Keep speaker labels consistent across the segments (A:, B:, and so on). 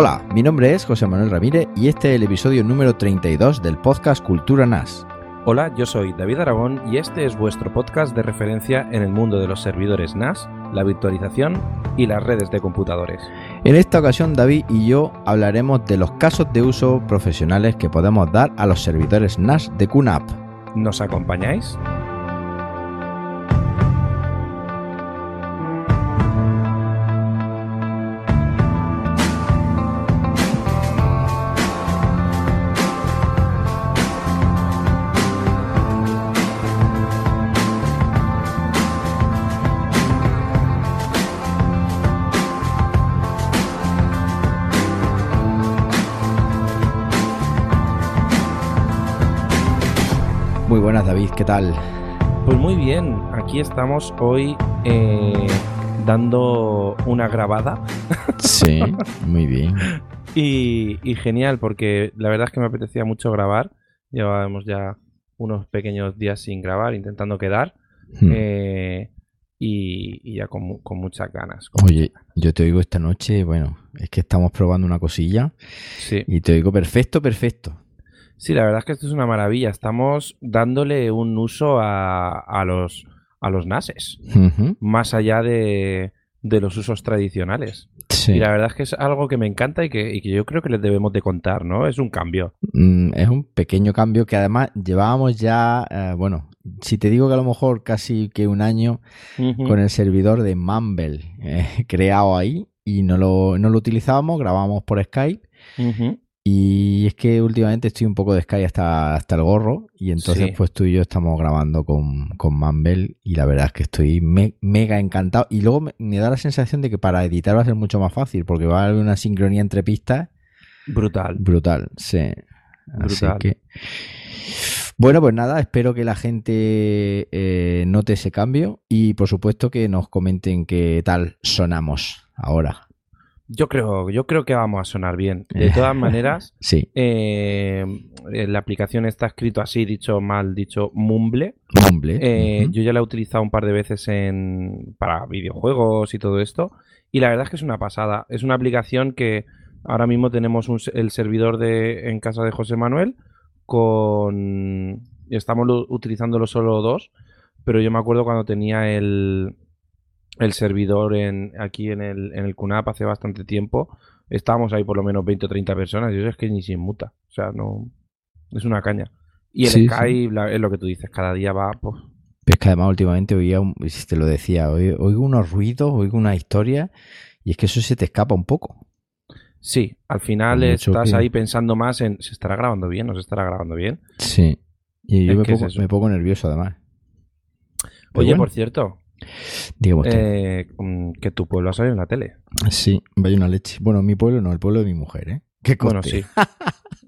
A: Hola, mi nombre es José Manuel Ramírez y este es el episodio número 32 del podcast Cultura NAS.
B: Hola, yo soy David Aragón y este es vuestro podcast de referencia en el mundo de los servidores NAS, la virtualización y las redes de computadores.
A: En esta ocasión David y yo hablaremos de los casos de uso profesionales que podemos dar a los servidores NAS de QNAP.
B: ¿Nos acompañáis?
A: ¿Qué tal?
B: Pues muy bien, aquí estamos hoy eh, dando una grabada
A: Sí, muy bien.
B: y, y genial porque la verdad es que me apetecía mucho grabar. Llevábamos ya unos pequeños días sin grabar, intentando quedar
A: Hmm.
B: eh, y, y ya con, mu- con muchas ganas. con
A: Oye,
B: muchas ganas.
A: yo te oigo esta noche, bueno, es que estamos probando una cosilla
B: Sí.
A: y te oigo perfecto, perfecto.
B: Sí, la verdad es que esto es una maravilla. Estamos dándole un uso a, a los, a los NASes, más allá de, de los usos tradicionales.
A: Sí.
B: Y la verdad es que es algo que me encanta y que, y que yo creo que les debemos de contar, ¿no? Es un cambio.
A: Mm, es un pequeño cambio que además llevábamos ya, eh, bueno, si te digo que a lo mejor casi que un año con el servidor de Mumble eh, creado ahí y no lo, no lo utilizábamos, grabábamos por Skype
B: Ujú.
A: Y es que últimamente estoy un poco de Skype hasta, hasta el gorro y entonces
B: Sí.
A: pues tú y yo estamos grabando con, con Mumble y la verdad es que estoy me- mega encantado y luego me, me da la sensación de que para editar va a ser mucho más fácil porque va a haber una sincronía entre pistas
B: Brutal.
A: Brutal, sí. Así que. Bueno, pues nada, espero que la gente eh, note ese cambio y por supuesto que nos comenten qué tal sonamos ahora.
B: Yo creo, yo creo que vamos a sonar bien. De todas maneras,
A: Sí,
B: eh, eh, la aplicación está escrito así, dicho mal, dicho Mumble.
A: Mumble.
B: Eh. Yo ya la he utilizado un par de veces en, para videojuegos y todo esto. Y la verdad es que es una pasada. Es una aplicación que ahora mismo tenemos un el servidor de, en casa de José Manuel con... Estamos lo- utilizándolo solo dos, pero yo me acuerdo cuando tenía el, el servidor en, aquí en el, en el QNAP hace bastante tiempo. Estábamos ahí por lo menos 20 o 30 personas y eso es que ni se inmuta. O sea, no... Es una caña. Y el
A: Sí, sí.
B: Skype, la- es lo que tú dices, cada día va... pues,
A: Pero es que además últimamente oía, un- si te lo decía, oigo unos ruidos, oigo una historia y es que eso se te escapa un poco.
B: Sí, al final estás
A: que-
B: ahí pensando más en ¿se estará grabando bien? ¿No se estará grabando bien?
A: Sí. Y yo me
B: es
A: pongo,
B: eso.
A: me pongo nervioso además. Pero
B: Oye,
A: bueno,
B: por cierto, eh, mm, que tu pueblo ha salido en la tele.
A: Sí, vaya una leche. Bueno, mi pueblo no, el pueblo de mi mujer, ¿eh? ¿Qué
B: Bueno, sí.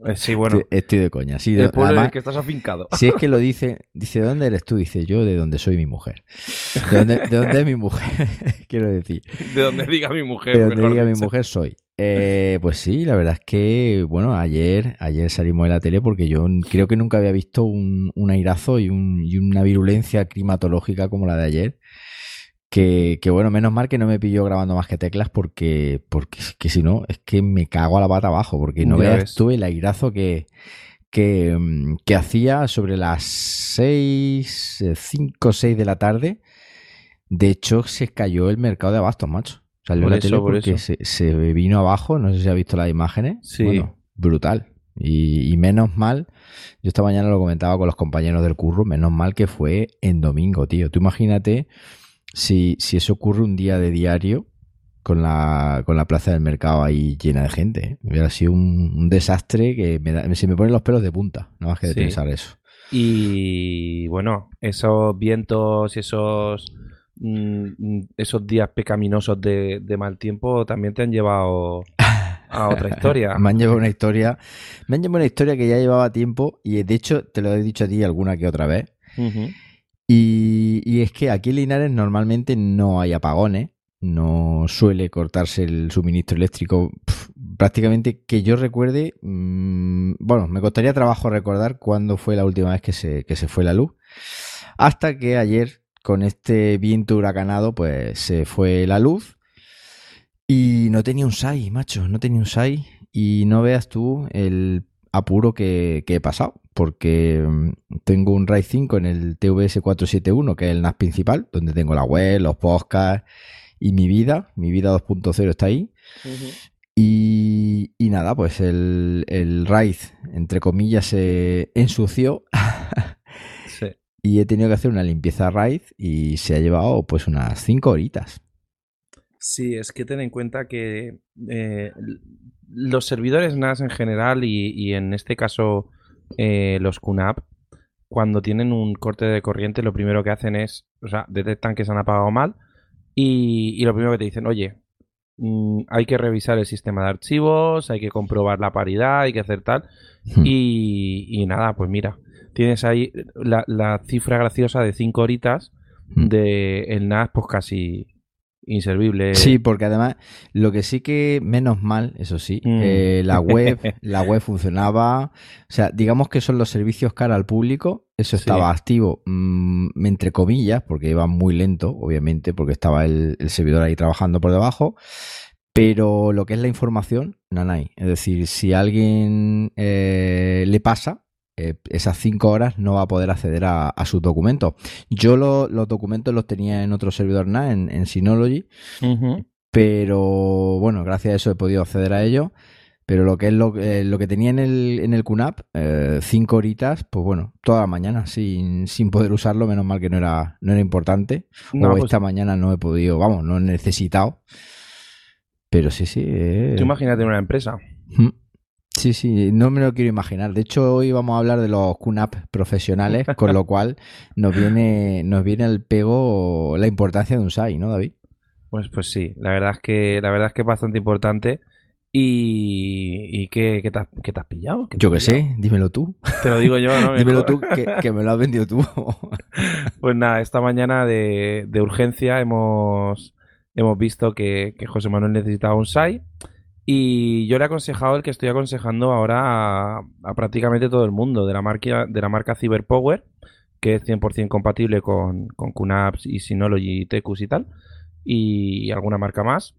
B: Eh, sí, bueno.
A: Estoy, estoy de coña. Sí, de-
B: el pueblo en
A: además,
B: el que estás afincado.
A: si es que lo dice, dice, ¿de dónde eres tú? Dice, yo de donde soy mi mujer. ¿De dónde, de dónde es mi mujer? Quiero decir,
B: De donde diga mi mujer.
A: de donde diga mi mujer soy. Eh, pues sí, la verdad es que, bueno, ayer, ayer salimos de la tele porque yo creo que nunca había visto un, un airazo y, un- y una virulencia climatológica como la de ayer. Que, que bueno, menos mal que no me pilló grabando más que teclas porque, porque es que si no, es que me cago a la pata abajo, porque no veas
B: ves.
A: tú el airazo que, que, mm, que hacía sobre las 6, 5 o 6 de la tarde. De hecho, se cayó el mercado de abastos, macho. Salió
B: Por
A: la
B: eso,
A: tele porque se vino abajo, no sé si has visto las imágenes.
B: Sí.
A: Bueno, brutal. Y, y menos mal, yo esta mañana lo comentaba con los compañeros del curro, menos mal que fue en domingo, tío. Tú imagínate si, si eso ocurre un día de diario con la, con la plaza del mercado ahí llena de gente. ¿eh? Hubiera sido un, un desastre que me da- se me ponen los pelos de punta, nada más que de
B: Sí.
A: pensar eso.
B: Y bueno, esos vientos y esos, mm, esos días pecaminosos de, de mal tiempo también te han llevado a otra historia.
A: Me han llevado una historia, me han llevado una historia que ya llevaba tiempo y de hecho te lo he dicho a ti alguna que otra vez. Y, es que aquí en Linares normalmente no hay apagones, no suele cortarse el suministro eléctrico prácticamente que yo recuerde, mm, bueno, me costaría trabajo recordar cuándo fue la última vez que se, que se fue la luz, hasta que ayer con este viento huracanado pues se fue la luz Y no tenía un SAI, macho, no tenía un SAI. Y no veas tú el apuro que, que he pasado, porque mm, tengo un RAID 5 en el TVS471, que es el NAS principal, donde tengo la web, los podcasts y mi vida. Mi vida 2.0 está ahí. y, y nada, pues el, el RAID, entre comillas, se ensució.
B: Sí.
A: y he tenido que hacer una limpieza RAID y se ha llevado pues unas 5 horitas.
B: Sí, es que ten en cuenta que eh, los servidores NAS en general y, y en este caso eh, los QNAP, cuando tienen un corte de corriente, lo primero que hacen es, o sea, detectan que se han apagado mal y, y lo primero que te dicen, oye, mm, hay que revisar el sistema de archivos, hay que comprobar la paridad, hay que hacer tal.
A: Hmm.
B: Y, y nada, pues mira, tienes ahí la, la cifra graciosa de 5 horitas
A: Hmm.
B: de el NAS, pues casi inservible.
A: Sí, porque además, lo que sí que, menos mal, eso sí,
B: Mm.
A: eh, la web, la web funcionaba. O sea, digamos que son los servicios cara al público. Eso
B: Sí.
A: estaba activo, mm, entre comillas, porque iba muy lento, obviamente, porque estaba el, el servidor ahí trabajando por debajo. Pero lo que es la información, nanay. Es decir, si a alguien eh, le pasa, eh, esas cinco horas no va a poder acceder a, a sus documentos. Yo lo- los documentos los tenía en otro servidor NAS, en, en Synology, pero bueno, gracias a eso he podido acceder a ello. Pero lo que es lo, eh, lo que tenía en el, en el QNAP, eh, cinco horitas, pues bueno, toda la mañana sin, sin poder usarlo, menos mal que no era, no era importante.
B: No,
A: o
B: pues,
A: esta mañana no he podido, vamos, no he necesitado. Pero sí, sí.
B: tú imagínate una empresa.
A: Mm. Sí, sí, no me lo quiero imaginar. De hecho, hoy vamos a hablar de los QNAP profesionales, con lo cual nos viene, nos viene al pego la importancia de un SAI, ¿no, David?
B: Pues, pues sí, la verdad es que, la verdad es que es bastante importante. Y, y ¿qué, qué te, has, qué te has pillado? ¿Qué te
A: Yo
B: pillado?
A: sé, dímelo tú.
B: Te lo digo yo, ¿no?
A: dímelo tú, que, que me lo has vendido tú.
B: Pues nada, esta mañana de, de urgencia hemos, hemos visto que, que José Manuel necesitaba un SAI y yo le he aconsejado el que estoy aconsejando ahora a, prácticamente todo el mundo de la marca, de la marca Cyberpower, que es 100% compatible con, con QNAPs y Synology y Tecus y tal, y alguna marca más,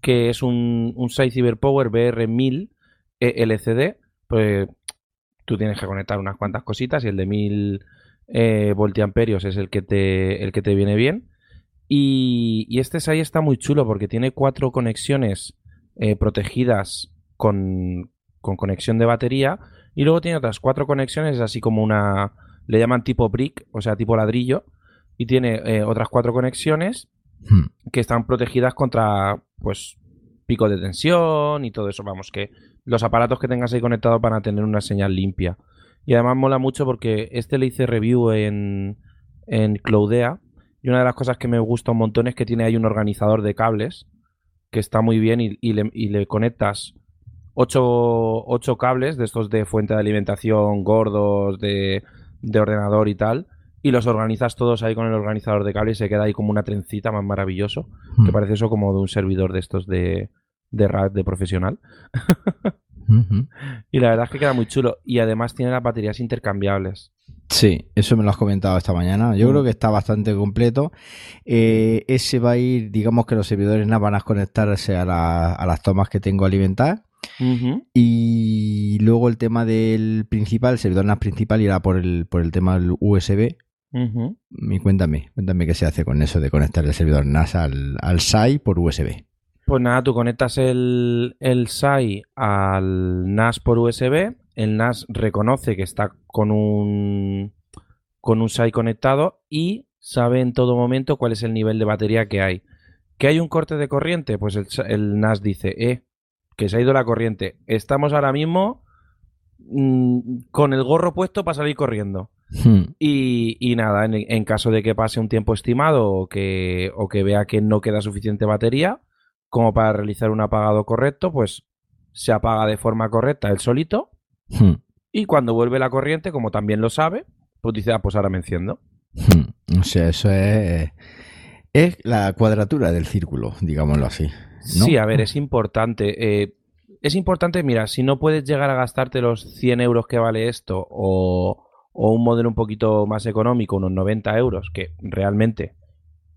B: que es un, un Cyberpower BR1000 LCD, pues tú tienes que conectar unas cuantas cositas y el de 1000 eh, voltiamperios es el que te, el que te viene bien. Y, este SAI está muy chulo porque tiene cuatro conexiones eh, protegidas con, con conexión de batería y luego tiene otras cuatro conexiones así como una, le llaman tipo brick, o sea, tipo ladrillo, y tiene eh, otras cuatro conexiones
A: Hmm.
B: que están protegidas contra, pues, pico de tensión y todo eso. Vamos, que los aparatos que tengas ahí conectados van a tener una señal limpia. Y además mola mucho porque este le hice review en, en Cloudea. Y una de las cosas que me gusta un montón es que tiene ahí un organizador de cables que está muy bien y, y le, y le conectas ocho, ocho cables de estos de fuente de alimentación gordos, de, de ordenador y tal. Y los organizas todos ahí con el organizador de cables y se queda ahí como una trencita más maravilloso. Que
A: Hmm.
B: parece eso como de un servidor de estos de, de RAD de profesional. Y la verdad es que queda muy chulo. Y además tiene las baterías intercambiables.
A: Sí, eso me lo has comentado esta mañana. Yo
B: Mm.
A: creo que está bastante completo. Eh, ese va a ir, digamos que los servidores NAS van a conectarse a, la- a las tomas que tengo alimentadas.
B: Ujú.
A: Y luego el tema del principal, el servidor NAS principal irá por el, por el tema del USB.
B: Ujú.
A: Y cuéntame, cuéntame qué se hace con eso de conectar el servidor NAS al, al SAI por USB.
B: Pues nada, tú conectas el, el SAI al NAS por USB. El NAS reconoce que está con un, con un SAI conectado y sabe en todo momento cuál es el nivel de batería que hay. ¿Que hay un corte de corriente? Pues el, NAS dice, eh, que se ha ido la corriente. Estamos ahora mismo mm, con el gorro puesto para salir corriendo.
A: Hmm.
B: Y, y nada, en, en caso de que pase un tiempo estimado o que, o que vea que no queda suficiente batería como para realizar un apagado correcto, pues se apaga de forma correcta el solito
A: Hmm.
B: y cuando vuelve la corriente, como también lo sabe, pues dice, ah, pues ahora me enciendo.
A: Hmm. O sea, eso es, es la cuadratura del círculo, digámoslo así. ¿no?
B: Sí, a ver, es importante. eh, es importante, mira, si no puedes llegar a gastarte los 100 euros que vale esto o, o un modelo un poquito más económico, unos 90 euros, que realmente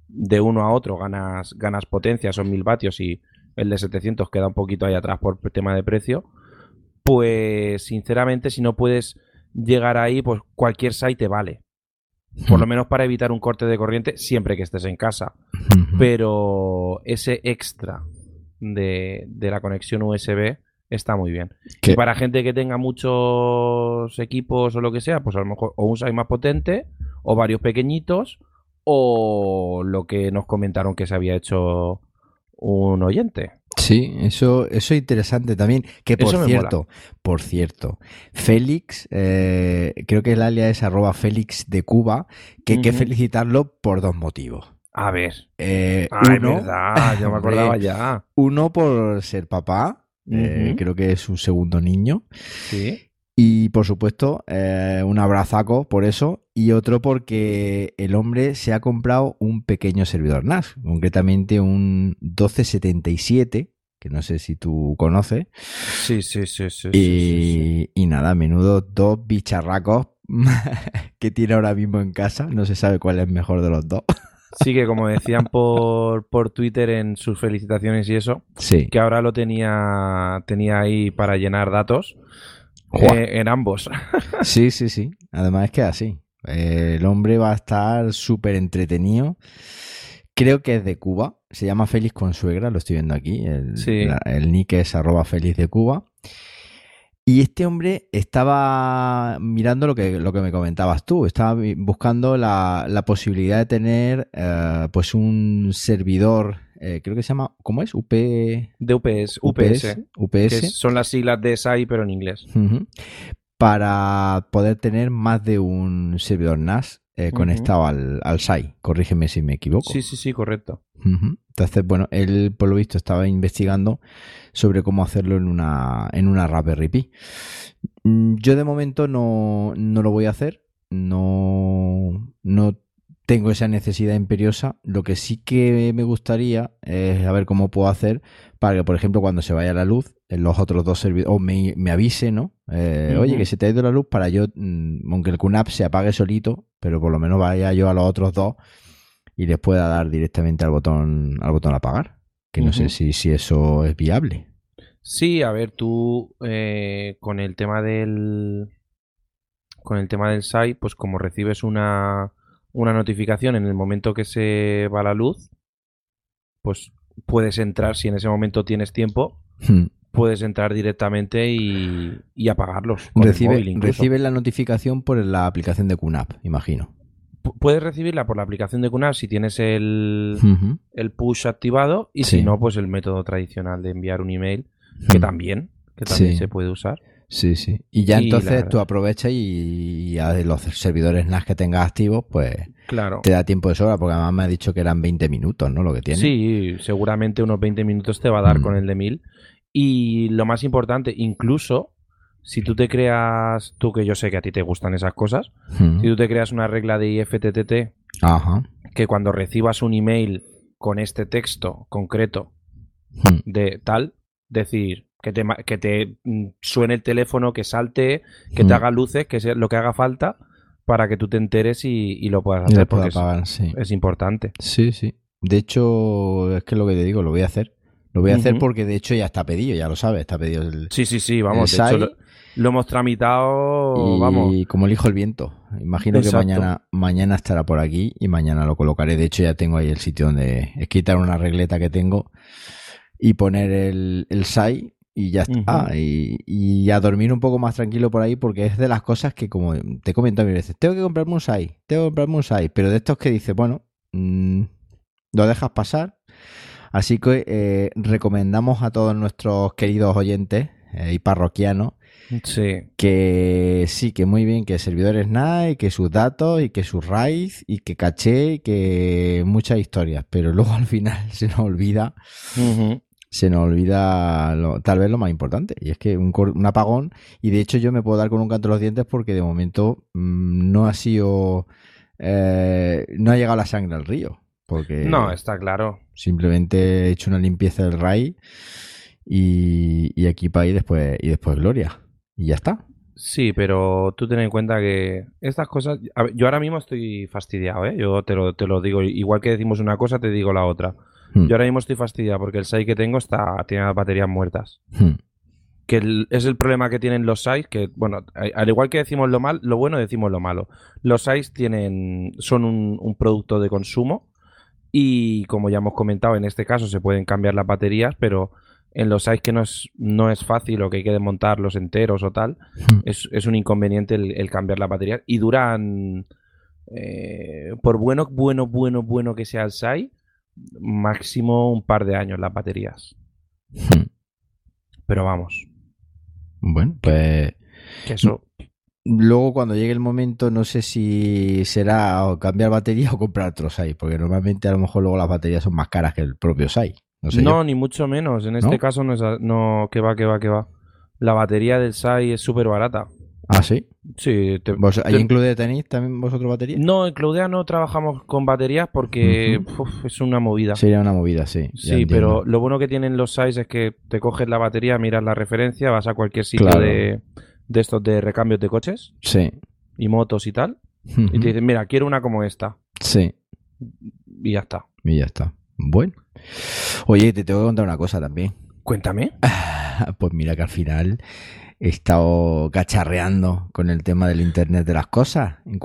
B: de uno a otro ganas, ganas potencia, son 1000 vatios y, el de 700 queda un poquito ahí atrás por tema de precio, pues sinceramente si no puedes llegar ahí, pues cualquier site te vale. Por lo menos para evitar un corte de corriente siempre que estés en casa. Pero ese extra de, de la conexión USB está muy bien.
A: ¿Qué?
B: Y para gente que tenga muchos equipos o lo que sea, pues a lo mejor o un site más potente o varios pequeñitos o lo que nos comentaron que se había hecho un oyente.
A: Sí, eso, eso es interesante también. Que por cierto, por cierto, Félix, eh, creo que el alias es arroba Félix de Cuba, que hay que felicitarlo por dos motivos.
B: A ver.
A: Eh,
B: Ah, es
A: uno,
B: verdad, yo me acordaba ya.
A: uno por ser papá, eh, creo que es su segundo niño.
B: Sí.
A: Y por supuesto, eh, un abrazaco por eso. Y otro porque el hombre se ha comprado un pequeño servidor NAS, concretamente un 1277, que no sé si tú conoces.
B: Sí, sí, sí, sí.
A: y,
B: sí, sí.
A: y nada, a menudo dos bicharracos que tiene ahora mismo en casa. No se sabe cuál es mejor de los dos.
B: Sí, que como decían por, por Twitter en sus felicitaciones y eso,
A: Sí.
B: que ahora lo tenía, tenía ahí para llenar datos. Eh, en ambos.
A: Sí, sí, sí. Además es que es así. Eh, el hombre va a estar súper entretenido. Creo que es de Cuba. Se llama Félix Consuegra, lo estoy viendo aquí. El,
B: Sí.
A: la- el nick es arroba Félix de Cuba. Y este hombre estaba mirando lo que, lo que me comentabas tú. Estaba buscando la, la posibilidad de tener eh, pues un servidor, eh, creo que se llama, ¿cómo es? UP,
B: De UPS, UPS,
A: UPS.
B: que son las siglas de SAI pero en inglés.
A: Para poder tener más de un servidor NAS eh, conectado al, al SAI. Corrígeme si me equivoco.
B: Sí, sí, sí, correcto.
A: Entonces, bueno, él por lo visto estaba investigando sobre cómo hacerlo en una, en una Raspberry Pi. Mm, Yo de momento no, no lo voy a hacer. No, no tengo esa necesidad imperiosa. Lo que sí que me gustaría es a ver cómo puedo hacer para que, por ejemplo, cuando se vaya la luz, en los otros dos servidores, o me, me avise, ¿no? Eh. Oye, que se te ha ido la luz para yo, mm, aunque el QNAP se apague solito, pero por lo menos vaya yo a los otros dos y les pueda dar directamente al botón al botón apagar. Que no sé si, si eso es viable.
B: Sí, a ver, tú eh, con el tema del con el tema del SAI, pues como recibes una, una notificación en el momento que se va la luz, pues puedes entrar, si en ese momento tienes tiempo,
A: Hmm.
B: puedes entrar directamente y, y apagarlos.
A: Recibe, la notificación por la aplicación de QNAP, imagino.
B: Pu- Puedes recibirla por la aplicación de QNAP si tienes el, el push activado y
A: Sí.
B: si no, pues el método tradicional de enviar un email, que
A: Hmm.
B: también, que también
A: Sí.
B: se puede usar.
A: Sí, sí. Y ya entonces tú aprovechas y, y a los servidores NAS que tengas activos, pues
B: Claro.
A: te da tiempo de sobra, porque además me ha dicho que eran 20 minutos, ¿no? Lo que tiene.
B: Sí, seguramente unos 20 minutos te va a dar
A: Mm.
B: con el de 1000. Y lo más importante, incluso si tú te creas, tú que yo sé que a ti te gustan esas cosas,
A: Hmm.
B: si tú te creas una regla de IFTTT
A: Ajá.
B: que cuando recibas un email con este texto concreto
A: Hmm.
B: de tal, decir que te, que te mm, suene el teléfono, que salte, que te
A: Mm.
B: haga luces, que sea lo que haga falta para que tú te enteres y, y lo puedas
A: Y
B: hacer porque es,
A: sí.
B: es importante.
A: Sí, sí. De hecho, es que lo que te digo, lo voy a hacer. Lo voy a hacer porque de hecho ya está pedido, ya lo sabes, está pedido el...
B: Sí, sí, sí, vamos.
A: El
B: De hecho, lo, lo hemos tramitado,
A: y
B: vamos.
A: como elijo el viento. Imagino
B: Exacto.
A: que mañana, mañana estará por aquí y mañana lo colocaré. De hecho, ya tengo ahí el sitio donde es quitar una regleta que tengo y poner el, el SAI y ya está.
B: Ujú.
A: y, y a dormir un poco más tranquilo por ahí porque es de las cosas que, como te he comentado mil veces, tengo que comprarme un SAI, tengo que comprarme un SAI, pero de estos que dices, bueno, mm, lo dejas pasar. Así que eh, recomendamos a todos nuestros queridos oyentes eh, y parroquianos
B: Sí.
A: que sí, que muy bien, que servidores NAS y que sus datos y que sus RAID y que caché y que muchas historias, pero luego al final se nos olvida,
B: Ujú.
A: Se nos olvida lo- tal vez lo más importante y es que un, un apagón y de hecho yo me puedo dar con un canto de los dientes porque de momento mm, no ha sido, eh, no ha llegado la sangre al río, porque
B: No, está claro.
A: simplemente he hecho una limpieza del RAID y, y aquí para ahí después y después Gloria y ya está.
B: Sí, pero tú ten en cuenta que estas cosas. ver, yo ahora mismo estoy fastidiado, ¿eh? Yo te lo, te lo digo. Igual que decimos una cosa, te digo la otra.
A: Hmm.
B: Yo ahora mismo estoy fastidiado porque el SAI que tengo está, tiene las baterías muertas.
A: Hmm.
B: Que el- es el problema que tienen los SAIs, que, bueno, al igual que decimos lo mal, lo bueno decimos lo malo. Los SAIs tienen, son un, un producto de consumo y como ya hemos comentado, en este caso se pueden cambiar las baterías, pero en los SAIs que no es, no es fácil o que hay que desmontarlos enteros o tal,
A: Hmm.
B: es, es un inconveniente el, el cambiar las baterías y duran, eh, por bueno, bueno, bueno, bueno que sea el SAI, máximo un par de años las baterías.
A: Hmm.
B: Pero vamos,
A: Bueno, pues
B: que eso...
A: luego cuando llegue el momento no sé si será o cambiar batería o comprar otro SAI, porque normalmente a lo mejor luego las baterías son más caras que el propio SAI. No sé
B: No, ni mucho menos. En este
A: ¿No?
B: caso no es... a- No, que va, que va, que va. La batería del SAI es súper barata.
A: Ah, sí.
B: Sí, te-
A: ¿Vos, ¿Ahí
B: te-
A: incluye tenéis también vosotros batería?
B: No, en Cloudea no trabajamos con baterías porque uf, es una movida.
A: Sería una movida, sí.
B: Sí, pero lo bueno que tienen los SAIs es que te coges la batería, miras la referencia, vas a cualquier sitio
A: Claro.
B: de, de estos de recambios de coches
A: Sí.
B: y motos y tal, y te dicen, mira, quiero una como esta.
A: Sí.
B: Y ya está.
A: Y ya está. Bueno. Oye, te tengo que contar una cosa también.
B: Cuéntame.
A: Pues mira que al final he estado cacharreando con el tema del Internet de las cosas en.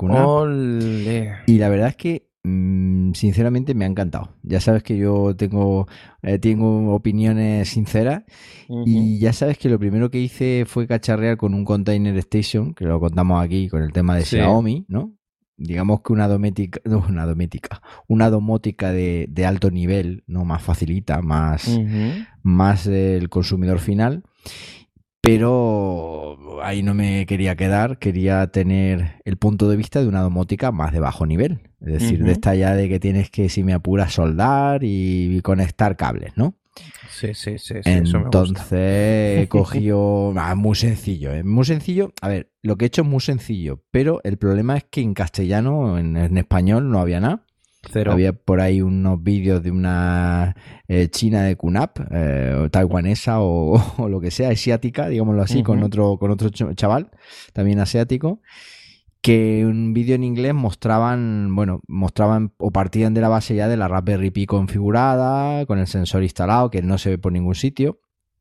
A: Y la verdad es que, mm, sinceramente, me ha encantado. Ya sabes que yo tengo, eh, tengo opiniones sinceras y ya sabes que lo primero que hice fue cacharrear con un Container Station, que lo contamos aquí con el tema de
B: Sí.
A: Xiaomi, ¿no? Digamos que una doméstica, no, una doméstica, una domótica de, de alto nivel, ¿no? Más facilita, más, más el consumidor final. Pero ahí no me quería quedar, quería tener el punto de vista de una domótica más de bajo nivel. Es decir, de esta ya de que tienes que, si me apuras, soldar y conectar cables, ¿no?
B: Sí, sí, sí, sí.
A: Entonces cogió. ah, muy sencillo, ¿eh? Muy sencillo. A ver, lo que he hecho es muy sencillo, pero el problema es que en castellano, en, en español, no había nada.
B: Cero.
A: Había por ahí unos vídeos de una eh, china de QNAP, eh, o taiwanesa o, o lo que sea, asiática, digámoslo así, con otro con otro ch- chaval, también asiático, que un vídeo en inglés mostraban, bueno, mostraban o partían de la base ya de la Raspberry Pi configurada, con el sensor instalado, que no se ve por ningún sitio.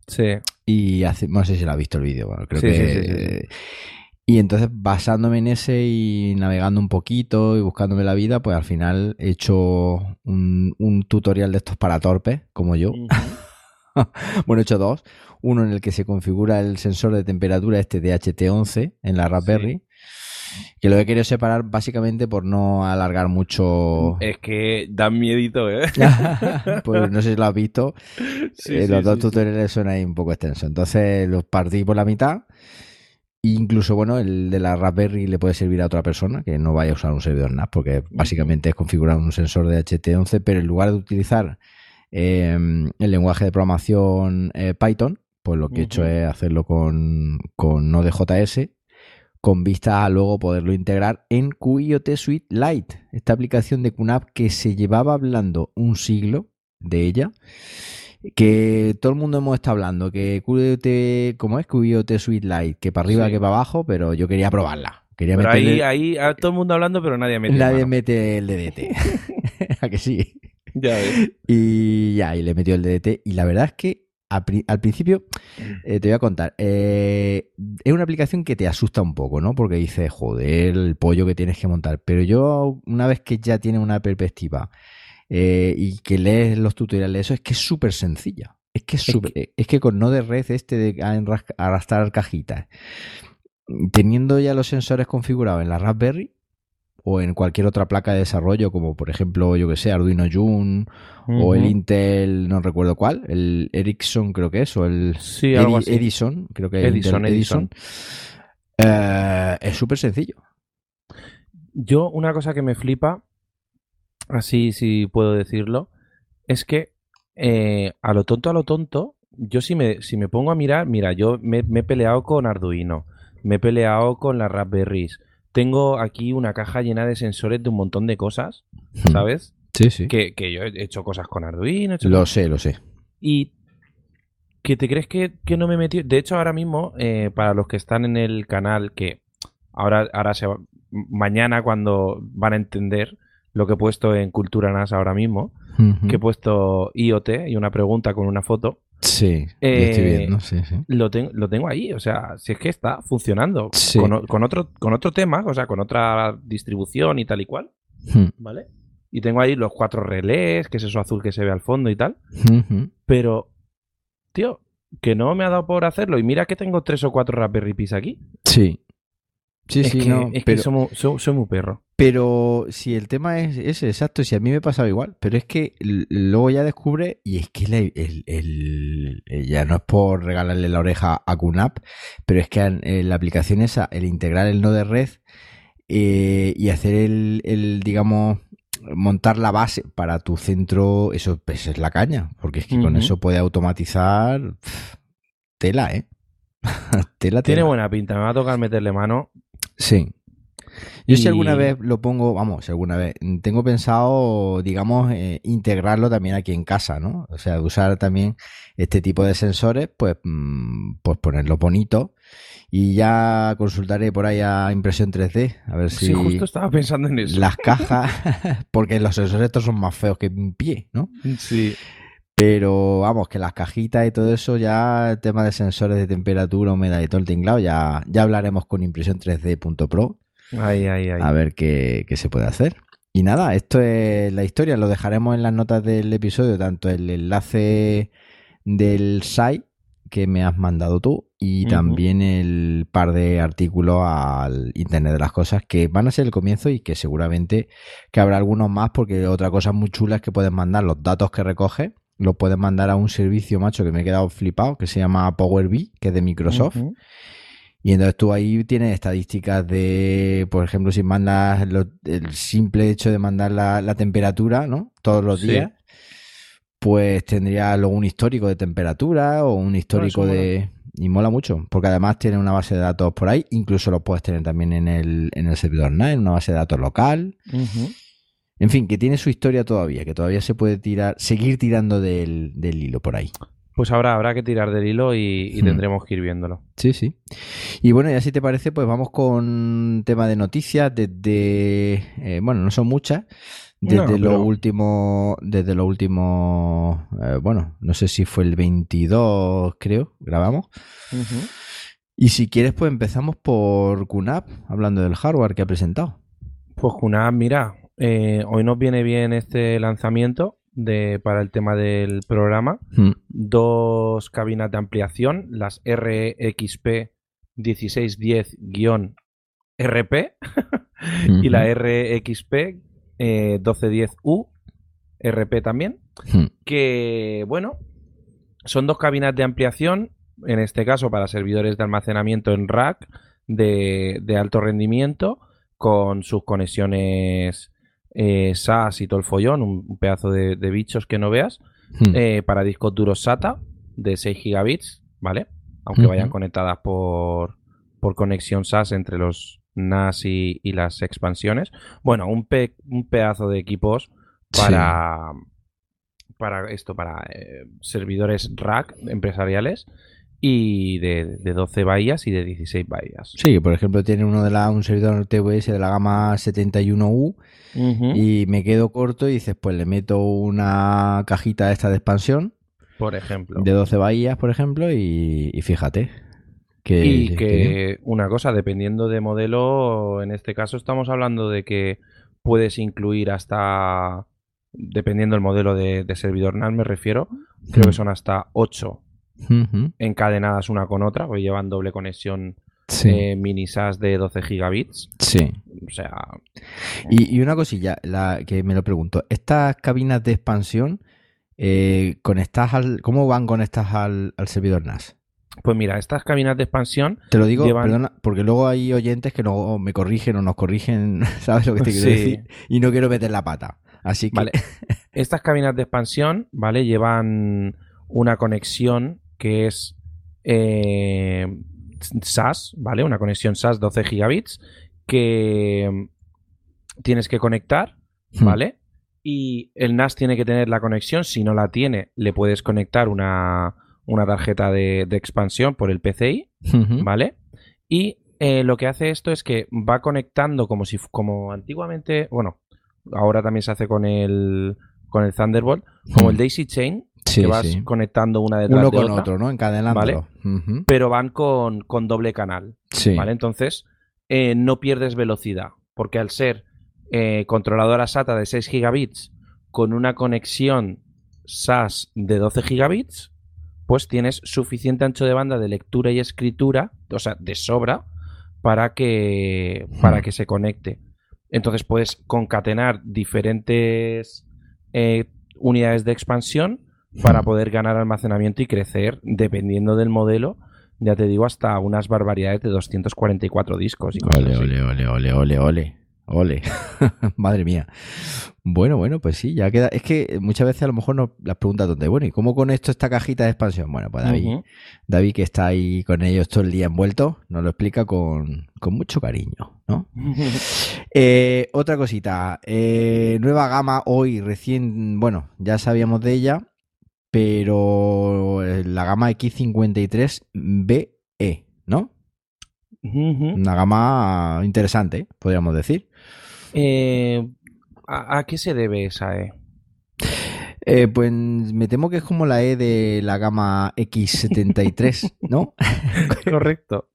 B: Sí.
A: Y hace, no sé si lo ha visto el vídeo, bueno, creo
B: Sí,
A: que.
B: sí, sí.
A: eh, Y entonces, basándome en ese y navegando un poquito y buscándome la vida, pues al final he hecho un, un tutorial de estos para torpes, como yo. Bueno, he hecho dos. Uno en el que se configura el sensor de temperatura este DHT11 en la Raspberry. Que lo he querido separar básicamente por no alargar mucho.
B: Es que dan miedito, ¿eh?
A: pues no sé si lo has visto.
B: Sí,
A: Eh,
B: sí,
A: los dos tutoriales son ahí un poco extensos. Entonces los partí por la mitad. Incluso, bueno, el de la Raspberry le puede servir a otra persona que no vaya a usar un servidor NAS, porque básicamente es configurar un sensor de HT11, pero en lugar de utilizar eh, el lenguaje de programación eh, Python, pues lo que he hecho es hacerlo con, con Node.js, con vista a luego poderlo integrar en QIOT Suite Lite, esta aplicación de QNAP que se llevaba hablando un siglo de ella, que todo el mundo hemos estado hablando, que QIOT, ¿cómo es? QIOT Suite Lite, que para arriba,
B: Sí.
A: que para abajo, pero yo quería probarla. Quería
B: Pero
A: meterle-
B: ahí, ahí, ah, todo el mundo hablando, pero nadie mete
A: Nadie mete el DDT. ¿A que sí?
B: Ya ves.
A: Y ya, y le metió el DDT. Y la verdad es que al, pri- al principio, eh, te voy a contar, eh, es una aplicación que te asusta un poco, ¿no? Porque dices, joder, el pollo que tienes que montar. Pero yo, una vez que ya tienes una perspectiva eh, y que lees los tutoriales, eso es que es súper sencilla. Es que es,
B: Es
A: súper- es que con Node Red este de arras- arrastrar cajitas, teniendo ya los sensores configurados en la Raspberry o en cualquier otra placa de desarrollo, como por ejemplo, yo que sé, Arduino June o el. Intel, no recuerdo cuál, el Ericsson creo que es, o el
B: Sí, algo
A: Edi-
B: así.
A: Edison, creo que es
B: Edison,
A: Intel
B: Edison.
A: Eh, es súper sencillo.
B: Yo, una cosa que me flipa, así si puedo decirlo, es que eh, a lo tonto, a lo tonto, yo si me, si me pongo a mirar, mira, yo me, me he peleado con Arduino, me he peleado con las Raspberries, tengo aquí una caja llena de sensores de un montón de cosas, ¿sabes?
A: Sí, sí.
B: Que, que yo he hecho cosas con Arduino, he hecho
A: Lo sé, lo sé.
B: Y que te crees que, que no me he metido. De hecho, ahora mismo, eh, para los que están en el canal, que ahora, ahora se va- mañana cuando van a entender, lo que he puesto en Cultura NAS ahora mismo, que he puesto IoT y una pregunta con una foto.
A: Sí, lo
B: Eh,
A: estoy viendo, sí, sí.
B: Lo, ten- lo tengo ahí, o sea, si es que está funcionando
A: Sí.
B: con, otro, con otro tema, o sea, con otra distribución y tal y cual,
A: Hmm.
B: ¿vale? Y tengo ahí los cuatro relés, que es eso azul que se ve al fondo y tal. Pero, tío, que no me ha dado por hacerlo. Y mira que tengo tres o cuatro Raspberry Pis aquí.
A: Sí. Sí,
B: es
A: sí,
B: que,
A: no,
B: es que
A: pero,
B: soy, mu- soy- soy muy perro.
A: pero si el tema es ese, exacto, si a mí me pasaba igual, pero es que luego ya descubre, y es que el, el- el- ya no es por regalarle la oreja a QNAP, pero es que eh, la aplicación esa, el integrar el nodo de red eh, y hacer el, el, digamos, montar la base para tu centro, eso pues, es la caña, porque es que con eso puede automatizar tela, ¿eh? tela,
B: Tiene
A: tela.
B: buena pinta, me va a tocar meterle mano.
A: Sí. Yo si alguna vez lo pongo, vamos, si alguna vez, tengo pensado, digamos, eh, integrarlo también aquí en casa, ¿no? O sea, usar también este tipo de sensores, pues, mm, pues ponerlo bonito y ya consultaré por ahí a impresión 3D, a ver si
B: Sí, justo estaba pensando en eso.
A: las cajas, porque los sensores estos son más feos que un pie, ¿no?
B: Sí.
A: Pero vamos, que las cajitas y todo eso, ya el tema de sensores de temperatura, humedad y todo el tinglado, ya, ya hablaremos con impresión 3D.pro
B: Ay, ay, ay.
A: a ver qué, qué se puede hacer. Y nada, esto es la historia. Lo dejaremos en las notas del episodio, tanto el enlace del site que me has mandado tú y también el par de artículos al Internet de las Cosas que van a ser el comienzo y que seguramente que habrá algunos más porque otra cosa muy chula es que puedes mandar los datos que recoges, los puedes mandar a un servicio, macho, que me he quedado flipado, que se llama Power BI, que es de Microsoft. Y entonces tú ahí tienes estadísticas de, por ejemplo, si mandas lo- el simple hecho de mandar la, la temperatura, ¿no? Todos los
B: Sí.
A: días, pues tendría luego un histórico de temperatura o un histórico
B: mola.
A: de... Y mola mucho, porque además tiene una base de datos por ahí, incluso lo puedes tener también en el, en el servidor NAS, en una base de datos local. En fin, que tiene su historia todavía, que todavía se puede tirar, seguir tirando del, del hilo por ahí.
B: Pues ahora habrá que tirar del hilo y, y
A: Hmm.
B: tendremos que ir viéndolo.
A: Sí, sí. Y bueno, ya si te parece, pues vamos con tema de noticias desde, eh, bueno, no son muchas, desde
B: No,
A: lo
B: pero-
A: último, desde lo último, eh, bueno, no sé si fue el 22, creo, grabamos. Y si quieres, pues empezamos por QNAP, hablando del hardware que ha presentado.
B: Pues Junab, mira, eh, hoy nos viene bien este lanzamiento de, para el tema del programa.
A: Mm,
B: Dos cabinas de ampliación, las RXP 1610-RP y la RXP eh, 1210U, RP también,
A: mm,
B: que bueno, son dos cabinas de ampliación, en este caso para servidores de almacenamiento en rack de, de alto rendimiento, con sus conexiones eh, SAS y todo el follón, un, pedazo de, de bichos que no veas,
A: mm.
B: eh, para discos duros SATA de 6 gigabits, ¿vale? Aunque
A: Ujú.
B: vayan conectadas por, por conexión SAS entre los NAS y, y las expansiones. Bueno, un, pe- un pedazo de equipos para, para esto, para eh, servidores rack empresariales y de, de 12 bahías y de 16 bahías.
A: Sí, por ejemplo, tiene uno de la, un servidor TVS de la gama 71U
B: Ujú.
A: y me quedo corto y dices, pues le meto una cajita esta de expansión
B: Por ejemplo.
A: de 12 bahías, por ejemplo, y, y fíjate. Que,
B: Y
A: que-
B: que una cosa, dependiendo de modelo, en este caso estamos hablando de que puedes incluir hasta, dependiendo del modelo de, de servidor NAS me refiero, creo que son hasta 8 Encadenadas una con otra, porque llevan doble conexión
A: Sí,
B: eh, mini SAS de 12 gigabits.
A: sí.
B: O sea,
A: Y, y una cosilla, la que me lo pregunto, estas cabinas de expansión, eh, conectadas al, ¿cómo van conectadas al, al servidor NAS?
B: pues mira, estas cabinas de expansión,
A: Te lo digo,
B: Llevan-
A: perdona, porque luego hay oyentes que no me corrigen o nos corrigen, ¿sabes lo que te quiero
B: Sí.
A: decir? Y no quiero meter la pata. Así que,
B: Vale. estas cabinas de expansión, ¿vale? Llevan una conexión que es eh, SAS, ¿vale? Una conexión SAS 12 gigabits que tienes que conectar,
A: Hmm.
B: ¿vale? Y el NAS tiene que tener la conexión. Si no la tiene, le puedes conectar una, una tarjeta de, de expansión por el PCI. ¿vale? Y eh, lo que hace esto es que va conectando como si como antiguamente, bueno, ahora también se hace con el, con el Thunderbolt, como
A: Hmm.
B: el Daisy Chain,
A: Sí,
B: que vas
A: sí.
B: conectando una detrás
A: Uno
B: de
A: con
B: otra,
A: otro, ¿no? Encadenándolo. Ujú.
B: pero van con, con doble canal.
A: Sí.
B: ¿Vale? Entonces, eh, no pierdes velocidad, porque al ser eh, controladora SATA de 6 gigabits con una conexión SAS de 12 gigabits, pues tienes suficiente ancho de banda de lectura y escritura, o sea, de sobra, para que, para
A: Hmm.
B: que se conecte. Entonces puedes concatenar diferentes eh, unidades de expansión para poder ganar almacenamiento y crecer dependiendo del modelo. Ya te digo, hasta unas barbaridades de 244 discos. Y cosas
A: Ole,
B: así.
A: ole, ole, ole, ole, ole. Ole. Madre mía. Bueno, bueno, pues sí, ya queda. Es que muchas veces a lo mejor nos las preguntas donde, bueno, ¿y cómo con esto esta cajita de expansión? Bueno, pues David. David que está ahí con ellos todo el día envuelto, nos lo explica con, con mucho cariño, ¿no? Eh, otra cosita, eh, nueva gama hoy recién, bueno, ya sabíamos de ella, pero eh, la gama X53BE, ¿no? Una gama interesante, podríamos decir.
B: Eh, ¿a, a qué se debe esa E?
A: Eh, pues me temo que es como la E de la gama X73, ¿no?
B: Correcto.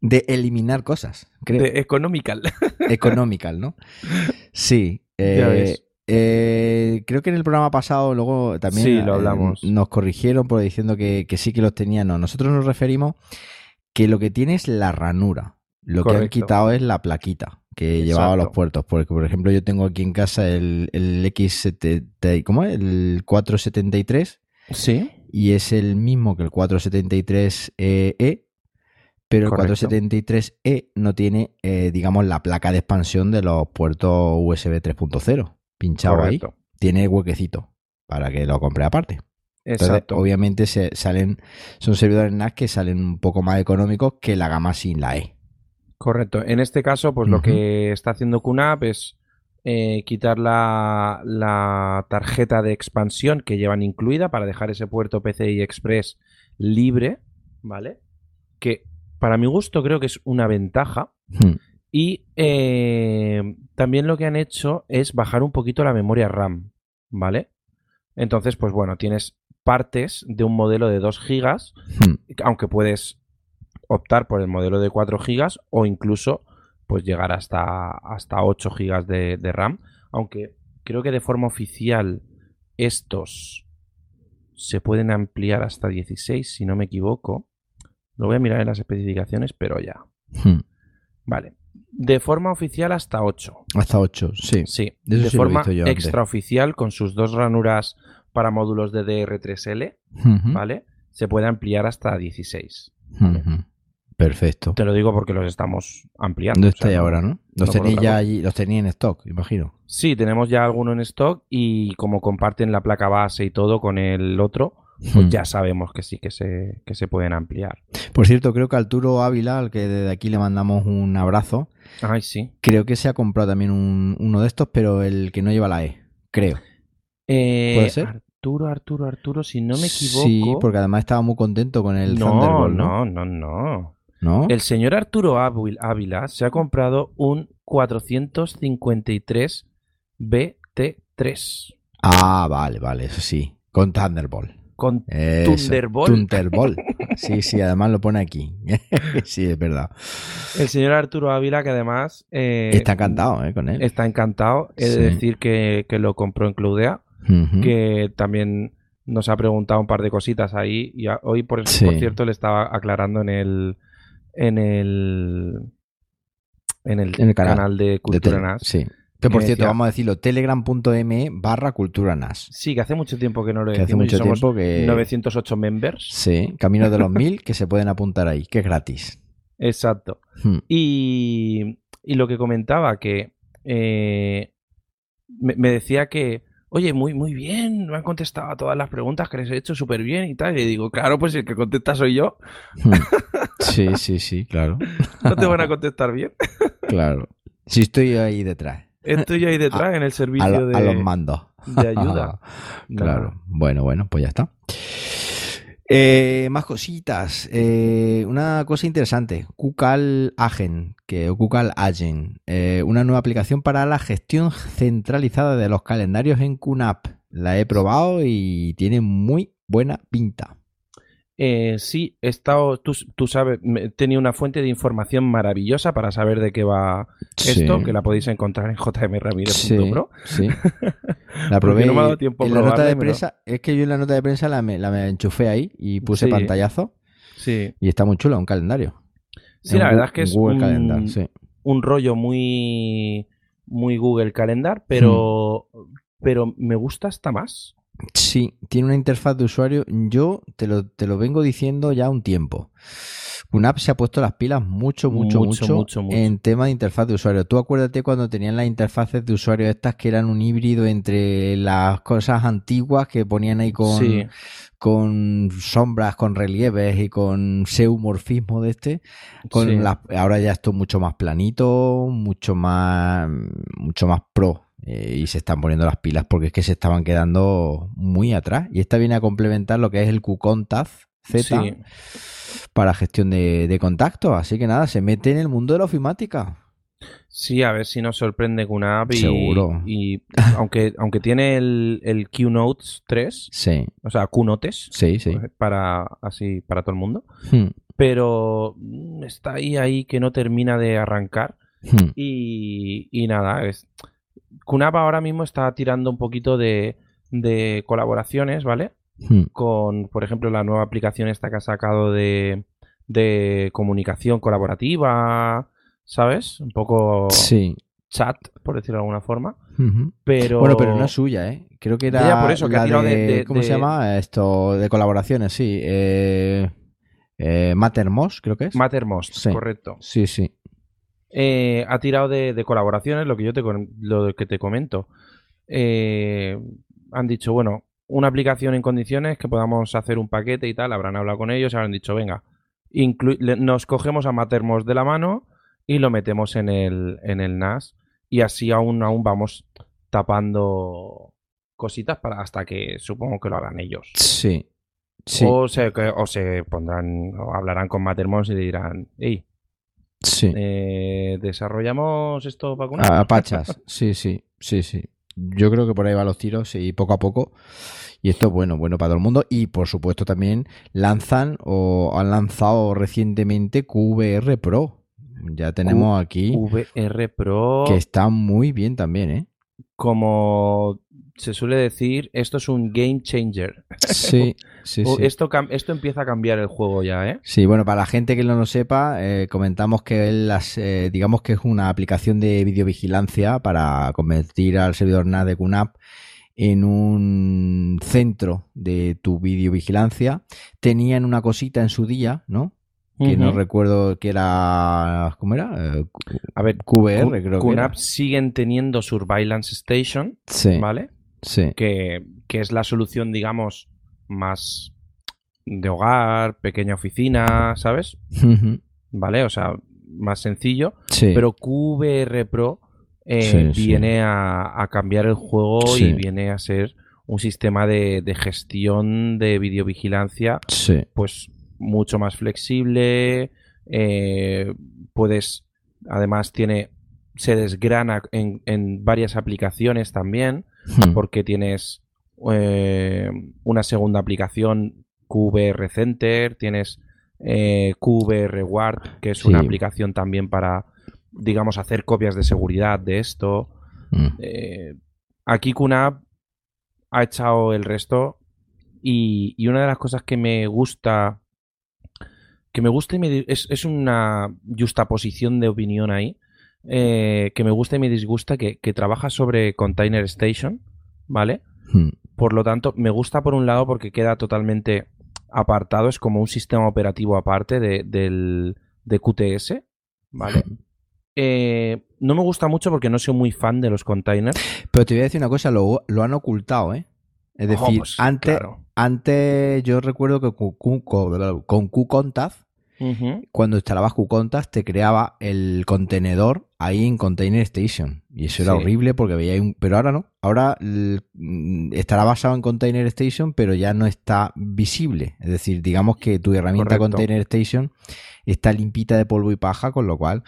A: De eliminar cosas, creo.
B: De economical.
A: Economical, ¿no? Sí. eh,
B: Ya ves.
A: Eh, creo que en el programa pasado luego también
B: Sí, lo
A: eh,
B: hablamos.
A: nos corrigieron por diciendo que, que sí que los tenían. No, nosotros nos referimos que lo que tiene es la ranura. Lo que han quitado es la plaquita que llevaba a los puertos. Porque, por ejemplo, yo tengo aquí en casa el, el X70, ¿cómo es? El 473
B: Sí.
A: y es el mismo que el 473E, pero el
B: Correcto.
A: 473E no tiene, eh, digamos, la placa de expansión de los puertos USB 3.0 pinchado ahí.
B: Correcto.
A: Tiene huequecito para que lo compre aparte. Entonces,
B: Exacto.
A: obviamente se salen, son servidores NAS que salen un poco más económicos que la gama sin la E.
B: Correcto. En este caso, pues lo que está haciendo QNAP es eh, quitar la, la tarjeta de expansión que llevan incluida para dejar ese puerto PCI Express libre, ¿vale? Que para mi gusto creo que es una ventaja.
A: Hmm.
B: Y eh, también lo que han hecho es bajar un poquito la memoria RAM, ¿vale? Entonces, pues bueno, tienes partes de un modelo de 2 gigas
A: Hmm.
B: aunque puedes optar por el modelo de 4 GB o incluso pues llegar hasta, hasta 8 GB de, de RAM, aunque creo que de forma oficial estos se pueden ampliar hasta 16, si no me equivoco. Lo voy a mirar en las especificaciones, pero ya.
A: Hmm.
B: Vale. De forma oficial hasta 8.
A: Hasta 8, sí.
B: Sí.
A: De sí
B: forma extraoficial con sus dos ranuras para módulos de DR3L,
A: Ujú.
B: ¿vale? Se puede ampliar hasta 16.
A: Ujú. Perfecto.
B: Te lo digo porque los estamos ampliando.
A: ¿Dónde
B: o sea,
A: estáis ahora, no? Los
B: no
A: tenéis ya allí, los tenéis en stock, imagino.
B: Sí, tenemos ya alguno en stock y como comparten la placa base y todo con el otro, pues
A: Hmm.
B: ya sabemos que sí que se, que se pueden ampliar.
A: Por cierto, creo que Arturo Ávila, al que desde aquí le mandamos un abrazo,
B: Ay, sí.
A: creo que se ha comprado también un- uno de estos, pero el que no lleva la E, creo.
B: Eh,
A: ¿Puede ser?
B: Arturo, Arturo, Arturo, si no me equivoco.
A: Sí, porque además estaba muy contento con el
B: no,
A: Thunderbolt, ¿no?
B: no, no, no.
A: ¿No?
B: El señor Arturo Ávil- Ávila se ha comprado un 453 BT3
A: Ah, vale, vale, eso sí. Con Thunderbolt.
B: Con
A: Eso. Sí, sí, además lo pone aquí. sí, es verdad.
B: el señor Arturo Ávila que además eh,
A: Está encantado, ¿eh? Con él.
B: está encantado. He de decir que, que lo compró en Cloudea.
A: Ujú.
B: que también nos ha preguntado un par de cositas ahí y a- hoy por,
A: Sí.
B: por cierto le estaba aclarando en el en el en el,
A: En el canal
B: canal, de
A: De
B: Cultura
A: tele-
B: NAS.
A: Sí. Que por cierto,
B: decía-
A: vamos a decirlo, telegram.me barra cultura NAS.
B: Sí, que hace mucho tiempo que no lo
A: Que hace
B: decimos
A: mucho tiempo que...
B: 908 members.
A: Sí, camino de los mil que se pueden apuntar ahí, que es gratis.
B: Exacto.
A: Hmm.
B: Y, y lo que comentaba que eh, me, me decía que Oye, muy, muy bien, me han contestado a todas las preguntas que les he hecho súper bien y tal. Y digo, claro, pues el que contesta soy yo.
A: Hmm. Sí, sí, sí, claro.
B: No te van a contestar bien.
A: Claro. Si estoy ahí detrás.
B: Estoy ahí detrás en el
A: A,
B: servicio
A: lo-
B: de,
A: a los mandos.
B: de ayuda.
A: Claro. Bueno, bueno, pues ya está. Eh, más cositas. Eh, una cosa interesante. Kukal Agent, que, o Kukal Agent. eh, una nueva aplicación para la gestión centralizada de los calendarios en QNAP. La he probado y tiene muy buena pinta.
B: Eh, sí, he estado, tú, tú sabes, tenido una fuente de información maravillosa para saber de qué va esto,
A: Sí.
B: que la podéis encontrar en
A: Sí,
B: jmramírez.pro.
A: sí. La probé
B: no me ha dado tiempo
A: en la nota de prensa. Es que yo en la nota de prensa la me, la me enchufé ahí y puse
B: Sí.
A: pantallazo.
B: Sí,
A: Y está muy chulo, un calendario.
B: sí la verdad es que es un,
A: Calendar, sí.
B: un rollo muy, muy Google Calendar, pero,
A: Hmm.
B: pero me gusta hasta más.
A: Sí, tiene una interfaz de usuario. Yo te lo, te lo vengo diciendo ya un tiempo. QNAP se ha puesto las pilas mucho, mucho,
B: Mucho,
A: mucho,
B: mucho, mucho.
A: en tema de interfaz de usuario. Tú acuérdate cuando tenían las interfaces de usuario estas que eran un híbrido entre las cosas antiguas que ponían ahí con,
B: Sí.
A: con sombras, con relieves y con seumorfismo de este. Con
B: Sí.
A: las- ahora ya esto es mucho más planito, mucho más, mucho más pro. Eh, y se están poniendo las pilas porque es que se estaban quedando muy atrás. Y esta viene a complementar lo que es el QContact Z
B: Sí.
A: para gestión de, de contactos. Así que nada, se mete en el mundo de la ofimática.
B: Sí, a ver si nos sorprende con una app y,
A: Seguro.
B: y aunque, aunque tiene el, el Qnotes 3,
A: Sí,
B: o sea, Qnotes,
A: sí, sí.
B: para así para todo el mundo,
A: Hmm,
B: pero mm, está ahí ahí que no termina de arrancar
A: hmm.
B: y, y nada, es QNAP ahora mismo está tirando un poquito de, de colaboraciones, ¿vale?
A: Hmm.
B: Con, por ejemplo, la nueva aplicación esta que ha sacado de, de comunicación colaborativa, ¿sabes? Un poco
A: Sí.
B: chat, por decirlo de alguna forma. Pero.
A: Bueno, pero no es suya, ¿eh? Creo que era
B: Ya, por eso, que ha
A: la
B: tirado
A: de,
B: de- de-
A: ¿Cómo se llama? Esto de colaboraciones, sí. Eh, eh, Mattermost, creo que es.
B: Mattermost,
A: Sí.
B: correcto.
A: sí, sí.
B: Eh, ha tirado de, de colaboraciones, lo que yo te, lo que te comento. Eh, han dicho, bueno, una aplicación en condiciones que podamos hacer un paquete y tal. Habrán hablado con ellos y habrán dicho, venga, nos cogemos a Mattermost de la mano y lo metemos en el, en el NAS. Y así aún, aún vamos tapando cositas para hasta que supongo que lo hagan ellos.
A: Sí. Sí.
B: O, se, o se pondrán, o hablarán con Mattermost y dirán, hey,
A: sí.
B: eh, desarrollamos esto para
A: A- Apachas. Sí, sí. Sí, sí. Yo creo que por ahí van los tiros y poco a poco. Y esto es bueno, bueno para todo el mundo. Y por supuesto también lanzan o han lanzado recientemente QVR Pro. Ya tenemos aquí
B: VR Pro,
A: que está muy bien también, ¿eh?
B: como se suele decir, esto es un game changer.
A: Sí, sí,
B: O
A: sí.
B: Esto, esto empieza a cambiar el juego ya, ¿eh?
A: Sí, bueno, para la gente que no lo sepa, eh, comentamos que las, eh, digamos que es una aplicación de videovigilancia para convertir al servidor NAS de QNAP en un centro de tu videovigilancia. Tenían una cosita en su día, ¿no? Que no recuerdo que era. ¿Cómo era? Eh,
B: A ver,
A: QVR,
B: Q-
A: creo que. Era.
B: Siguen teniendo Surveillance Station,
A: Sí,
B: ¿vale?
A: Sí.
B: Que, que es la solución, digamos, más de hogar, pequeña oficina, ¿sabes? ¿Vale? O sea, más sencillo.
A: Sí.
B: Pero QVR Pro eh,
A: Sí,
B: viene a, a cambiar el juego y viene a ser un sistema de, de gestión de videovigilancia
A: sí.
B: pues mucho más flexible. eh, puedes, además tiene, se desgrana en, en varias aplicaciones también,
A: Hmm.
B: porque tienes eh, una segunda aplicación QVR Center, tienes eh, QVR Guard, que es una aplicación también para, digamos, hacer copias de seguridad de esto.
A: Mm.
B: Eh, aquí QNAP ha echado el resto y, y una de las cosas que me gusta que me gusta y me es, es una justaposición de opinión ahí eh, que me gusta y me disgusta que, que trabaja sobre Container Station ¿vale?
A: Mm.
B: por lo tanto me gusta por un lado porque queda totalmente apartado es como un sistema operativo aparte de, del, de QTS ¿vale? Eh, no me gusta mucho porque no soy muy fan de los containers
A: Pero te voy a decir una cosa, lo, lo han ocultado, ¿eh? Es decir,
B: pues,
A: antes,
B: claro.
A: antes yo recuerdo que con, con, con QContact, cuando instalabas QContact, te creaba el contenedor ahí en Container Station. Y eso era horrible porque veía un... Pero ahora no. Ahora mm, estará basado en Container Station, pero ya no está visible. Es decir, digamos que tu herramienta
B: Correcto.
A: Container Station está limpita de polvo y paja, con lo cual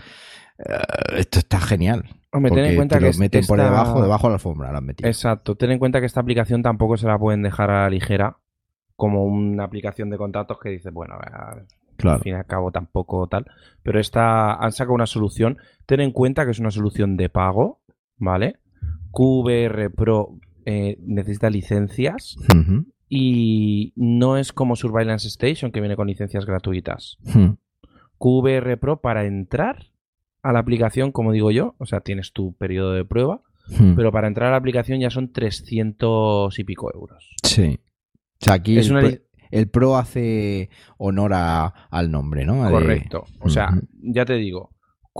A: eh, esto está genial.
B: Hombre, ten en cuenta
A: te
B: que
A: lo meten por debajo, debajo de la alfombra, lo han metido.
B: Exacto, ten en cuenta que esta aplicación tampoco se la pueden dejar a la ligera como una aplicación de contactos que dices, bueno, a-
A: Claro.
B: al fin y al cabo tampoco tal. Pero esta han sacado una solución. Ten en cuenta que es una solución de pago, ¿vale? QVR Pro eh, necesita licencias y no es como Surveillance Station que viene con licencias gratuitas.
A: ujú,
B: QVR Pro para entrar a la aplicación, como digo yo, o sea, tienes tu periodo de prueba, pero para entrar a la aplicación ya son 300 y pico euros.
A: Sí. O sea, aquí
B: Es una
A: el pro hace honor a- al nombre, ¿no? De-
B: Correcto. O sea, ya te digo,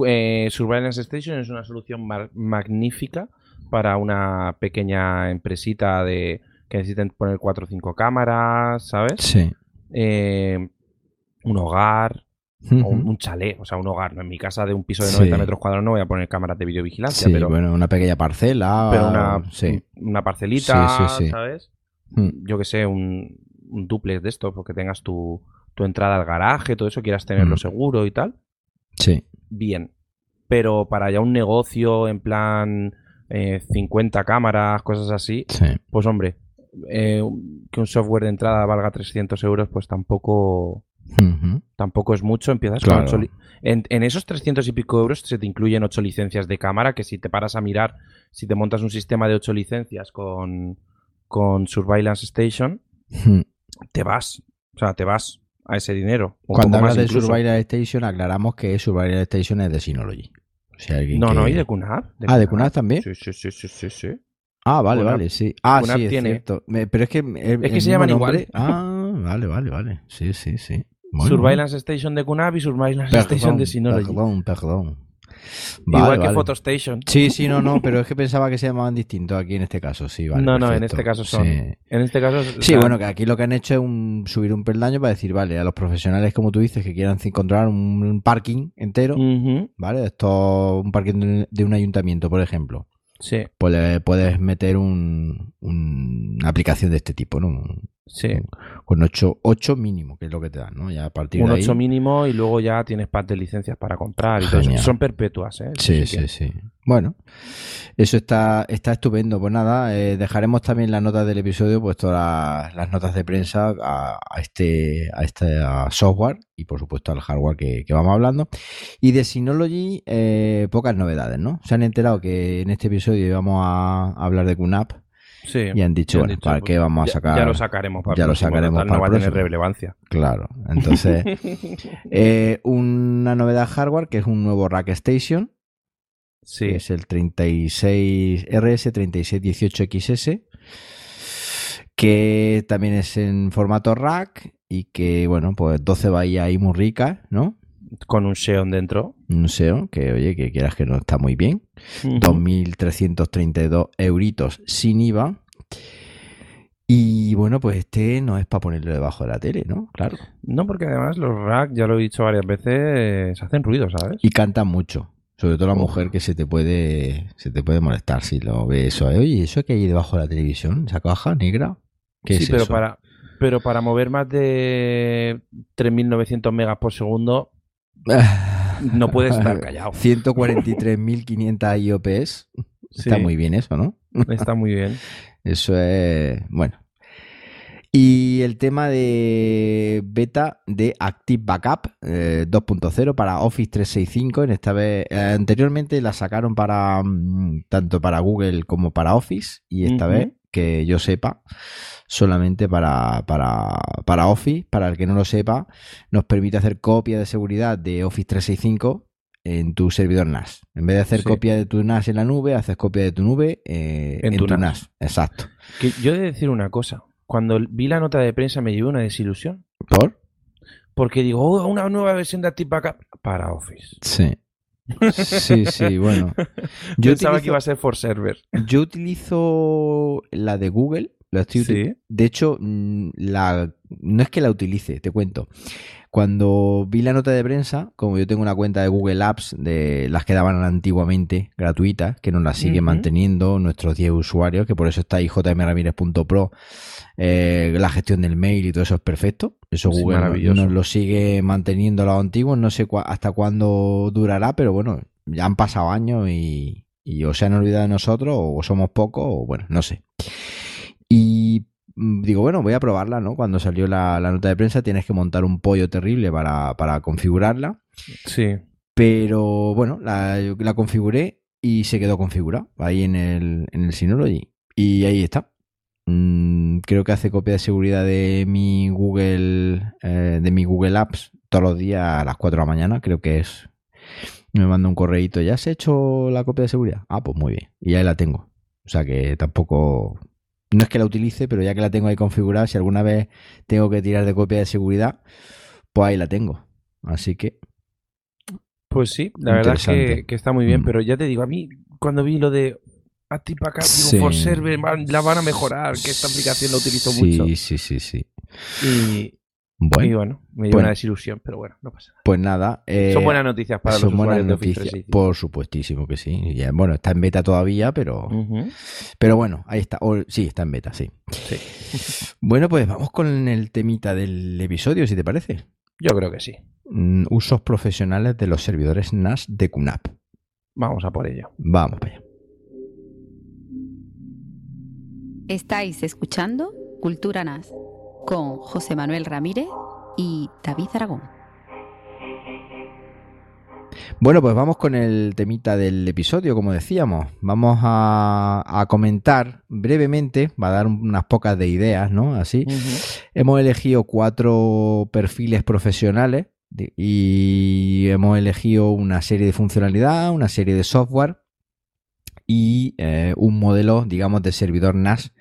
B: eh, Surveillance Station es una solución magnífica para una pequeña empresita de que necesiten poner 4 o 5 cámaras, ¿sabes?
A: Sí.
B: Eh, un hogar o un, chalet, o sea, un hogar. ¿no? En mi casa de un piso de
A: Sí.
B: 90 metros cuadrados no voy a poner cámaras de videovigilancia,
A: Sí,
B: pero,
A: bueno, una pequeña parcela.
B: pero una,
A: Sí.
B: una parcelita. ¿sabes?
A: Mm.
B: yo que sé, un, un duplex de esto, porque tengas tu, tu entrada al garaje, todo eso, quieras tenerlo
A: Mm.
B: seguro y tal,
A: Sí.
B: bien. Pero para ya un negocio en plan eh, 50 cámaras, cosas así,
A: Sí.
B: pues hombre, eh, que un software de entrada valga 300 euros, pues tampoco, tampoco es mucho. Empiezas
A: Claro.
B: con ocho li- en, en esos 300 y pico euros se te incluyen 8 licencias de cámara, que si te paras a mirar, si te montas un sistema de 8 licencias con, con Surveillance Station. Te vas. O sea, te vas a ese dinero.
A: Cuando hablas de. Surveillance Station, aclaramos que Surveillance Station es de Synology. O sea,
B: No,
A: que-
B: no, y de QNAP.
A: Ah, ¿de QNAP también?
B: Sí, sí, sí, sí, sí, sí.
A: Ah, vale, vale, sí. Ah,
B: QNAP
A: sí, es
B: tiene-
A: cierto. Pero es que... el- el
B: se llaman
A: nombre-
B: igual.
A: Ah, vale, vale, vale. Sí, sí, sí. Bueno.
B: Surveillance Station de QNAP y Surveillance Station de Synology.
A: Perdón, perdón.
B: Igual
A: Vale,
B: que
A: vale.
B: Photo Station.
A: Sí, sí, no, no, pero es que pensaba que se llamaban distintos aquí en este caso, sí, vale.
B: no, no, en este caso son.
A: Sí.
B: En este caso.
A: Sí, bueno, que aquí lo que han hecho es un, subir un peldaño para decir, vale, a los profesionales, como tú dices, que quieran encontrar un parking entero, ¿vale? Esto, un parking de, de un ayuntamiento, por ejemplo,
B: Sí,
A: pues le puedes meter un, un- una aplicación de este tipo, ¿no? Un-
B: sí.
A: Con 8, 8 mínimo, que es lo que te dan, ¿no? Ya a partir
B: Un
A: de ahí.
B: 8 mínimo y luego ya tienes pack de licencias para comprar y todo eso. Son perpetuas, ¿eh?
A: Sí, sí, sí. Bueno, eso está, está estupendo. Pues nada, eh, dejaremos también las notas del episodio, pues todas las, las notas de prensa a, a este, a este a software y por supuesto al hardware que, que vamos hablando. Y de Synology, eh, pocas novedades, ¿no? Se han enterado que en este episodio íbamos a hablar de QNAP
B: Sí.
A: y han dicho,
B: Ya
A: bueno, ¿para
B: pues,
A: qué vamos a
B: ya-
A: sacar?
B: Ya, lo sacaremos para el
A: ya lo
B: próximo,
A: sacaremos para
B: No va a
A: el
B: tener
A: próximo.
B: relevancia.
A: Claro, entonces, eh, una novedad hardware que es un nuevo Rack Station.
B: Sí.
A: que es el 36 RS3618XS, que también es en formato rack y que, bueno, pues 12 bahías ahí muy ricas, ¿no?
B: Con un Xeon dentro.
A: Un SEO, que oye, que quieras que no está muy bien.
B: Ujú.
A: 2.332 euritos sin IVA. Y bueno, pues este no es para ponerlo debajo de la tele, ¿no? Claro.
B: No, porque además los rack, ya lo he dicho varias veces, hacen ruido, ¿sabes?
A: Y cantan mucho. Sobre todo la mujer que se te puede se te puede molestar si lo ve eso. Oye, ¿eso que hay debajo de la televisión? ¿Esa caja negra? ¿Qué
B: sí,
A: es
B: pero
A: eso?
B: para pero para mover más de 3.900 megas por segundo no puedes estar callado.
A: 143.500 IOPS. Está muy bien eso, ¿no?
B: Está muy bien.
A: Eso es. Bueno. Y el tema de beta de Active Backup eh, 2.0 para Office 365. En esta vez, eh, anteriormente la sacaron para mm, tanto para Google como para Office. Y esta vez, que yo sepa, solamente para, para, para Office. Para el que no lo sepa, nos permite hacer copia de seguridad de Office 365 en tu servidor NAS. En vez de hacer
B: Sí.
A: copia de tu NAS en la nube, haces copia de tu nube eh,
B: En
A: en,
B: tu NAS.
A: NAS. Exacto.
B: Que yo he de decir una cosa. Cuando vi la nota de prensa me llevé una desilusión.
A: ¿Por?
B: Porque digo, oh, una nueva versión de Active Backup para Office.
A: Sí. Sí, sí, bueno. Yo
B: Pensaba que iba a ser for server.
A: Yo utilizo la de Google. La estoy
B: Sí.
A: De hecho, mm, la, no es que la utilice, te cuento. cuando vi la nota de prensa, como yo tengo una cuenta de Google Apps de las que daban antiguamente gratuitas, que nos las siguen
B: Ujú.
A: manteniendo nuestros 10 usuarios, que por eso está ahí jmramirez.pro, eh, la gestión del mail y todo eso es perfecto. Eso
B: Sí,
A: Google nos- lo sigue manteniendo los antiguos, no sé cua- hasta cuándo durará, pero bueno, ya han pasado años y, y o se han olvidado de nosotros o somos pocos o bueno, no sé. Y mm, digo, bueno, voy a probarla, ¿no? Cuando salió la, la nota de prensa tienes que montar un pollo terrible para, para configurarla.
B: Sí.
A: Pero bueno, la, la configuré y se quedó configurada ahí en el, en el Synology. Y ahí está. Mm, creo que hace copia de seguridad de mi Google eh, de mi Google Apps todos los días a las 4 de la mañana. Creo que es. Me manda un correíto. ¿Ya se ha hecho la copia de seguridad? Ah, pues muy bien. Y ahí la tengo. O sea que tampoco. No es que la utilice, pero ya que la tengo ahí configurada, si alguna vez tengo que tirar de copia de seguridad, pues ahí la tengo. Así que
B: Pues sí, la verdad es que, está muy bien,
A: Mm.
B: pero ya te digo, a mí cuando vi lo de Active
A: Sí.
B: for Server la van a mejorar, que esta aplicación la utilizo
A: sí,
B: mucho.
A: Sí, sí, sí.
B: Y, y
A: Bueno,
B: me dio una desilusión, pero bueno, no pasa nada.
A: pues nada. eh,
B: Son buenas noticias para
A: son
B: los
A: buenas
B: usuarios de Office
A: noticias.
B: 365.
A: Por supuestísimo que sí. Eh, bueno, está en beta todavía, pero, pero bueno, ahí está. O- sí, está en beta, sí.
B: Sí,
A: Bueno, pues vamos con el temita del episodio, si te parece.
B: yo creo que sí.
A: Mm, usos profesionales de los servidores NAS de QNAP.
B: Vamos a por ello.
A: Vamos para allá.
C: Estáis escuchando Cultura NAS con José Manuel Ramírez y David Aragón.
A: Bueno, pues vamos con el temita del episodio, como decíamos. Vamos a, a comentar brevemente, va a dar unas pocas de ideas, ¿no? Así. Hemos elegido cuatro perfiles profesionales y hemos elegido una serie de funcionalidad, una serie de software y eh, un modelo, digamos, de servidor NAS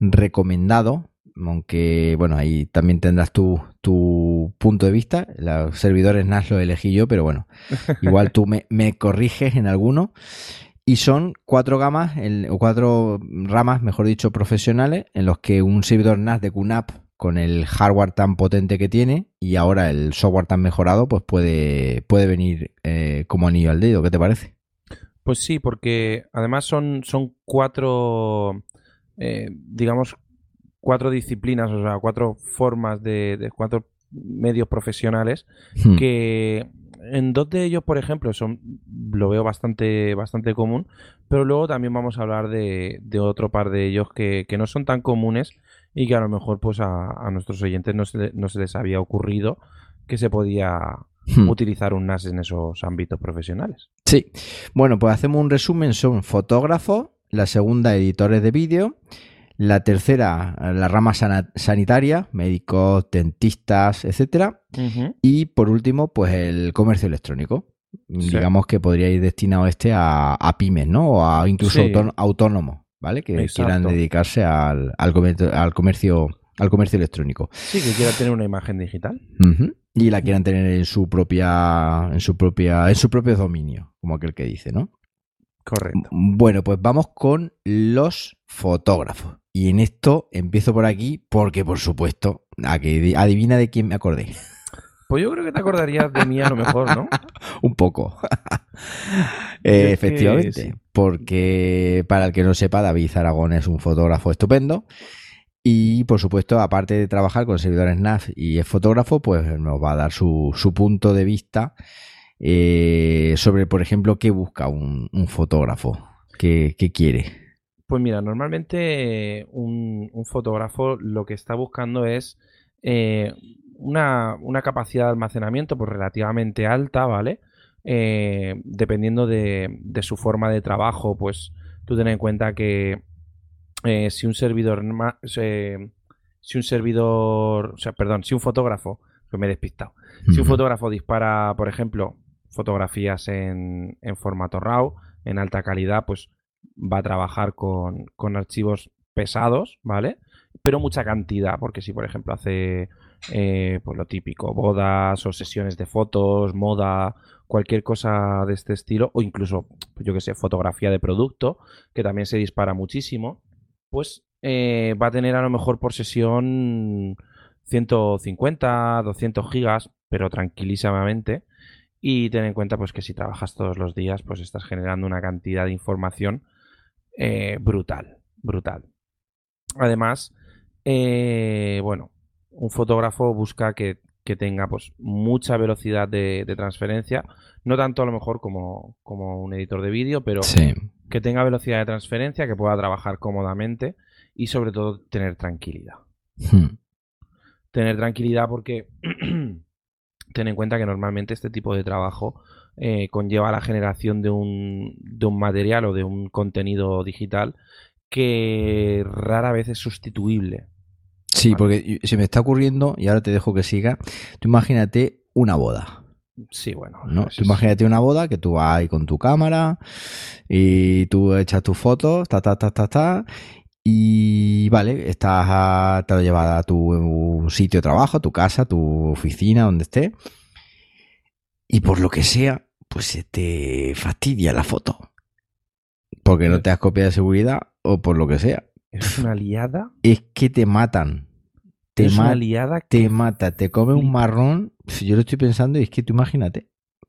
A: recomendado. Aunque, bueno, ahí también tendrás tu, tu punto de vista. Los servidores NAS los elegí yo, pero bueno, igual tú me, me corriges en alguno. Y son cuatro gamas, el- o cuatro ramas, mejor dicho, profesionales, en los que un servidor NAS de QNAP con el hardware tan potente que tiene y ahora el software tan mejorado, pues puede, puede venir eh, como anillo al dedo. ¿Qué te parece?
B: Pues sí, porque además son, son cuatro, eh, digamos, cuatro disciplinas, o sea, cuatro formas de, de cuatro medios profesionales
A: Hmm.
B: que en dos de ellos, por ejemplo, son lo veo bastante, bastante común, pero luego también vamos a hablar de, de otro par de ellos que, que no son tan comunes y que a lo mejor pues a, a nuestros oyentes no se, no se les había ocurrido que se podía
A: Hmm.
B: utilizar un NAS en esos ámbitos profesionales.
A: Sí. Bueno, pues hacemos un resumen. Son fotógrafos, la segunda, editores de vídeo, la tercera, la rama sanitaria, médicos, dentistas, etcétera. Y por último, pues el comercio electrónico.
B: Sí.
A: Digamos que podría ir destinado este a, a pymes, ¿no? O a incluso
B: Sí.
A: autónomos, ¿vale? Que
B: Exacto.
A: quieran dedicarse al, al comercio, al comercio al comercio electrónico.
B: Sí, que quiera tener una imagen digital.
A: Y la quieran tener en su propia, en su propia, en su propio dominio, como aquel que dice, ¿no?
B: Correcto.
A: Bueno, pues vamos con los fotógrafos. Y en esto empiezo por aquí porque, por supuesto, a que adivina de quién me acordé.
B: Pues yo creo que te acordarías de mí a lo mejor, ¿no?
A: Un poco. Eh,
B: que
A: efectivamente. Porque, para el que no sepa, David Aragón es un fotógrafo estupendo. Y, por supuesto, aparte de trabajar con servidores NAS y es fotógrafo, pues nos va a dar su, su punto de vista eh, sobre, por ejemplo, qué busca un, un fotógrafo, qué, qué quiere.
B: Pues mira, normalmente un, un fotógrafo lo que está buscando es eh, una, una capacidad de almacenamiento pues relativamente alta, ¿vale? Eh, dependiendo de, de su forma de trabajo, pues tú ten en cuenta que eh, si un servidor si un servidor, o sea, perdón, si un fotógrafo, que me he despistado, si un fotógrafo dispara, por ejemplo, fotografías en, en formato RAW, en alta calidad, pues va a trabajar con, archivos pesados, ¿vale? Pero mucha cantidad, porque si, por ejemplo, hace eh, pues lo típico, bodas o sesiones de fotos, moda, cualquier cosa de este estilo, o incluso, pues yo que sé, fotografía de producto, que también se dispara muchísimo, pues eh, va a tener a lo mejor por sesión 150, 200 gigas, pero tranquilísimamente. Y ten en cuenta pues que si trabajas todos los días, pues estás generando una cantidad de información eh, brutal, brutal. Además, eh, bueno, un fotógrafo busca que, tenga pues mucha velocidad de, transferencia, no tanto a lo mejor como, como un editor de vídeo, pero que tenga velocidad de transferencia, que pueda trabajar cómodamente y sobre todo tener tranquilidad. Hmm. Tener tranquilidad porque ten en cuenta que normalmente este tipo de trabajo eh, conlleva la generación de un, de un material o de un contenido digital que rara vez es sustituible.
A: Sí, porque se me está ocurriendo, y ahora te dejo que siga, tú imagínate una boda.
B: Sí, bueno.
A: ¿no? Tú imagínate una boda que tú vas ahí con tu cámara y tú echas tus fotos, ta, ta, ta, ta, ta, y vale, estás te lo llevas a tu sitio de trabajo, a tu casa, a tu oficina, donde esté. Y por lo que sea, pues se te fastidia la foto. Porque no te das copia de seguridad o por lo que sea.
B: Es una liada.
A: Es que te matan. Te
B: es una liada
A: Te mata, te come un marrón. Yo lo estoy pensando y es que tú imagínate.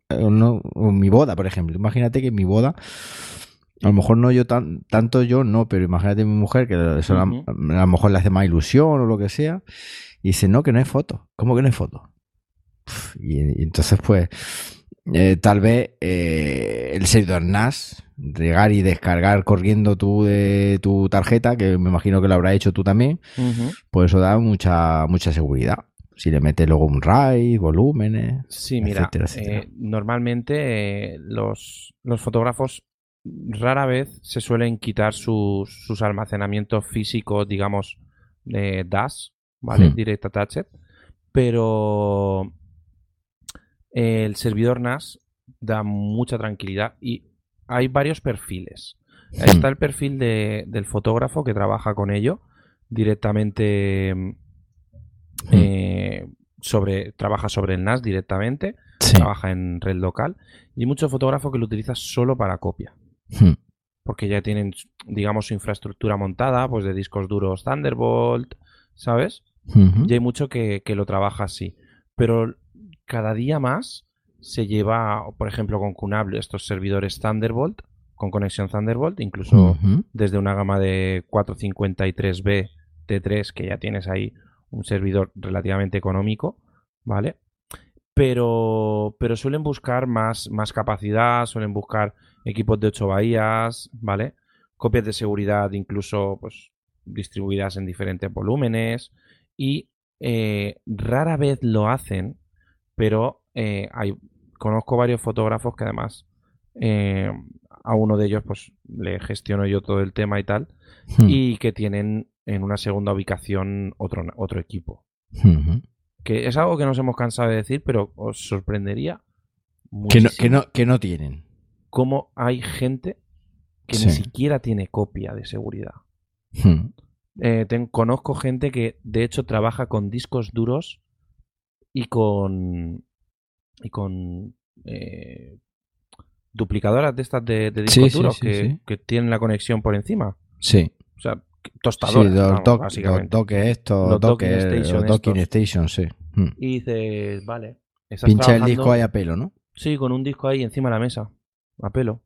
A: Eh, no, mi boda, por ejemplo. Imagínate que en mi boda a lo mejor no yo tan, tanto yo no, pero imagínate mi mujer que a, lo mejor le hace más ilusión o lo que sea. Y dice, no, que no hay foto. ¿Cómo que no hay foto? Y, entonces, pues, eh, tal vez eh, el servidor NAS, llegar y descargar corriendo tú de tu tarjeta, que me imagino que lo habrá hecho tú también, pues eso da mucha, mucha seguridad. Si le metes luego un RAID, volúmenes.
B: Sí, mira, eh, normalmente los, los fotógrafos rara vez se suelen quitar sus, sus almacenamientos físicos, digamos, de DAS, ¿vale? Hmm. Direct Attached. Pero el servidor NAS da mucha tranquilidad y hay varios perfiles. Hmm. Está el perfil del fotógrafo que trabaja con ello directamente hmm. eh, sobre trabaja sobre el NAS directamente, trabaja en red local y muchos fotógrafos que lo utilizan solo para copia. Hmm. Porque ya tienen, digamos, su infraestructura montada, pues de discos duros Thunderbolt, ¿sabes? Y hay mucho que, lo trabaja así. Pero cada día más se lleva, por ejemplo, con Qnap estos servidores Thunderbolt, con conexión Thunderbolt, incluso desde una gama de 453B T3, que ya tienes ahí un servidor relativamente económico, ¿vale? Pero, pero suelen buscar más, más capacidad, suelen buscar equipos de 8 bahías, ¿vale? Copias de seguridad incluso pues, distribuidas en diferentes volúmenes y eh, rara vez lo hacen, pero eh, hay, conozco varios fotógrafos que además eh, a uno de ellos pues le gestiono yo todo el tema y tal hmm. y que tienen en una segunda ubicación otro, otro equipo. Que es algo que nos hemos cansado de decir, pero os sorprendería.
A: Que que, no, que no tienen
B: cómo hay gente que ni siquiera tiene copia de seguridad. Hmm. Eh, conozco gente que de hecho trabaja con discos duros y con y con eh, duplicadoras de estas de, discos duros que, tienen la conexión por encima.
A: Sí.
B: O sea, tostadoras,
A: básicamente. Los esto, docking station, docking station, sí.
B: Hmm. Y dices, vale.
A: Pincha el disco ahí a pelo, ¿no?
B: Sí, con un disco ahí encima de la mesa a pelo.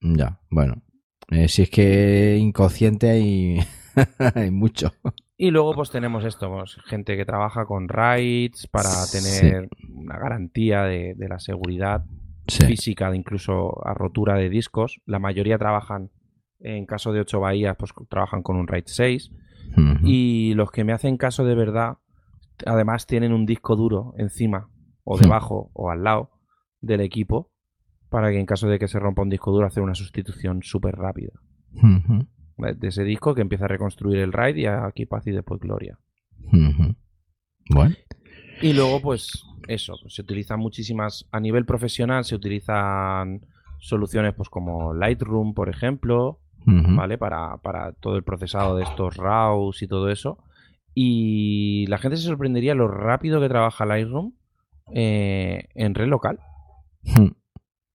A: Ya, bueno. Eh, si es que inconsciente hay, hay mucho.
B: Y luego pues tenemos esto, pues, gente que trabaja con RAIDs para tener una garantía de, la seguridad física, de incluso a rotura de discos. La mayoría trabajan, en caso de 8 bahías, pues trabajan con un RAID 6. Y los que me hacen caso de verdad, además tienen un disco duro encima, o hmm. debajo, o al lado del equipo, para que en caso de que se rompa un disco duro hacer una sustitución súper rápida. De ese disco que empieza a reconstruir el RAID y aquí paz y después gloria.
A: Bueno.
B: Y luego, pues, eso, pues, se utilizan muchísimas, a nivel profesional se utilizan soluciones pues como Lightroom, por ejemplo, ¿vale? Para, para, todo el procesado de estos RAWs y todo eso. Y la gente se sorprendería lo rápido que trabaja Lightroom eh, en red local.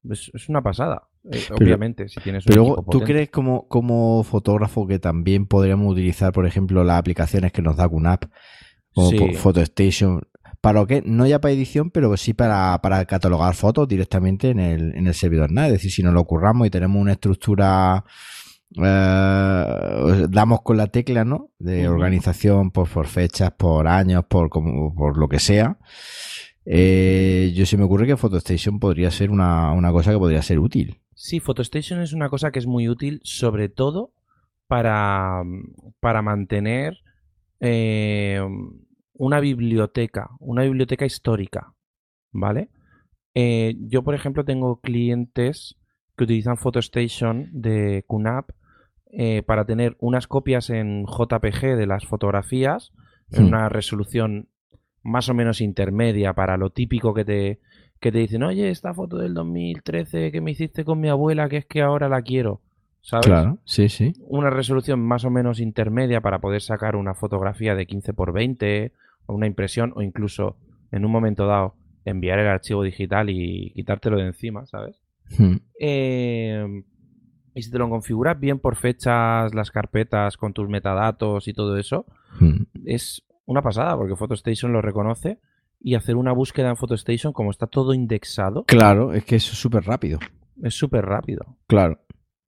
B: Es, una pasada. Eh, obviamente, si tienes un
A: Pero luego, ¿tú crees como, como fotógrafo que también podríamos utilizar, por ejemplo, las aplicaciones que nos da QNAP, como PhotoStation, para lo que no ya para edición, pero sí para, para catalogar fotos directamente en el, en el servidor NAS. Es decir, si nos lo curramos y tenemos una estructura eh, damos con la tecla, ¿no? De organización por, por fechas, por años, por, como, por lo que sea. Eh, yo se me ocurre que PhotoStation podría ser una, una cosa que podría ser útil.
B: Sí, PhotoStation es una cosa que es muy útil, sobre todo para, para mantener eh, una biblioteca, una biblioteca histórica, ¿vale? Eh, yo, por ejemplo, tengo clientes que utilizan PhotoStation de QNAP eh, para tener unas copias en JPG de las fotografías en
A: Hmm.
B: una resolución más o menos intermedia para lo típico que te, que te dicen, oye, esta foto del 2013 que me hiciste con mi abuela, que es que ahora la quiero, ¿sabes?
A: Claro, sí, sí.
B: Una resolución más o menos intermedia para poder sacar una fotografía de 15 por 20 o una impresión o incluso en un momento dado enviar el archivo digital y quitártelo de encima, ¿sabes?
A: Hmm.
B: Eh, y si te lo configuras bien por fechas, las carpetas con tus metadatos y todo eso,
A: Hmm.
B: es una pasada porque PhotoStation lo reconoce y hacer una búsqueda en PhotoStation como está todo indexado
A: Claro, es que eso es súper rápido.
B: es súper rápido.
A: Claro.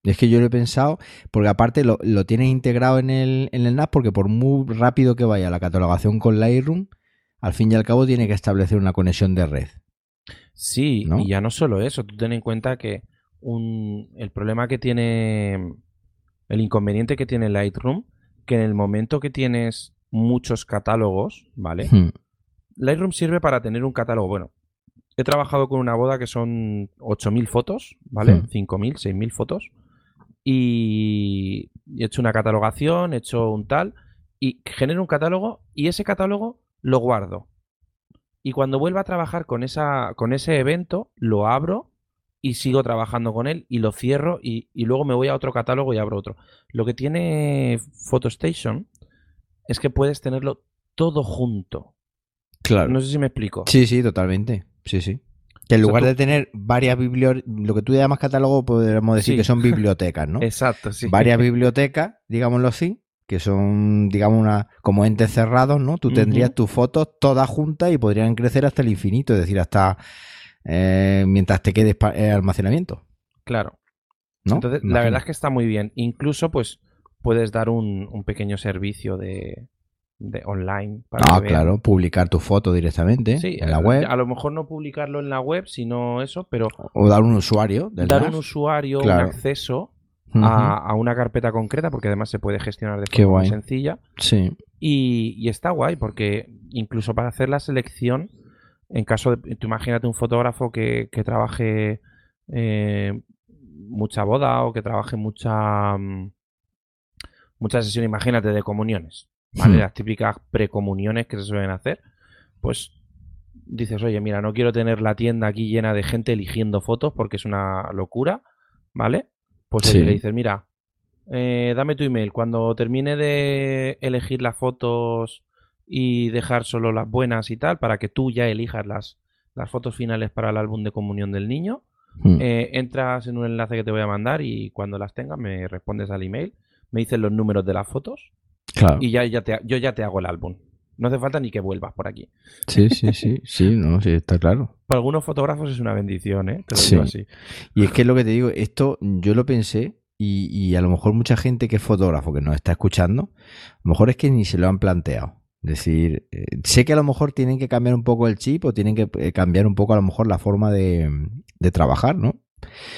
A: Es que yo lo he pensado, porque aparte lo, lo tienes integrado en el, en el NAS, porque por muy rápido que vaya la catalogación con Lightroom, al fin y al cabo tiene que establecer una conexión de red.
B: Sí,
A: ¿No?
B: y ya no solo eso, tú ten en cuenta que un, el problema que tiene, el inconveniente que tiene Lightroom, que en el momento que tienes muchos catálogos, ¿vale?
A: Hmm.
B: Lightroom sirve para tener un catálogo. Bueno, he trabajado con una boda que son 8.000 fotos, ¿vale?
A: Hmm.
B: 5.000, 6.000 fotos. Y he hecho una catalogación, he hecho un tal, y genero un catálogo y ese catálogo lo guardo. Y cuando vuelva a trabajar con, esa, con ese evento, lo abro y sigo trabajando con él y lo cierro y, y luego me voy a otro catálogo y abro otro. Lo que tiene PhotoStation es que puedes tenerlo todo junto.
A: Claro.
B: No sé si me explico.
A: Sí, sí, totalmente. Sí, sí. Que en
B: O sea,
A: lugar
B: tú-
A: de tener varias bibliotecas, lo que tú llamas catálogo, podríamos decir
B: Sí.
A: que son bibliotecas, ¿no?
B: Exacto, sí.
A: Varias bibliotecas, digámoslo así, que son, digamos, una, como entes cerrados, ¿no? Tú tendrías tus fotos todas juntas y podrían crecer hasta el infinito, es decir, hasta eh, mientras te quede espa- eh, almacenamiento,
B: Claro.
A: ¿no?
B: Entonces, la verdad es que está muy bien. Incluso, pues, puedes dar un, un pequeño servicio de, de online para
A: Ah,
B: que vean.
A: claro, publicar tus fotos directamente
B: Sí,
A: en la
B: a-
A: web
B: A lo mejor no publicarlo en la web, sino eso, pero
A: o dar un usuario del
B: dar
A: NAS.
B: un usuario
A: Claro.
B: un acceso a, a una carpeta concreta, porque además se puede gestionar de forma muy sencilla.
A: Sí.
B: Y, y está guay, porque incluso para hacer la selección, en caso de. Tú imagínate un fotógrafo que, que trabaje eh, mucha boda o que trabaje mucha. mm, mucha sesión, imagínate, de comuniones. ¿Vale?
A: Hmm.
B: Las típicas precomuniones que se suelen hacer. Pues dices, oye, mira, no quiero tener la tienda aquí llena de gente eligiendo fotos porque es una locura, ¿vale? Pues
A: Sí.
B: le dices, mira, eh, dame tu email. Cuando termine de elegir las fotos y dejar solo las buenas y tal, para que tú ya elijas las, las fotos finales para el álbum de comunión del niño,
A: Mm.
B: eh, entras en un enlace que te voy a mandar y cuando las tengas me respondes al email, me dices los números de las fotos
A: Claro.
B: y ya, ya te, yo ya te hago el álbum. No hace falta ni que vuelvas por aquí.
A: Sí, sí, sí, sí, no, sí, está claro.
B: Para algunos fotógrafos es una bendición, ¿eh? Te lo
A: Sí.
B: digo así.
A: Y es que es lo que te digo, esto yo lo pensé y, y a lo mejor mucha gente que es fotógrafo que nos está escuchando, a lo mejor es que ni se lo han planteado. Es decir, eh, sé que a lo mejor tienen que cambiar un poco el chip o tienen que eh, cambiar un poco a lo mejor la forma de, de trabajar, ¿no?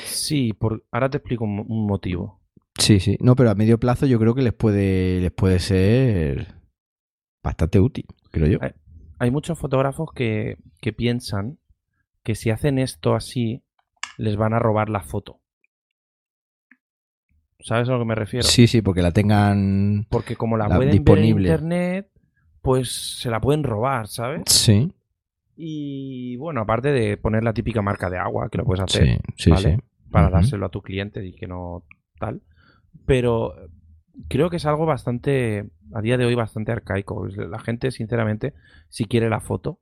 B: Sí, por... ahora te explico un, un motivo.
A: Sí, sí. No, pero a medio plazo yo creo que les puede, les puede ser bastante útil, creo yo.
B: Hay muchos fotógrafos que, que piensan que si hacen esto así, les van a robar la foto. ¿Sabes a lo que me refiero?
A: Sí, sí, porque la tengan.
B: Porque como la,
A: La-
B: pueden
A: disponible.
B: ver en internet, pues se la pueden robar, ¿sabes?
A: Sí,
B: Y bueno, aparte de poner la típica marca de agua, que lo puedes hacer
A: sí, sí,
B: ¿vale?
A: sí.
B: para dárselo a tu cliente y que no tal. Pero creo que es algo bastante, a día de hoy, bastante arcaico. La gente, sinceramente, si quiere la foto,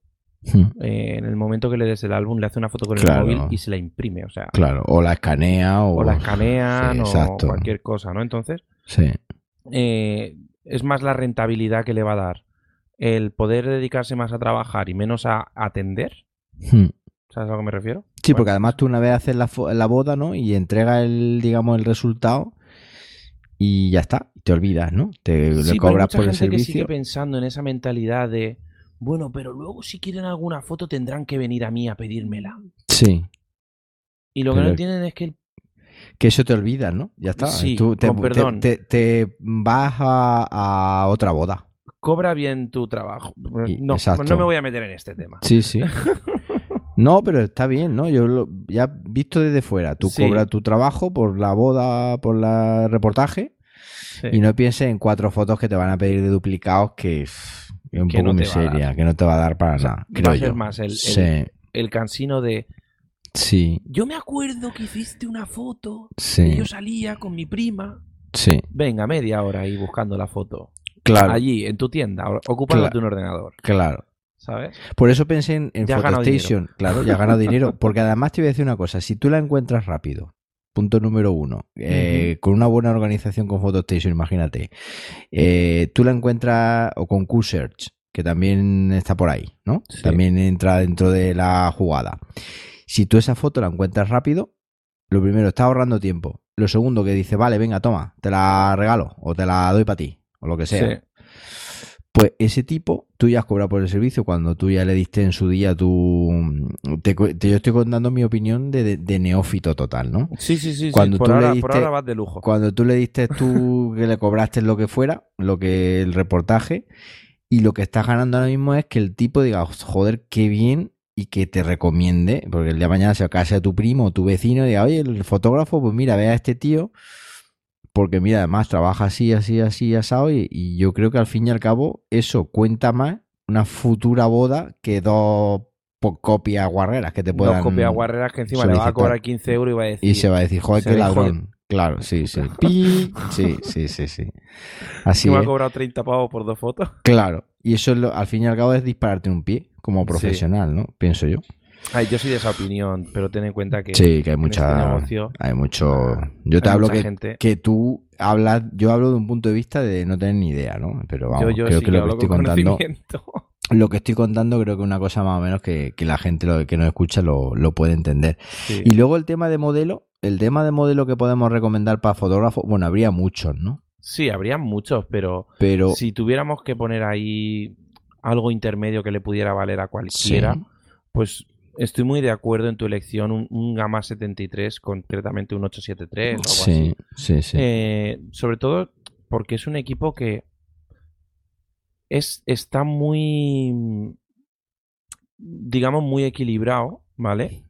A: Mm,
B: eh, en el momento que le des el álbum, le hace una foto con
A: Claro.
B: el móvil y se la imprime. O sea,
A: Claro, o la escanea o,
B: o la escanean
A: Sí,
B: o cualquier cosa, ¿no? Entonces,
A: Sí,
B: eh, es más la rentabilidad que le va a dar el poder dedicarse más a trabajar y menos a atender.
A: Hmm.
B: ¿Sabes a lo que me refiero?
A: Sí,
B: Bueno,
A: porque además tú una vez haces la, la boda, ¿no? Y entregas el, digamos, el resultado y ya está. Te olvidas, ¿no? Te
B: Sí,
A: le
B: pero hay
A: cobras
B: mucha
A: por el
B: gente que sigue
A: servicio.
B: pensando en esa mentalidad de, bueno, pero luego si quieren alguna foto tendrán que venir a mí a pedírmela.
A: Sí.
B: Y lo que no entienden es que el
A: Que eso te olvidas, ¿no? Ya está.
B: Sí,
A: Tú te,
B: con perdón.
A: te- te- te vas a, a otra boda.
B: cobra bien tu trabajo. No,
A: exacto.
B: no me voy a meter en este tema.
A: Sí, sí. No, pero está bien, ¿no? Yo lo, ya visto desde fuera, tú
B: Sí.
A: cobras tu trabajo por la boda, por el reportaje
B: Sí.
A: y no pienses en cuatro fotos que te van a pedir de duplicados que es un
B: Que
A: poco
B: no
A: miseria, que no te va a dar para
B: O sea,
A: nada.
B: va a ser
A: yo.
B: más el- el-
A: Sí,
B: El cansino de,
A: sí,
B: yo me acuerdo que hiciste una foto y
A: sí,
B: yo salía con mi prima.
A: sí.
B: Venga, media hora ahí buscando la foto.
A: Claro,
B: Allí, en tu tienda, o- ocupándote
A: Claro.
B: un ordenador.
A: claro.
B: ¿Sabes?
A: Por eso pensé en, en
B: Ya
A: PhotoStation. Claro, ya has ganado dinero. Porque además te voy a decir una cosa. Si tú la encuentras rápido, punto número uno, eh, con una buena organización con PhotoStation, imagínate. eh, tú la encuentras o con QSearch, que también está por ahí, ¿no?
B: Sí.
A: También entra dentro de la jugada. Si tú esa foto la encuentras rápido, lo primero, estás ahorrando tiempo. Lo segundo, que dice, vale, venga, toma, te la regalo o te la doy para ti, o lo que sea.
B: Sí.
A: Pues ese tipo, tú ya has cobrado por el servicio cuando tú ya le diste en su día tu... Te, yo estoy contando mi opinión de, de- de neófito total, ¿no?
B: Sí, sí, sí. sí.
A: Cuando
B: Por,
A: tú le
B: ahora, por
A: diste-
B: ahora vas de lujo.
A: Cuando tú le diste tú que le cobraste lo que fuera, lo que el reportaje, y lo que estás ganando ahora mismo es que el tipo diga, joder, qué bien, y que te recomiende, porque el día de mañana se casa tu primo o tu vecino y diga, oye, el fotógrafo, pues mira, ve a este tío, porque mira, además trabaja así, así, así, asado, y, y yo creo que al fin y al cabo eso cuenta más una futura boda que dos copias guarreras que te puedan...
B: Dos copias guarreras que encima le va a
A: solicitar.
B: cobrar 15 euros y va a decir.
A: Y se va a decir, joder, qué ladrón. Claro, sí, sí. Pi. Sí, sí, sí, sí. Así
B: me ha cobrado 30 pavos por dos fotos.
A: Claro. Y eso es lo- al fin y al cabo es dispararte un pie como profesional, ¿no? Pienso yo.
B: Ay, yo soy de esa opinión, pero ten en cuenta que
A: Sí, que hay
B: en
A: mucha.
B: este negocio
A: Hay mucho. Yo te hablo que,
B: gente.
A: que tú hablas. Yo hablo de un punto de vista de no tener ni idea, ¿no? Pero vamos,
B: yo, yo
A: creo
B: sí
A: que lo que estoy
B: con
A: contando. Lo que estoy contando creo que es una cosa más o menos que, que la gente lo, que nos escucha lo, lo puede entender.
B: Sí.
A: Y luego el tema de modelo, el tema de modelo que podemos recomendar para fotógrafos, bueno, habría muchos, ¿no?
B: Sí, habría muchos, pero
A: Pero
B: si tuviéramos que poner ahí algo intermedio que le pudiera valer a cualquiera,
A: Sí.
B: pues estoy muy de acuerdo en tu elección, un, un Gamma 73, concretamente un 873 o algo
A: sí,
B: así.
A: sí, sí.
B: Eh, sobre todo porque es un equipo que es, está muy, digamos, muy equilibrado, ¿vale?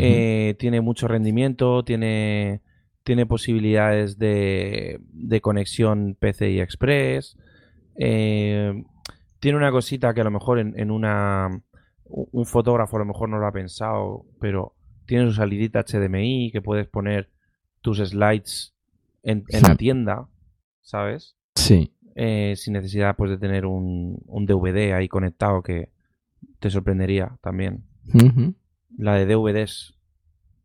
B: Eh, tiene mucho rendimiento, tiene, tiene posibilidades de, de conexión PCI Express. eh, tiene una cosita que a lo mejor en, en una un fotógrafo a lo mejor no lo ha pensado, pero tiene su salidita HDMI que puedes poner tus slides en, en la tienda, ¿sabes?
A: sí,
B: Eh, sin necesidad pues de tener un, un DVD ahí conectado que te sorprendería también. La de DVDs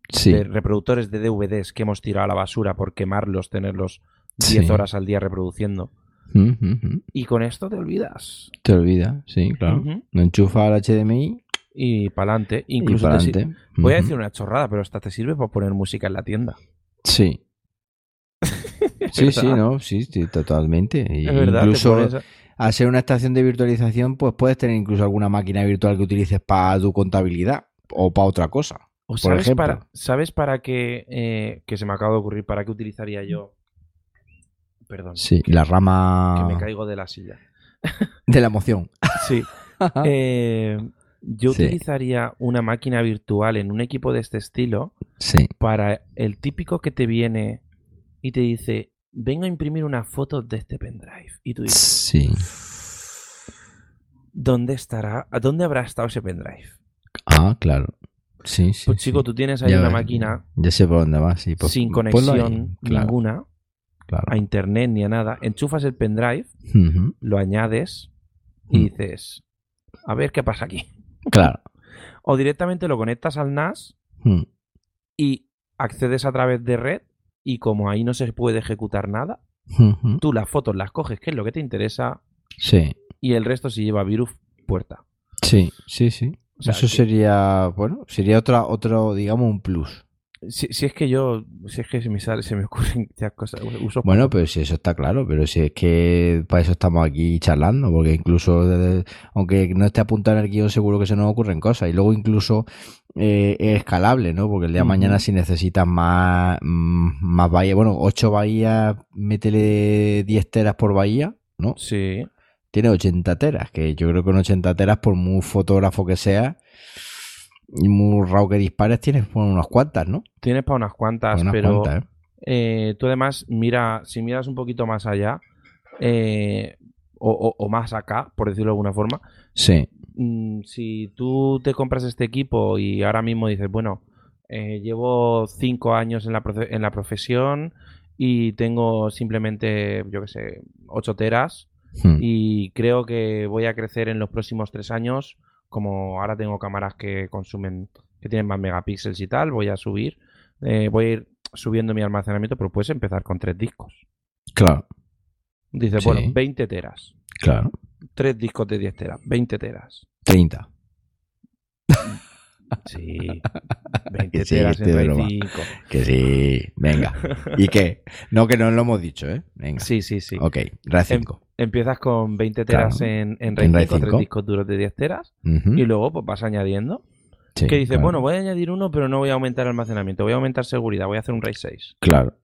A: sí,
B: de reproductores de DVDs que hemos tirado a la basura por quemarlos, tenerlos 10
A: Sí.
B: horas al día reproduciendo. Y con esto te olvidas.
A: Te olvida, sí, claro.
B: Ujú.
A: Lo enchufa al HDMI
B: Y para adelante. Incluso te
A: adelante.
B: voy a decir una chorrada, pero hasta te sirve para poner música en la tienda.
A: Sí. Sí,
B: ¿Verdad?
A: sí, no, sí, sí, totalmente. Y
B: Es verdad,
A: incluso
B: pones-
A: al ser una estación de virtualización, pues puedes tener incluso alguna máquina virtual que utilices para tu contabilidad o para otra cosa.
B: ¿O
A: por
B: sabes,
A: ejemplo.
B: para, ¿Sabes para qué? eh, que se me acaba de ocurrir, ¿para qué utilizaría yo? Perdón.
A: Sí, la
B: Que
A: rama
B: me caigo de la silla.
A: de la emoción.
B: Sí. Eh, yo
A: Sí.
B: utilizaría una máquina virtual en un equipo de este estilo
A: Sí,
B: para el típico que te viene y te dice, vengo a imprimir una foto de este pendrive. Y tú dices,
A: sí.
B: ¿dónde estará? ¿A dónde habrá estado ese pendrive?
A: Ah, claro. Sí, sí.
B: Pues chico,
A: sí.
B: tú tienes ahí
A: Ya
B: una
A: ves,
B: máquina
A: Ya sé por dónde vas. Sí, pues,
B: sin conexión
A: ahí, claro,
B: ninguna
A: claro.
B: a internet ni a nada. Enchufas el pendrive, lo añades y
A: Mm.
B: dices, a ver qué pasa aquí.
A: Claro.
B: O directamente lo conectas al NAS
A: Mm,
B: y accedes a través de red y como ahí no se puede ejecutar nada, tú las fotos las coges, que es lo que te interesa,
A: Sí.
B: y el resto si lleva virus, puerta.
A: Sí, sí, sí.
B: O sea,
A: Eso
B: que-
A: sería, bueno, sería otra, otro, digamos, un plus.
B: Si, si es que yo, si es que se me, sale, se me ocurren cosas, uso
A: Bueno, pero si eso está claro, pero si es que para eso estamos aquí charlando, porque incluso, desde- aunque no esté apuntado en el guion, seguro que se nos ocurren cosas. Y luego incluso eh, es escalable, ¿no? Porque el día de mañana si necesitas más, mm, más bahías, bueno, 8 bahías, métele 10 teras por bahía, ¿no?
B: Sí,
A: Tiene 80 teras, que yo creo que con 80 teras, por muy fotógrafo que sea y muy raro que dispares, tienes por unas cuantas, ¿no?
B: tienes para unas cuantas,
A: Unas
B: pero
A: cuantas, ¿eh?
B: eh, tú además, mira, si miras un poquito más allá, eh, o, o- o más acá, por decirlo de alguna forma,
A: Sí,
B: mm, si tú te compras este equipo y ahora mismo dices, bueno, eh, llevo cinco años en la, en la profesión y tengo simplemente, yo qué sé, 8 teras
A: Hmm.
B: y creo que voy a crecer en los próximos tres años, como ahora tengo cámaras que consumen, que tienen más megapíxeles y tal, voy a subir, eh, voy a ir subiendo mi almacenamiento, pero puedes empezar con tres discos.
A: claro,
B: Dices,
A: Sí.
B: bueno, 20 teras,
A: claro.
B: tres discos de 10 teras, 20 teras.
A: 30.
B: Sí, 20
A: Que sí,
B: teras
A: broma.
B: 5.
A: Que sí, venga. ¿Y qué? No, que no lo hemos dicho, ¿eh? Venga.
B: Sí, sí, sí.
A: Ok, RAID 5.
B: Empiezas con 20 teras
A: Claro.
B: en, en RAID
A: RAID
B: 5, tres
A: 5.
B: discos duros de 10 teras,
A: Ujú.
B: y luego pues vas añadiendo.
A: Sí,
B: que dices,
A: claro.
B: bueno, voy a añadir uno, pero no voy a aumentar almacenamiento, voy a aumentar seguridad, voy a hacer un RAID 6.
A: Claro,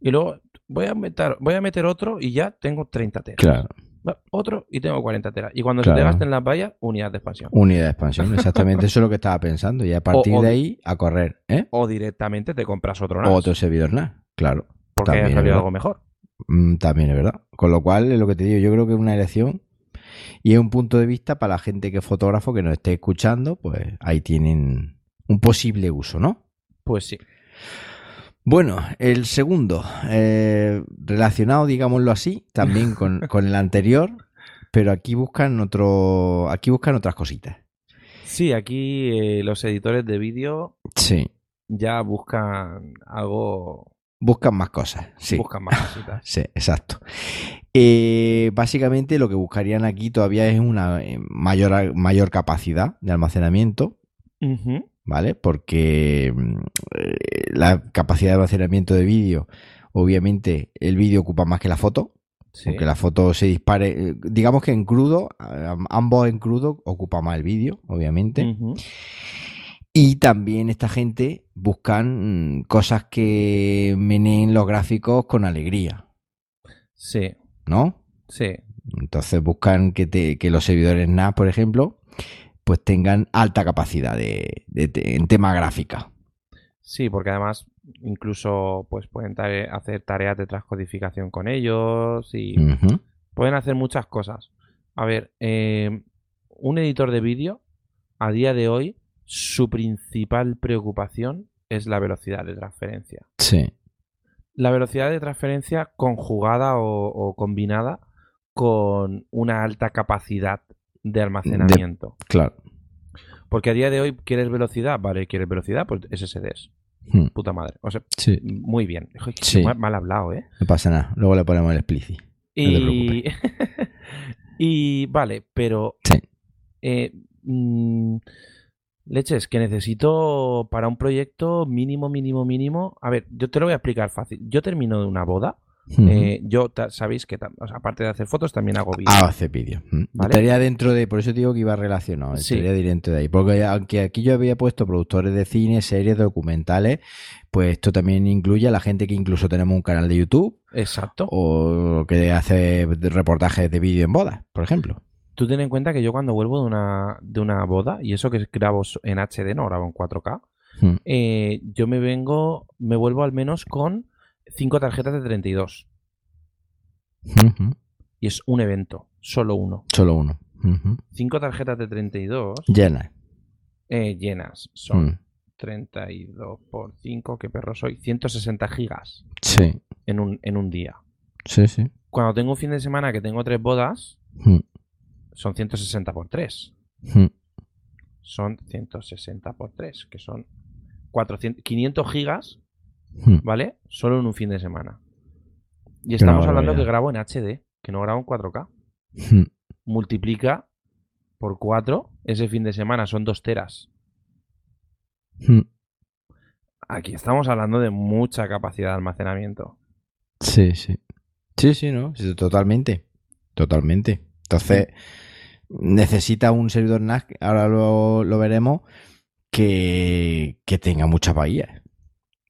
B: Y luego voy a aumentar, voy a meter otro y ya tengo 30 teras.
A: claro.
B: Otro y tengo 40 teras. Y cuando se
A: Claro.
B: te gasten las vallas, unidad de expansión.
A: Unidad de expansión, exactamente. Eso es lo que estaba pensando. Y a partir
B: o-
A: de ahí, a correr, ¿eh?
B: O directamente te compras otro NAS.
A: O otro servidor NAS, claro.
B: porque
A: también es
B: salido algo mejor.
A: Mm, También es verdad. Con lo cual, es lo que te digo, yo creo que es una elección y es un punto de vista para la gente que es fotógrafo que nos esté escuchando, pues ahí tienen un posible uso, ¿no?
B: Pues sí.
A: Bueno, el segundo, eh, relacionado, digámoslo así, también con, con el anterior, pero aquí buscan otro, aquí buscan otras cositas.
B: Sí, aquí eh, los editores de vídeo
A: Sí,
B: ya buscan algo.
A: buscan más cosas. Sí,
B: Buscan más cositas.
A: sí, exacto. Eh, básicamente lo que buscarían aquí todavía es una mayor, mayor capacidad de almacenamiento,
B: Ujú.
A: ¿Vale? Porque mm, eh, la capacidad de almacenamiento de vídeo, obviamente el vídeo ocupa más que la foto.
B: Sí.
A: Aunque la foto se dispare, eh, digamos que en crudo, ambos en crudo ocupa más el vídeo, obviamente. Y también esta gente buscan mm, cosas que meneen los gráficos con alegría,
B: Sí,
A: ¿no?
B: sí.
A: Entonces buscan que, te- que los servidores NAS, por ejemplo, pues tengan alta capacidad de, de- de- en tema gráfica.
B: Sí, porque además incluso pues pueden tare- hacer tareas de transcodificación con ellos y pueden hacer muchas cosas. A ver, eh, un editor de vídeo a día de hoy su principal preocupación es la velocidad de transferencia.
A: Sí,
B: La velocidad de transferencia conjugada o, o combinada con una alta capacidad de almacenamiento.
A: claro.
B: Porque a día de hoy quieres velocidad, vale, quieres velocidad, pues SSDs.
A: Mm,
B: Puta madre. O sea,
A: Sí,
B: muy bien. Joder, que
A: Sí.
B: mal, mal hablado, ¿eh?
A: no pasa nada. Luego le ponemos el te
B: Y, y vale, pero
A: Sí.
B: eh, mm, leches, que necesito para un proyecto mínimo, mínimo, mínimo. A ver, yo te lo voy a explicar fácil. Yo termino de una boda. Eh, yo sabéis que tam- o sea, aparte de hacer fotos también hago vídeos.
A: Ah, hace vídeo. Mm.
B: ¿Vale?
A: Estaría dentro de, por eso digo que iba relacionado,
B: Sí.
A: estaría dentro de ahí. Porque aunque aquí yo había puesto productores de cine, series, documentales, pues esto también incluye a la gente que incluso tenemos un canal de YouTube
B: Exacto.
A: o que hace reportajes de vídeo en bodas, por ejemplo.
B: Tú ten en cuenta que yo cuando vuelvo de una, de una boda, y eso que grabo en HD, no grabo en 4K,
A: Mm.
B: eh, yo me vengo, me vuelvo al menos con cinco tarjetas de 32.
A: Ujú.
B: Y es un evento, solo uno.
A: Solo uno. Ujú.
B: Cinco tarjetas de 32
A: Llena.
B: eh, llenas. Son
A: Mm.
B: 32 por 5, qué perro soy, 160 gigas
A: Sí,
B: en un, en un día.
A: sí, sí.
B: Cuando tengo un fin de semana que tengo tres bodas,
A: Mm.
B: son 160 por 3.
A: Mm.
B: Son 160 por 3, que son 400, 500 gigas. ¿Vale? Solo en un fin de semana. Y estamos hablando que grabo en HD, que no grabo en 4K.
A: Mm.
B: multiplica por 4 ese fin de semana, son 2 teras.
A: Hmm.
B: Aquí estamos hablando de mucha capacidad de almacenamiento.
A: Sí, sí. Sí, sí, ¿no? Sí, totalmente. Totalmente. Entonces, necesita un servidor NAS, ahora lo, lo veremos, que, que tenga muchas bahías.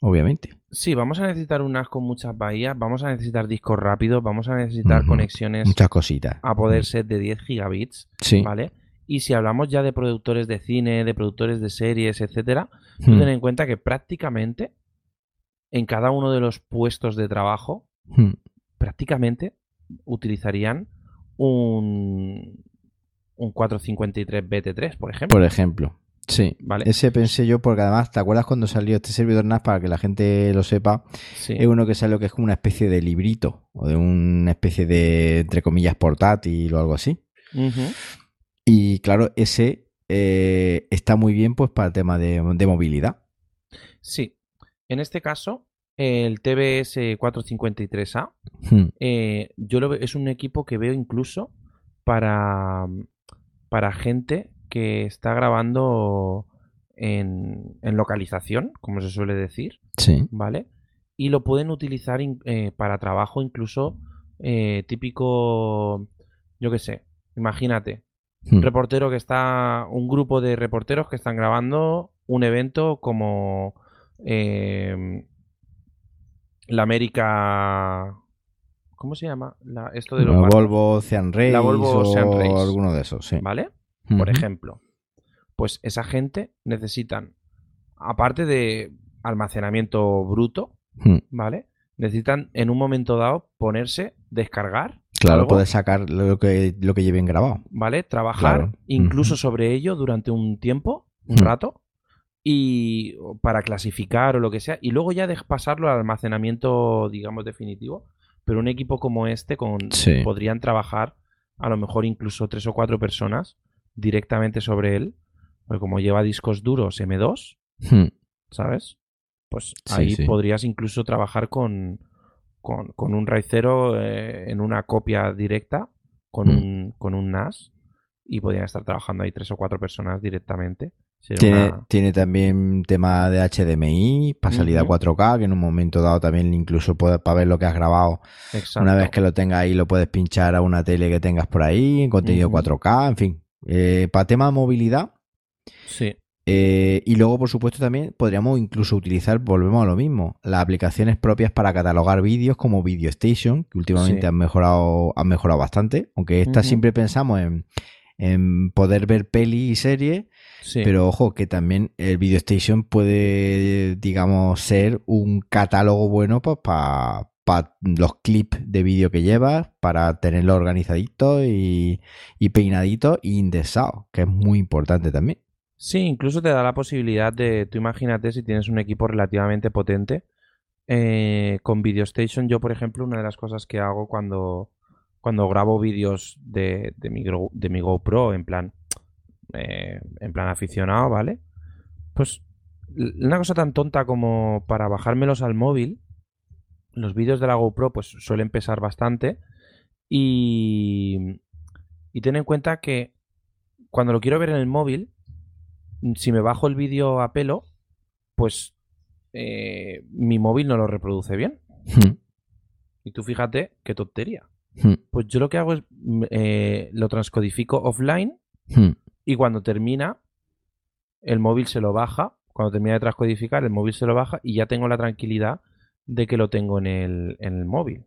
A: Obviamente.
B: Sí, vamos a necesitar un NAS con muchas bahías, vamos a necesitar discos rápidos, vamos a necesitar conexiones
A: Muchas cositas.
B: a poder ser de 10 gigabits,
A: Sí.
B: ¿vale? Y si hablamos ya de productores de cine, de productores de series, etcétera,
A: Hmm.
B: ten en cuenta que prácticamente en cada uno de los puestos de trabajo,
A: Hmm.
B: prácticamente utilizarían un, un 453 BT3, por ejemplo.
A: Por ejemplo. Sí.
B: Vale.
A: Ese pensé yo porque además, ¿te acuerdas cuando salió este servidor NAS? Para que la gente lo sepa,
B: Sí.
A: es uno que salió que es como una especie de librito o de una especie de, entre comillas, portátil o algo así. Y claro, ese eh, está muy bien pues para el tema de, de movilidad.
B: Sí. En este caso, el TBS 453A
A: Hmm.
B: eh, yo lo veo- es un equipo que veo incluso para, para gente que está grabando en, en localización, como se suele decir,
A: Sí.
B: ¿vale? Y lo pueden utilizar in- eh, para trabajo incluso eh, típico, yo qué sé, imagínate,
A: Hmm.
B: un reportero que está, un grupo de reporteros que están grabando un evento como eh, la América, ¿cómo se llama? La- esto de los
A: La
B: barcos,
A: Volvo Ocean Race
B: La Volvo
A: o
B: Ocean Race.
A: alguno de esos, sí.
B: ¿vale? Por ejemplo, pues esa gente necesitan, aparte de almacenamiento bruto. ¿vale? Necesitan en un momento dado ponerse, descargar,
A: Claro,
B: algo,
A: puedes sacar lo que, lo que lleven grabado.
B: ¿vale? Trabajar
A: Claro.
B: incluso sobre ello durante un tiempo, un rato, y para clasificar o lo que sea, y luego ya de- pasarlo al almacenamiento, digamos, definitivo. Pero un equipo como este con,
A: Sí.
B: podrían trabajar a lo mejor incluso tres o cuatro personas directamente sobre él, porque como lleva discos duros M2,
A: Hmm.
B: ¿sabes? Pues ahí
A: sí.
B: podrías incluso trabajar con, con, con un RAID 0 eh, en una copia directa con,
A: Mm.
B: un, con un NAS y podrían estar trabajando ahí tres o cuatro personas directamente.
A: Tiene,
B: una-
A: tiene también tema de HDMI para salida
B: Ujú.
A: 4K, que en un momento dado también incluso puedes, para ver lo que has grabado,
B: Exacto.
A: una vez que lo tengas ahí lo puedes pinchar a una tele que tengas por ahí, en contenido
B: Ujú.
A: 4K, en fin. Eh, para tema de movilidad,
B: Sí,
A: eh, y luego por supuesto también podríamos incluso utilizar, volvemos a lo mismo, las aplicaciones propias para catalogar vídeos como Video Station, que últimamente
B: Sí.
A: han mejorado, han mejorado bastante, aunque esta siempre pensamos en, en poder ver peli y series,
B: sí.
A: pero ojo, que también el Video Station puede, digamos, ser un catálogo bueno pues, para los clips de vídeo que llevas, para tenerlos organizaditos y, peinaditos y indexados, que es muy importante también.
B: Sí, incluso te da la posibilidad de, tú imagínate si tienes un equipo relativamente potente, eh, con Video Station, yo por ejemplo, una de las cosas que hago cuando, cuando grabo vídeos de, de, mi, de mi GoPro, en plan, eh, en plan aficionado, ¿vale? Pues una cosa tan tonta como para bajármelos al móvil, los vídeos de la GoPro pues suelen pesar bastante y, y ten en cuenta que cuando lo quiero ver en el móvil, si me bajo el vídeo a pelo, pues eh, mi móvil no lo reproduce bien. Y tú fíjate qué tontería. Pues yo lo que hago es mm, eh, lo transcodifico offline y cuando termina, el móvil se lo baja. Cuando termina de transcodificar, el móvil se lo baja y ya tengo la tranquilidad de que lo tengo en el, en el móvil.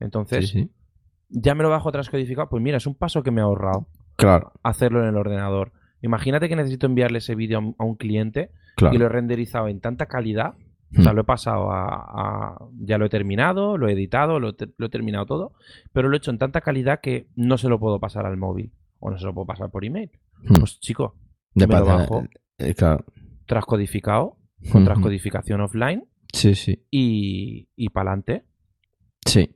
B: Entonces,
A: Sí, sí.
B: ya me lo bajo transcodificado. Pues mira, es un paso que me he ahorrado
A: Claro,
B: hacerlo en el ordenador. Imagínate que necesito enviarle ese vídeo a un- cliente
A: claro.
B: y lo he renderizado en tanta calidad. O sea, lo he pasado a, a- Ya lo he terminado, lo he editado, lo, he te- lo he terminado todo. Pero lo he hecho en tanta calidad que no se lo puedo pasar al móvil. O no se lo puedo pasar por email.
A: Hmm.
B: Pues chico,
A: De
B: me lo bajo.
A: eh, claro.
B: transcodificado, con
A: Ujú.
B: transcodificación offline
A: Sí, sí.
B: y, y para adelante.
A: Sí.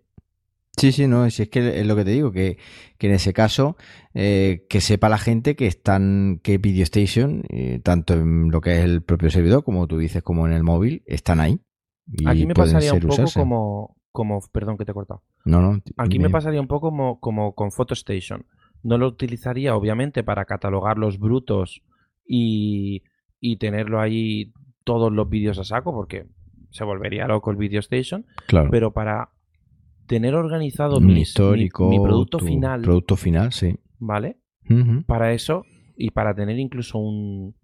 A: Sí, sí, no, si es que es lo que te digo, que, que en ese caso, eh, que sepa la gente que están, que Video Station, eh, tanto en lo que es el propio servidor, como tú dices, como en el móvil, están ahí. Y
B: Aquí me
A: pueden
B: pasaría un poco
A: usarse.
B: como, como, perdón que te he cortado.
A: No, no.
B: Aquí me pasaría un poco como, como con PhotoStation. No lo utilizaría, obviamente, para catalogar los brutos y, y tenerlo ahí todos los vídeos a saco, porque se volvería loco el Video Station,
A: Claro.
B: pero para tener organizado mis- mi-
A: histórico.
B: mi, producto final,
A: Producto final, sí.
B: ¿vale? Para eso y para tener incluso un,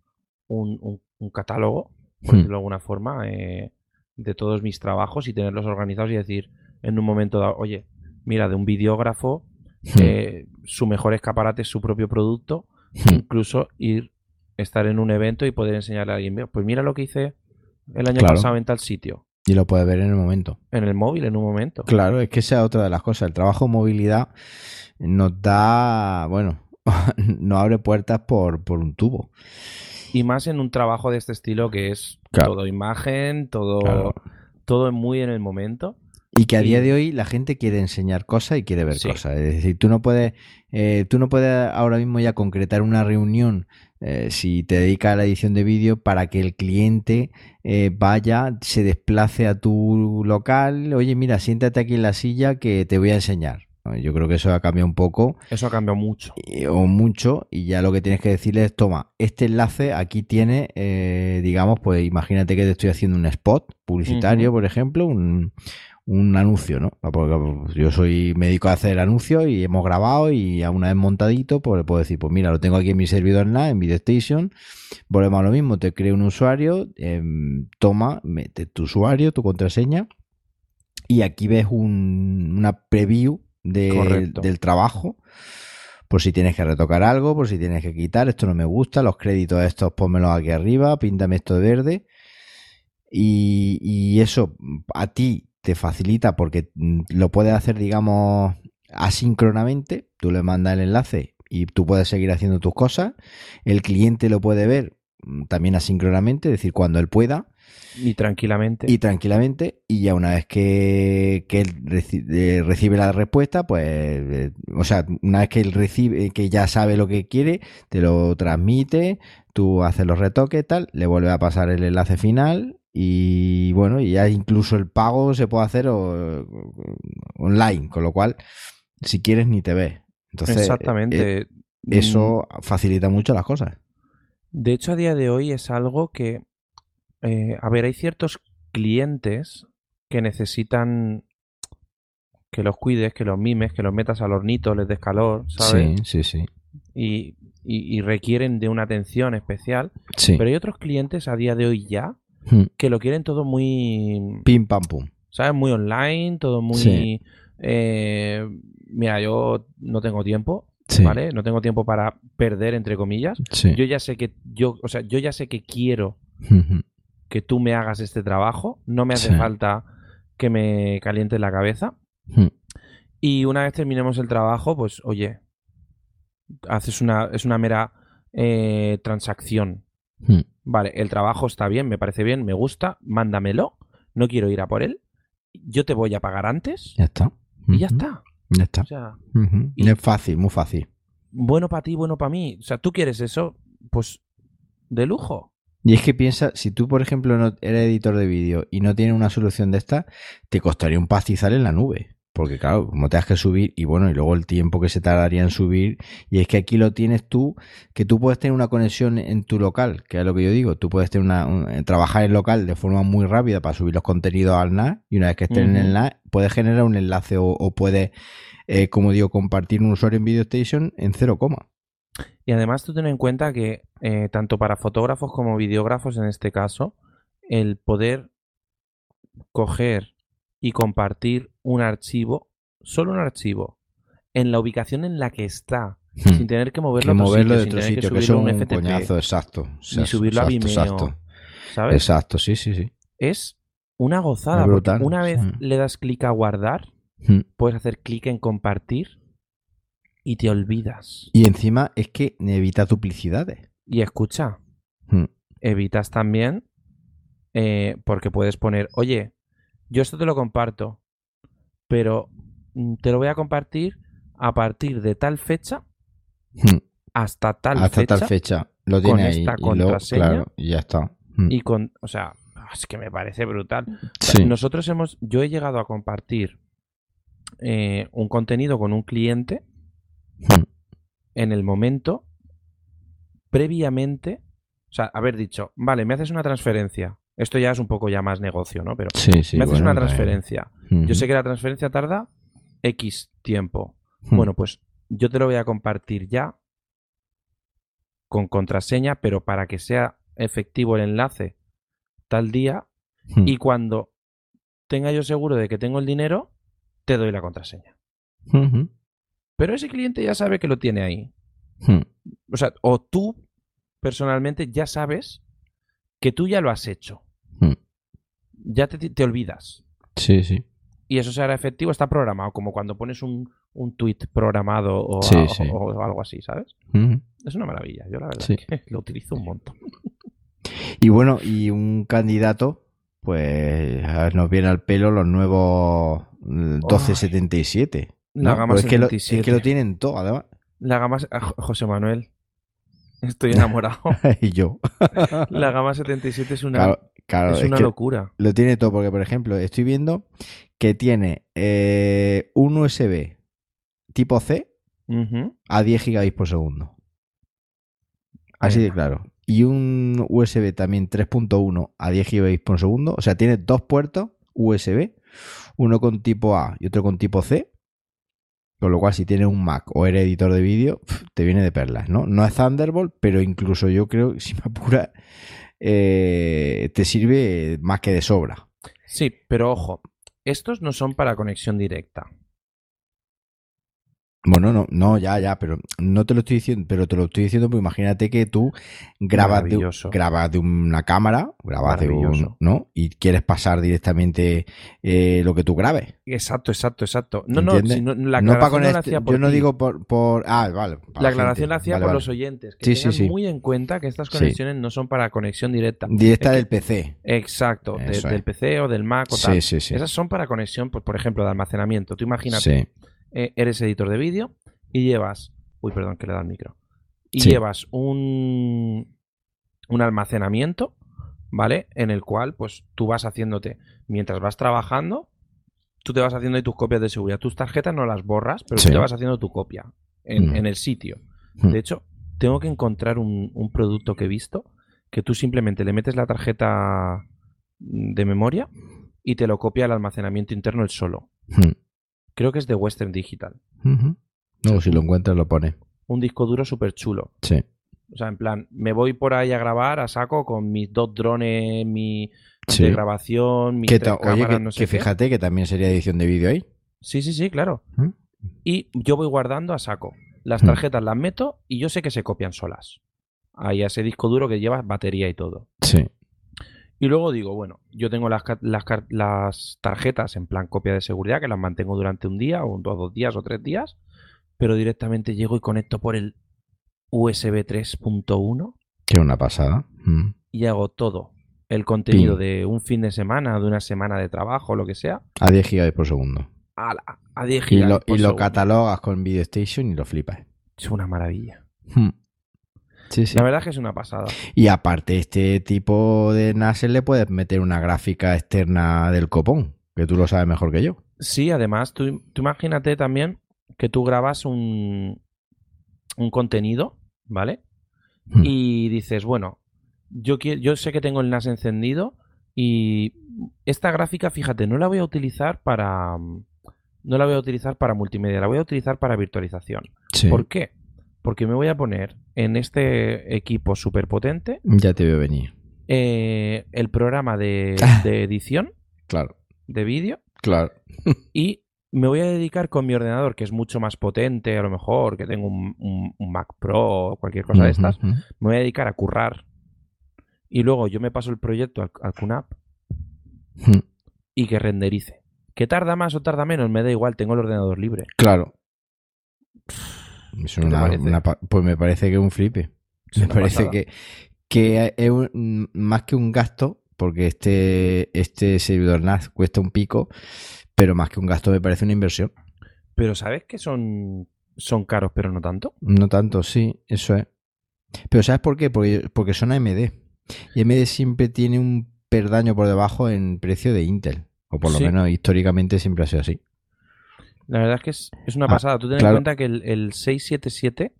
B: un, un- un catálogo, por
A: Hmm.
B: decirlo de alguna forma, eh, de todos mis trabajos y tenerlos organizados y decir en un momento dado, oye, mira, de un videógrafo,
A: Hmm.
B: eh, su mejor escaparate es su propio producto,
A: Hmm.
B: incluso ir, estar en un evento y poder enseñarle a alguien, "Mira, pues mira lo que hice el año
A: Claro.
B: pasado en tal sitio,
A: Y lo puedes ver en el momento.
B: en el móvil en un momento.
A: Claro, es que esa es otra de las cosas. El trabajo movilidad nos da, bueno, nos abre puertas por, por un tubo.
B: Y más en un trabajo de este estilo que es
A: Claro.
B: todo imagen, todo,
A: Claro.
B: todo muy en el momento.
A: Y que a día de hoy la gente quiere enseñar cosas y quiere ver
B: Sí.
A: cosas. Es decir, tú no puedes, eh, tú no puedes ahora mismo ya concretar una reunión eh, si te dedicas a la edición de vídeo para que el cliente eh, vaya, se desplace a tu local. Oye, mira, siéntate aquí en la silla que te voy a enseñar. Yo creo que eso ha cambiado un poco
B: Eso ha cambiado mucho.
A: o mucho y ya lo que tienes que decirle es toma este enlace aquí tiene eh, digamos pues imagínate que te estoy haciendo un spot publicitario por ejemplo un, un anuncio no porque pues, yo soy médico de hacer anuncios y hemos grabado y a una vez montadito pues le puedo decir pues mira lo tengo aquí en mi servidor NAS en VideoStation volvemos a lo mismo te creo un usuario em, toma mete tu usuario tu contraseña y aquí ves un- una preview de- del trabajo por si tienes que retocar algo, por si tienes que quitar, esto no me gusta, los créditos estos pónmelos aquí arriba, píntame esto de verde. Y, y eso a ti te facilita porque mm, lo puedes hacer, digamos, asíncronamente. Tú le mandas el enlace y tú puedes seguir haciendo tus cosas. El cliente lo puede ver mm, también asíncronamente, es decir, cuando él pueda
B: Y tranquilamente.
A: y tranquilamente y ya una vez que, que él reci- eh, recibe la respuesta pues eh, o sea una vez que él recibe que ya sabe lo que quiere te lo transmite tú haces los retoques tal le vuelve a pasar el enlace final y bueno y ya incluso el pago se puede hacer o- online con lo cual si quieres ni te ves entonces eh,
B: Exactamente. Mm,
A: eso facilita mucho las cosas
B: De hecho, a día de hoy es algo que, eh, a ver, hay ciertos clientes que necesitan que los cuides, que los mimes, que los metas al hornito, les des calor, ¿sabes?
A: sí sí sí
B: Y, y- y requieren de una atención especial.
A: sí
B: Pero hay otros clientes a día de hoy ya
A: Hmm.
B: que lo quieren todo muy,
A: pim pam pum
B: ¿sabes? Muy online, todo muy...
A: Sí.
B: eh, mira, yo no tengo tiempo,
A: sí
B: ¿vale? No tengo tiempo para perder, entre comillas.
A: sí
B: Yo ya sé que yo, o sea, yo ya sé que quiero que tú me hagas este trabajo. No me hace falta que me calientes la cabeza.
A: Ujú.
B: Y una vez terminemos el trabajo, pues, oye, haces una, es una mera eh, transacción. Vale, el trabajo está bien, me parece bien, me gusta, mándamelo. No quiero ir a por él. Yo te voy a pagar antes
A: Ya está.
B: y ya está.
A: Ya está.
B: O sea,
A: Ujú.
B: y-
A: Es fácil, muy fácil.
B: bueno para ti, bueno para mí. O sea, tú quieres eso, pues de lujo.
A: Y es que piensa, si tú, por ejemplo, no eres editor de vídeo y no tienes una solución de esta, te costaría un pastizal en la nube. Porque claro, como te has que subir, y bueno, y luego el tiempo que se tardaría en subir, y es que aquí lo tienes tú, que tú puedes tener una conexión en tu local, que es lo que yo digo, tú puedes tener una, un- eh, trabajar en local de forma muy rápida para subir los contenidos al NAS, y una vez que estén en el. NAS, puedes generar un enlace o, o puedes, eh, como digo, compartir un usuario en VideoStation en cero coma.
B: Y además tú ten en cuenta que eh, tanto para fotógrafos como videógrafos en este caso, el poder coger y compartir un archivo, solo un archivo, en la ubicación en la que está, sin tener que moverlo,
A: Hmm. que
B: a
A: moverlo
B: sitio,
A: de
B: sin
A: otro
B: tener
A: sitio, que
B: subirlo
A: es
B: un FTP,
A: coñazo, exacto.
B: ni subirlo a Vimeo,
A: exacto.
B: ¿sabes?
A: Exacto, sí, sí, sí.
B: Es una gozada,
A: brutal,
B: una vez
A: sí.
B: le das clic a guardar,
A: Mm.
B: puedes hacer clic en compartir y te olvidas.
A: Y encima es que evita duplicidades.
B: Y escucha,
A: Mm.
B: evitas también eh, porque puedes poner, oye, yo esto te lo comparto, pero mm, te lo voy a compartir a partir de tal fecha
A: Mm.
B: hasta tal
A: Hasta
B: fecha
A: tal fecha lo
B: con
A: tiene ahí.
B: esta
A: y
B: contraseña
A: claro, y ya está. Mm.
B: y con, o sea, Es que me parece brutal.
A: Sí.
B: Nosotros hemos, yo he llegado a compartir eh, un contenido con un cliente
A: Hmm.
B: en el momento previamente, o sea, haber dicho, vale, me haces una transferencia. Esto ya es un poco ya más negocio, ¿no? Pero
A: Sí, sí.
B: me haces
A: bueno,
B: una
A: eh,
B: transferencia. Yo sé que la transferencia tarda X tiempo.
A: ujú,
B: Bueno, pues yo te lo voy a compartir ya con contraseña, pero para que sea efectivo el enlace tal día
A: ujú,
B: y cuando tenga yo seguro de que tengo el dinero, te doy la contraseña. Pero ese cliente ya sabe que lo tiene ahí.
A: ujú.
B: O sea, o tú personalmente ya sabes que tú ya lo has hecho. Ya te, te olvidas.
A: Sí, sí.
B: Y eso será efectivo, está programado, como cuando pones un, un tweet programado o,
A: Sí,
B: a-
A: sí.
B: o- o algo así, ¿sabes? Es una maravilla. Yo la verdad
A: Sí.
B: que lo utilizo un montón.
A: Y bueno, y un candidato, pues nos viene al pelo los nuevos eh, 1277.
B: La
A: ¿no?
B: gama
A: Pues es, que lo, es
B: 77.
A: que lo tienen todo, además.
B: La gama... ah, Jo- José Manuel. Estoy enamorado.
A: y yo.
B: La gama 77 es una,
A: Claro, claro,
B: es
A: es
B: una locura.
A: lo tiene todo, porque por ejemplo, estoy viendo que tiene eh, un USB tipo C a 10 gigabits por segundo. Así de claro. Y un USB también 3.1 a 10 gigabits por segundo. O sea, tiene dos puertos USB, uno con tipo A y otro con tipo C. Con lo cual, si tienes un Mac o eres editor de vídeo, te viene de perlas, ¿no? No es Thunderbolt, pero incluso yo creo, si me apura, eh, te sirve más que de sobra.
B: Sí, pero ojo, estos no son para conexión directa.
A: Bueno, no, no, ya, ya, pero no te lo estoy diciendo, pero te lo estoy diciendo porque imagínate que tú grabas de, grabas de una cámara, grabas de un. ¿no? Y quieres pasar directamente eh, lo que tú grabes.
B: Exacto, exacto, exacto. No, no, no, la
A: no para
B: aclaración no la
A: conect-
B: hacía por
A: yo no
B: ti.
A: digo por, por, ah, vale. para
B: La aclaración la hacía
A: Vale,
B: por
A: vale.
B: los oyentes, que
A: Sí, sí,
B: tengan
A: sí.
B: muy en cuenta que estas conexiones no son para conexión directa.
A: Directa
B: Es que-
A: del PC.
B: Exacto, de- del. PC o del Mac o tal.
A: Sí, sí, sí.
B: Esas son para conexión, pues, por ejemplo, de almacenamiento. Tú imagínate,
A: Sí.
B: Eh, eres editor de vídeo y llevas. Uy, perdón, que le da el micro. Y
A: Sí.
B: llevas un, un almacenamiento, ¿vale? En el cual, pues, tú vas haciéndote. Mientras vas trabajando, tú te vas haciendo ahí tus copias de seguridad. Tus tarjetas no las borras, pero
A: Sí.
B: tú te vas haciendo tu copia en,
A: Mm.
B: en el sitio.
A: Mm.
B: De hecho, tengo que encontrar un, un producto que he visto que tú simplemente le metes la tarjeta de memoria y te lo copia al almacenamiento interno el solo.
A: Mm.
B: Creo que es de Western Digital.
A: No, si lo encuentras lo pones.
B: Un disco duro súper chulo.
A: Sí.
B: O sea, en plan, me voy por ahí a grabar a saco con mis dos drones, mi
A: Sí.
B: de grabación, mis
A: Que
B: tres
A: oye, que,
B: no sé
A: que
B: qué.
A: fíjate que también sería edición de vídeo ahí.
B: Sí, sí, sí, claro.
A: ¿Mm?
B: Y yo voy guardando a saco. Las
A: Mm.
B: tarjetas las meto y yo sé que se copian solas. Ahí a ese disco duro que lleva batería y todo.
A: Sí.
B: Y luego digo, bueno, yo tengo las, las, tarjetas en plan copia de seguridad que las mantengo durante un día o dos, dos días o tres días, pero directamente llego y conecto por el USB 3.1
A: Que una pasada. Mm.
B: y hago todo. El contenido
A: Pim.
B: de un fin de semana, de una semana de trabajo, lo que sea,
A: A 10 gigabits por segundo.
B: a, la- a 10
A: Y
B: gigas
A: lo,
B: por
A: y lo catalogas con Video Station y lo flipas.
B: Es una maravilla.
A: Mm. Sí, sí.
B: La verdad es que es una pasada.
A: Y aparte, este tipo de NAS le puedes meter una gráfica externa del copón, que tú lo sabes mejor que yo.
B: Sí, además, tú, tú imagínate también que tú grabas un, un contenido, ¿vale?
A: Mm.
B: y dices, bueno, yo, yo sé que tengo el NAS encendido y esta gráfica, fíjate, no la voy a utilizar para no la voy a utilizar para multimedia, la voy a utilizar para virtualización.
A: Sí.
B: ¿Por qué? Porque me voy a poner en este equipo súper potente
A: Ya te veo venir.
B: eh, el programa de, de edición
A: Claro,
B: de vídeo
A: claro.
B: y me voy a dedicar con mi ordenador, que es mucho más potente, a lo mejor, que tengo un, un- un Mac Pro o cualquier cosa de estas, me voy a dedicar a currar. Y luego yo me paso el proyecto al, al QNAP y que renderice. Que tarda más o tarda menos, me da igual, tengo el ordenador libre.
A: Claro. Es
B: ¿Qué te
A: una-
B: parece?
A: una pa- pues me parece que es un flipe. Me parece
B: pasada.
A: que, que es un- más que un gasto, porque este, este servidor NAS cuesta un pico, pero más que un gasto me parece una inversión.
B: Pero ¿sabes que son, son caros, pero no tanto?
A: No tanto, sí, eso es. Pero ¿sabes por qué? Porque, porque son AMD. Y AMD siempre tiene un perdaño por debajo en precio de Intel. O por lo
B: Sí.
A: menos históricamente siempre ha sido así.
B: La verdad es que es, es una
A: Ah,
B: pasada. Tú ten
A: claro.
B: en cuenta que el, el 677,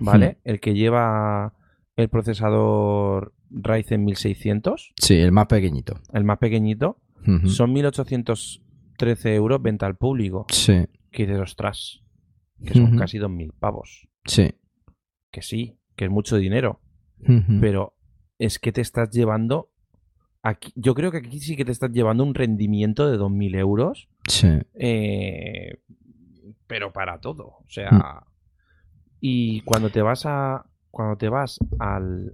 B: ¿vale? El que lleva el procesador Ryzen 1600,
A: Sí, el más pequeñito.
B: el más pequeñito,
A: Ujú.
B: son 1813 euros venta al público.
A: Sí,
B: Que dices, ostras, que son
A: Ujú.
B: casi 2.000 pavos.
A: sí.
B: Que sí, que es mucho dinero. Pero es que te estás llevando. Aquí, yo creo que aquí sí que te estás llevando un rendimiento de 2.000 euros.
A: Sí.
B: eh, pero para todo. O sea.
A: Mm.
B: Y cuando te vas a. Cuando te vas al.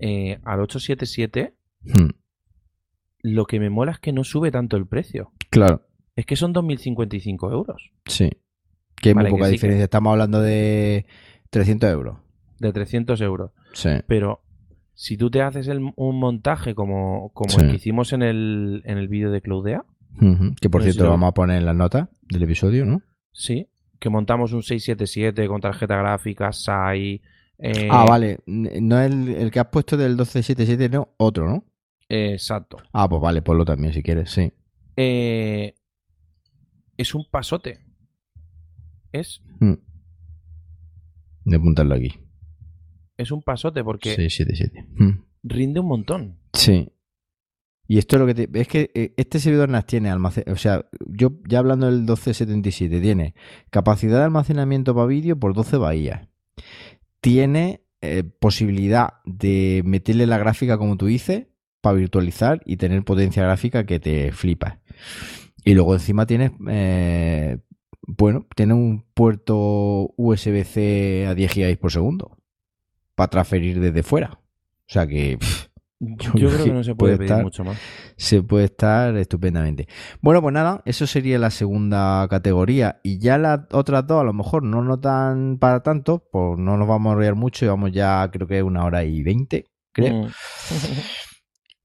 B: eh, al 877,
A: Mm.
B: lo que me mola es que no sube tanto el precio.
A: Claro,
B: Es que son 2.055 euros.
A: sí. Que hay
B: Vale,
A: muy
B: que
A: poca
B: sí que-
A: diferencia. Estamos hablando de 300 euros.
B: De 300 euros.
A: Sí.
B: Pero si tú te haces el- un montaje como, como
A: Sí.
B: el que hicimos en el, en el vídeo de
A: Que por
B: No sé
A: cierto
B: si
A: lo vamos a poner en las notas del episodio, ¿no?
B: sí, que montamos un 677 con tarjeta gráfica, SAI. eh,
A: Ah, vale. No el, el que has puesto del 1277, no, otro, ¿no?
B: eh, exacto.
A: Ah, pues vale, ponlo también si quieres, sí.
B: Eh, es un pasote. Es,
A: Mm. De apuntarlo aquí.
B: es un pasote porque
A: 677. Mm.
B: rinde un montón.
A: Sí. Y esto es lo que te... Es que eh, este servidor NAS tiene almacén... O sea, yo ya hablando del 1277, tiene capacidad de almacenamiento para vídeo por 12 bahías. Tiene eh, posibilidad de meterle la gráfica como tú dices para virtualizar y tener potencia gráfica que te flipas. Y luego encima tienes... eh, bueno, tiene un puerto USB-C a 10 GB por segundo para transferir desde fuera. O sea que...
B: Yo,
A: Yo
B: creo que no se
A: puede
B: puede pedir
A: estar-
B: mucho más.
A: se puede estar estupendamente. Bueno, pues nada, eso sería la segunda categoría. Y ya las otras dos, a lo mejor no notan para tanto, pues no nos vamos a enrollar mucho y vamos ya, creo que una hora y veinte, creo.
B: Mm.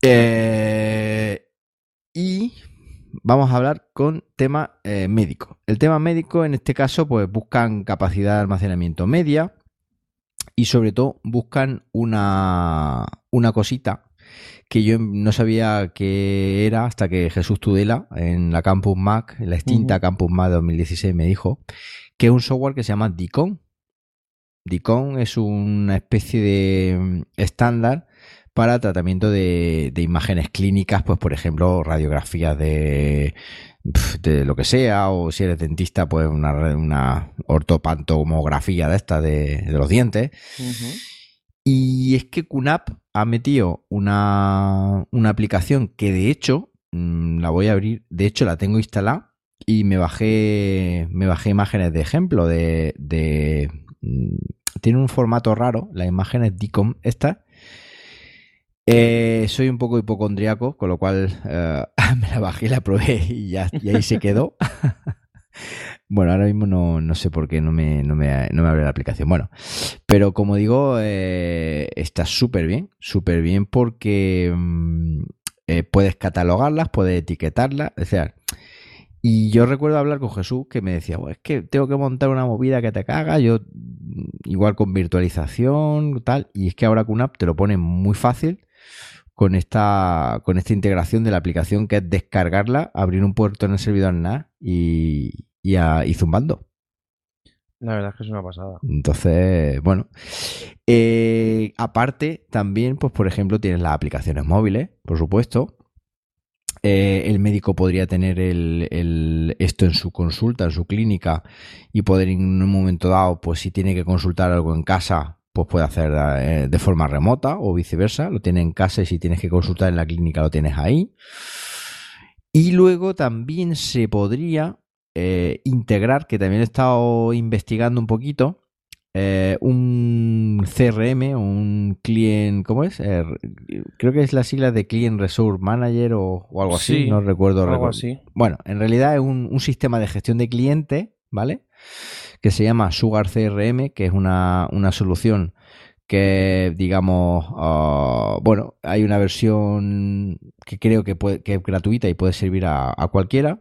A: Eh, y vamos a hablar con tema eh, médico. El tema médico, en este caso, pues buscan capacidad de almacenamiento media y sobre todo buscan una, una cosita que yo no sabía que era hasta que Jesús Tudela en la Campus Mac, en la extinta
B: Ujú.
A: Campus Mac de 2016 me dijo que es un software que se llama Dicon. Dicon es una especie de mm, estándar para tratamiento de, de imágenes clínicas, pues por ejemplo radiografías de, lo que sea, o si eres dentista, pues una, una ortopantomografía de esta de, de los dientes. Y es que QNAP ha metido una, una aplicación que de hecho, mm, la voy a abrir, de hecho la tengo instalada y me bajé, me bajé imágenes de ejemplo de, mm, tiene un formato raro, las imágenes DICOM estas. Eh, soy un poco hipocondriaco, con lo cual eh, me la bajé, la probé y ya y ahí se quedó. bueno, ahora mismo no, no sé por qué no me, no, me, no me abre la aplicación. Bueno, pero como digo, eh, está súper bien, súper bien porque mm, eh, puedes catalogarlas, puedes etiquetarlas, o sea, y yo recuerdo hablar con Jesús que me decía, "Buah, es que tengo que montar una movida que te caga, yo mm, igual con virtualización, tal, y es que ahora QNAP te lo pone muy fácil con esta, con esta integración de la aplicación que es descargarla, abrir un puerto en el servidor NAS y, y, a- y zumbando.
B: La verdad es que es una pasada.
A: Entonces, bueno. Eh, aparte, también, pues, por ejemplo, tienes las aplicaciones móviles, por supuesto. Eh, el médico podría tener el, el- esto en su consulta, en su clínica, y poder en un momento dado, pues si tiene que consultar algo en casa, pues puede hacer eh, de forma remota o viceversa. Lo tiene en casa y si tienes que consultar en la clínica lo tienes ahí. Y luego también se podría eh, integrar, que también he estado investigando un poquito, eh, un CRM, un client, ¿cómo es? Eh, creo que es la sigla de Client Resource Manager o, o algo así,
B: Sí,
A: no recuerdo.
B: Algo
A: recuerdo.
B: así.
A: Bueno, en realidad es un, un sistema de gestión de clientes, ¿vale? Que se llama Sugar CRM, que es una, una solución que, digamos, ah, bueno, hay una versión que creo que, puede, que es gratuita y puede servir a, a cualquiera,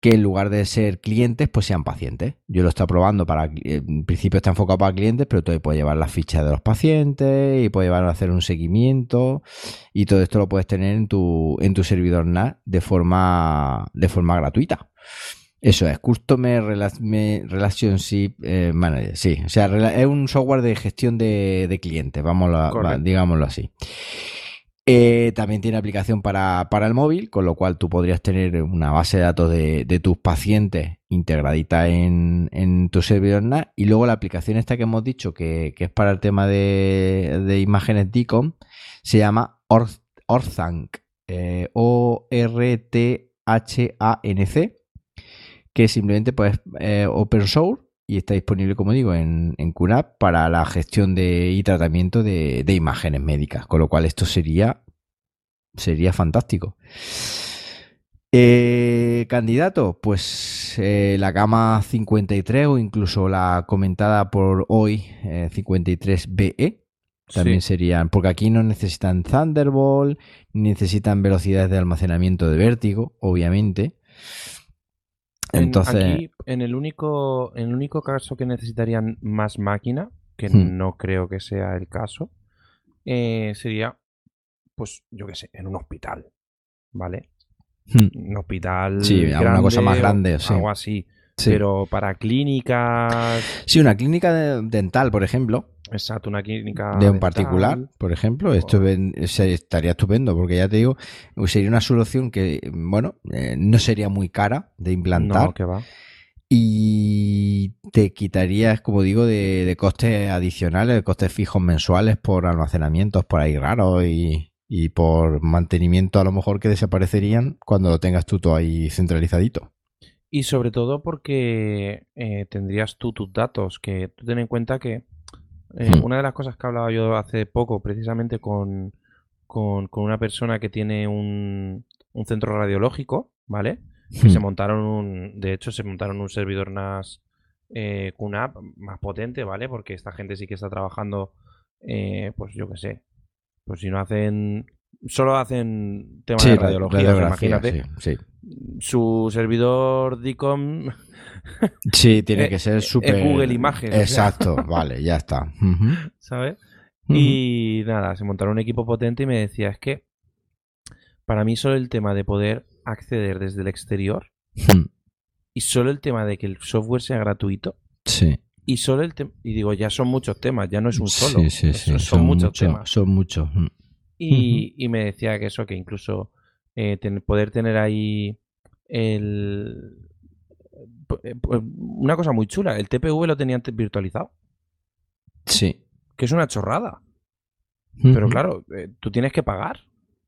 A: que en lugar de ser clientes, pues sean pacientes. Yo lo estoy probando para, en principio está enfocado para clientes, pero tú puedes llevar las fichas de los pacientes y puedes llevar a hacer un seguimiento y todo esto lo puedes tener en tu, en tu servidor NAS de forma, de forma gratuita. Eso es, Customer Relationship eh, Manager, sí, o sea, es un software de gestión de, clientes, vamos digámoslo así. Eh, también tiene aplicación para, el móvil, con lo cual tú podrías tener una base de datos de, tus pacientes integradita en, tu servidor NAS. Y luego la aplicación esta que hemos dicho, que, es para el tema de, imágenes DICOM, se llama Orthanc, eh, O-R-T-H-A-N-C, que simplemente pues, eh, open source y está disponible, como digo, en, en QNAP para la gestión de, y tratamiento de, imágenes médicas, con lo cual esto sería, sería fantástico. Eh, candidato, pues eh, la gama 53 o incluso la comentada por hoy 53BE eh, también serían, porque aquí no necesitan Thunderbolt, necesitan velocidades de almacenamiento de vértigo, obviamente. Entonces,
B: aquí, en el único, en el único caso que necesitarían más máquina, que hmm. no creo que sea el caso, eh, sería, pues, yo qué sé, en un hospital, ¿vale? Hmm. Un hospital.
A: Sí, una cosa más grande, o,
B: algo así. Pero para clínicas.
A: Sí, una clínica dental, por ejemplo.
B: Exacto, una clínica.
A: De un particular, por ejemplo. Esto estaría estupendo, porque ya te digo, sería una solución que, bueno, eh, no sería muy cara de implantar.
B: No, que va.
A: Y te quitarías, como digo, de, costes adicionales, de costes fijos mensuales por almacenamientos por ahí raros y, y por mantenimiento a lo mejor que desaparecerían cuando lo tengas tú todo ahí centralizadito.
B: Y sobre todo porque eh, tendrías tú tus datos, que tú ten en cuenta que eh, hmm. una de las cosas que hablaba yo hace poco, precisamente con, con, una persona que tiene un, un centro radiológico, ¿vale? Que se hmm. montaron un, de hecho, se montaron un servidor NAS eh, QNAP más potente, ¿vale? Porque esta gente sí que está trabajando, eh, pues yo qué sé, pues si no hacen solo hacen temas de radiología, imagínate. Sí, Su servidor DICOM.
A: Sí, tiene que ser súper.
B: Google Imagen.
A: Exacto, vale, ya está.
B: ¿Sabes? Y nada, se montaron un equipo potente y me decía: es que para mí solo el tema de poder acceder desde el exterior y solo el tema de que el software sea gratuito.
A: Sí.
B: Y solo el tema. Y digo, ya son muchos temas, ya no es un solo.
A: Sí, sí, sí. Son, muchos temas. Son muchos.
B: Y, me decía que eso, que incluso eh, poder tener ahí el... Eh, pues, una cosa muy chula, el TPV lo tenía antes virtualizado.
A: Sí.
B: Que es una chorrada. Pero claro, eh, tú tienes que pagar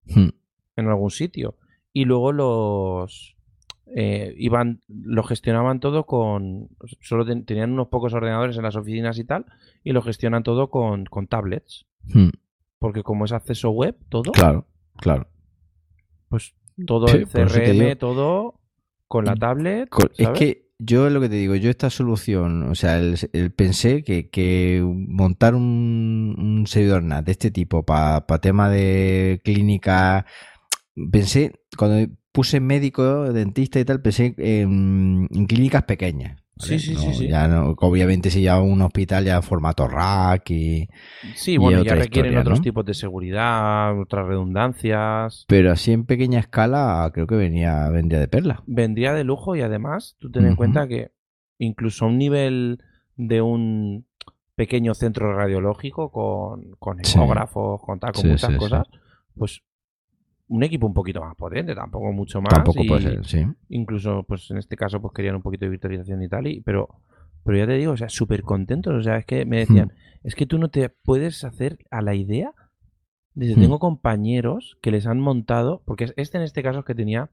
B: en algún sitio. Y luego los iban, lo gestionaban todo con. Solo tenían unos pocos ordenadores en las oficinas y tal, y lo gestionan todo con, con tablets. Porque como es acceso web, todo.
A: Claro, claro.
B: Pues todo el CRM, todo con la tablet.
A: Es que yo lo que te digo, yo esta solución, o sea, el, pensé que, montar un, servidor NAT de este tipo para tema de clínica, pensé, cuando puse médico, dentista y tal, pensé en clínicas pequeñas.
B: Sí, sí, sí,
A: Ya no, obviamente si ya un hospital ya formato rack y...
B: Sí, bueno, ya requieren otros tipos de seguridad, otras redundancias.
A: Pero así en pequeña escala creo que venía vendría de perla.
B: Vendría de lujo y además tú ten en cuenta que incluso a un nivel de un pequeño centro radiológico con, con ecógrafos, con tal, con muchas cosas, pues un equipo un poquito más potente, tampoco mucho más.
A: Tampoco puede ser, sí.
B: Incluso, pues en este caso, pues querían un poquito de virtualización y tal, y, pero, pero ya te digo, o sea, súper contentos. O sea, es que me decían, hmm. es que tú no te puedes hacer a la idea. Dice, hmm. tengo compañeros que les han montado, porque este en este caso es que tenía,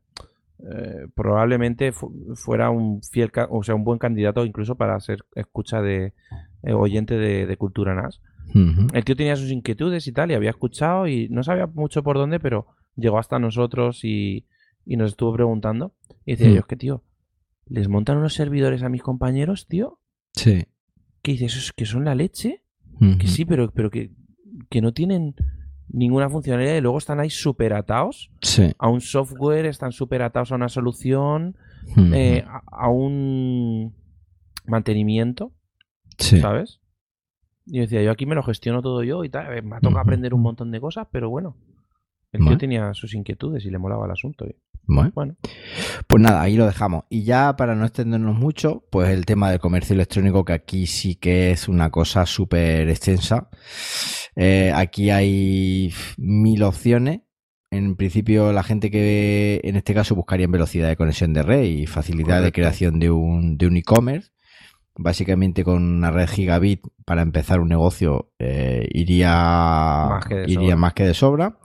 B: eh, probablemente fuera un fiel, o sea, un buen candidato incluso para ser escucha de eh, oyente de, Cultura NAS. El tío tenía sus inquietudes y tal, y había escuchado y no sabía mucho por dónde, pero llegó hasta nosotros y, nos estuvo preguntando. Y decía hmm. yo, es que, tío, ¿les montan unos servidores a mis compañeros, tío?
A: Sí.
B: ¿Qué dices? ¿Eso es que son la leche? Que sí, pero, pero que, que no tienen ninguna funcionalidad y luego están ahí súper atados
A: sí.
B: a un software, están súper atados a una solución. eh, a, a un mantenimiento,
A: Sí.
B: ¿sabes? Y yo decía, yo aquí me lo gestiono todo yo y tal. Me ha tocado
A: Ujú.
B: aprender un montón de cosas, pero bueno. El tío tenía sus inquietudes y le molaba el asunto. y-
A: Bueno, pues nada, ahí lo dejamos. Y ya para no extendernos mucho, pues el tema del comercio electrónico, que aquí sí que es una cosa súper extensa. Eh, aquí hay mil opciones. En principio, la gente que en este caso buscaría en velocidad de conexión de red y facilidad de creación de un, de un e-commerce. Básicamente con una red gigabit para empezar un negocio eh, iría,
B: Más de
A: iría más que de sobra.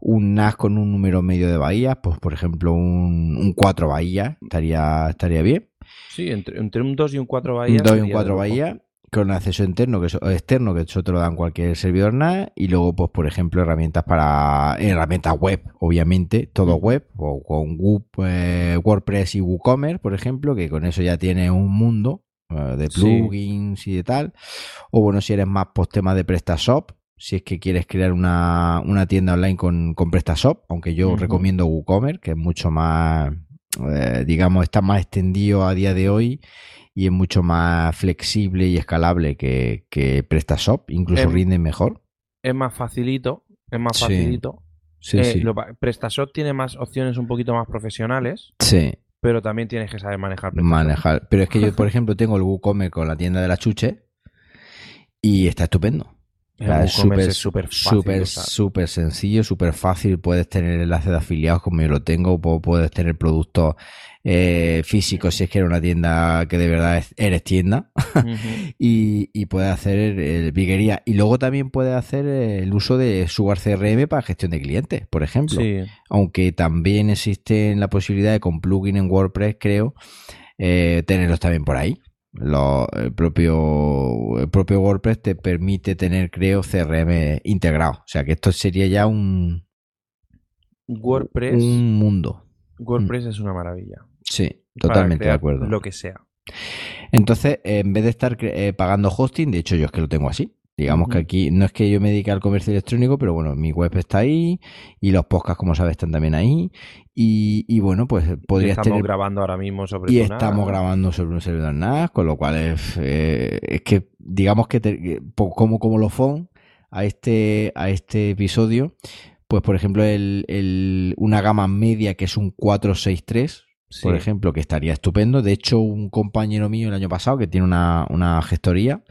A: Un NAS con un número medio de bahías, pues por ejemplo un, un 4 bahías estaría, estaría bien.
B: sí, entre, entre un 2 y un 4
A: Un
B: bahías.
A: 2 y un
B: sería
A: 4
B: de lujo.
A: bahías con acceso interno que eso, externo que eso te lo dan cualquier servidor NAS y luego pues por ejemplo herramientas para herramientas web obviamente todo
B: Mm.
A: web o con eh, WordPress y WooCommerce por ejemplo que con eso ya tienes un mundo eh, de
B: Sí.
A: plugins y de tal o bueno si eres más post tema de PrestaShop si es que quieres crear una, una tienda online con, con PrestaShop aunque yo recomiendo WooCommerce que es mucho más eh, digamos está más extendido a día de hoy y es mucho más flexible y escalable que, que PrestaShop, incluso
B: Em,
A: rinde mejor.
B: Es más facilito. Es más
A: Sí.
B: facilito.
A: Sí,
B: Eh,
A: sí.
B: lo PrestaShop tiene más opciones un poquito más profesionales,
A: Sí,
B: pero también tienes que saber manejar PrestaShop.
A: manejar. Pero es que yo, por ejemplo, tengo el WooCommerce con la tienda de la chuche y está estupendo. O
B: El
A: sea, es súper,
B: súper
A: súper, súper sencillo, súper fácil. Puedes tener enlaces de afiliados como yo lo tengo, o puedes tener productos eh, físicos si es que eres una tienda que de verdad es- eres tienda. Y, y puedes hacer el briguería. Y luego también puedes hacer el uso de Sugar CRM para gestión de clientes, por ejemplo.
B: Sí,
A: Aunque también existe la posibilidad de con plugin en WordPress, creo, eh, tenerlos también por ahí. Lo- el, propio, el propio WordPress te permite tener, creo, CRM integrado. O sea que esto sería ya un,
B: WordPress,
A: un mundo.
B: WordPress es una maravilla.
A: Sí, totalmente de acuerdo.
B: Lo que sea.
A: Entonces, en vez de estar eh, pagando hosting, de hecho yo es que lo tengo así. Digamos que aquí no es que yo me dedique al comercio electrónico, pero bueno, mi web está ahí y los podcasts, como sabes, están también ahí. Y, y bueno, pues
B: Y
A: podrías
B: estamos
A: tener...
B: grabando ahora mismo sobre
A: Y estamos
B: NAS.
A: grabando sobre un servidor NAS, con lo cual es, eh, es que digamos que te- como como lo fon a este a este episodio, pues por ejemplo el, el- una gama media que es un 463,
B: Sí.
A: por ejemplo, que estaría estupendo. De hecho, un compañero mío el año pasado que tiene una, una gestoría,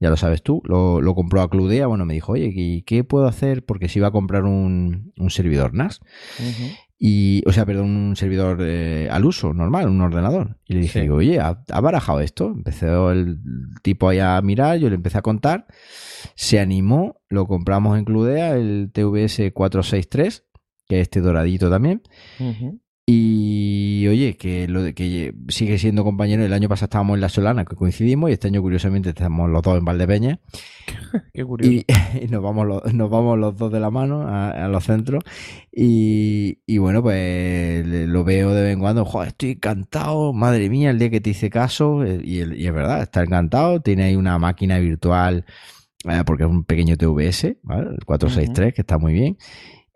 A: ya lo sabes tú, lo, lo compró a Cludea, bueno, me dijo, oye, ¿y qué puedo hacer? Porque si iba a comprar un, un servidor NAS. Y, o sea, perdón, un servidor eh, al uso, normal, un ordenador. Y le dije,
B: Sí.
A: digo, oye, ¿ha, ha barajado esto? Empezó el tipo ahí a mirar, yo le empecé a contar, se animó, lo compramos en Cludea, el TVS 463, que es este doradito también. Y oye, que, lo de- que sigue siendo compañero. El año pasado estábamos en La Solana, que coincidimos, y este año, curiosamente, estamos los dos en Valdepeña.
B: Qué curioso.
A: Y, y nos, vamos los, nos vamos los dos de la mano a, a los centros. Y, y bueno, pues lo veo de vez en cuando. Joder, estoy encantado. Madre mía, el día que te hice caso. eh, Y, es verdad, está encantado. Tiene ahí una máquina virtual, eh, porque es un pequeño TVS, ¿vale? El 463, que está muy bien.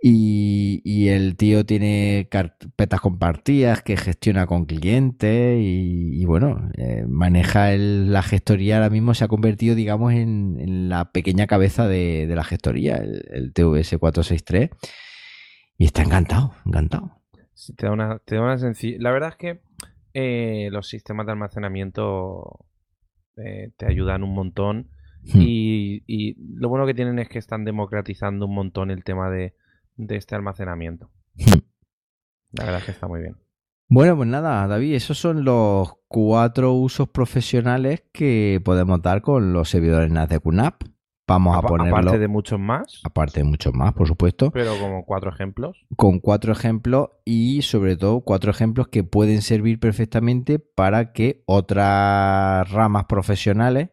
A: Y, y el tío tiene carpetas compartidas que gestiona con clientes y, y bueno, eh, maneja el- la gestoría ahora mismo se ha convertido, digamos, en, en la pequeña cabeza de, de la gestoría, el, el TVS 463. Y está encantado, encantado.
B: Sí, Te da una, te da una La verdad es que eh, los sistemas de almacenamiento eh, te ayudan un montón.
A: Hmm.
B: Y, y lo bueno que tienen es que están democratizando un montón el tema de, de este almacenamiento.
A: Hmm.
B: La verdad es que está muy bien.
A: Bueno, pues nada, David, esos son los cuatro usos profesionales que podemos dar con los servidores NAS de QNAP. Vamos a
B: Apa-
A: ponerlo,
B: Aparte de muchos más,
A: aparte de muchos más, por supuesto.
B: pero como cuatro ejemplos.
A: con cuatro ejemplos y sobre todo cuatro ejemplos que pueden servir perfectamente para que otras ramas profesionales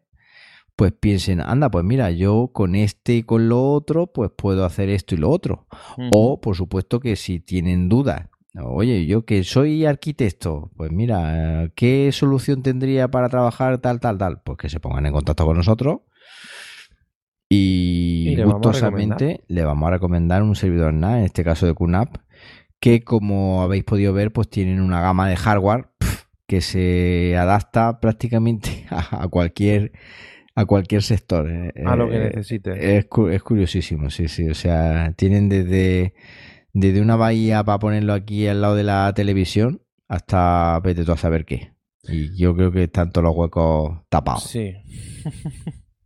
A: pues piensen, anda, pues mira, yo con este y con lo otro pues puedo hacer esto y lo otro. O por supuesto que si tienen dudas, oye, yo que soy arquitecto, pues mira, ¿qué solución tendría para trabajar tal, tal, tal? Pues que se pongan en contacto con nosotros. Y,
B: Y le vamos a
A: gustosamente le vamos a recomendar un servidor NAS, en este caso de QNAP, que como habéis podido ver, pues tienen una gama de hardware que se adapta prácticamente a, cualquier a cualquier sector.
B: A lo que
A: Eh,
B: necesite.
A: Es, es curiosísimo, sí, sí. O sea, tienen desde, desde una bahía para ponerlo aquí al lado de la televisión hasta vete tú a saber qué. Y yo creo que están todos los huecos tapados.
B: Sí.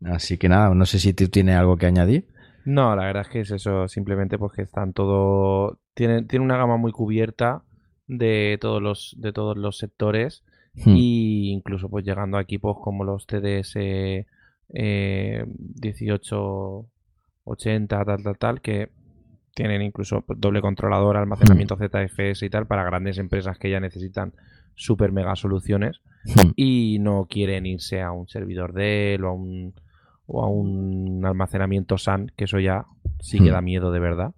A: Así que nada, no sé si tú tienes algo que añadir.
B: No, la verdad es que es eso, simplemente porque están todo. Tiene, tiene una gama muy cubierta de todos los, de todos los sectores.
A: Hmm.
B: Y incluso pues llegando a equipos como los TDS eh, 1880, tal, tal, tal, que tienen incluso doble controlador, almacenamiento ZFS y tal para grandes empresas que ya necesitan super mega soluciones
A: Hmm.
B: y no quieren irse a un servidor Dell o a un, o a un almacenamiento SAN, que eso ya sí que
A: Hmm.
B: da miedo de verdad.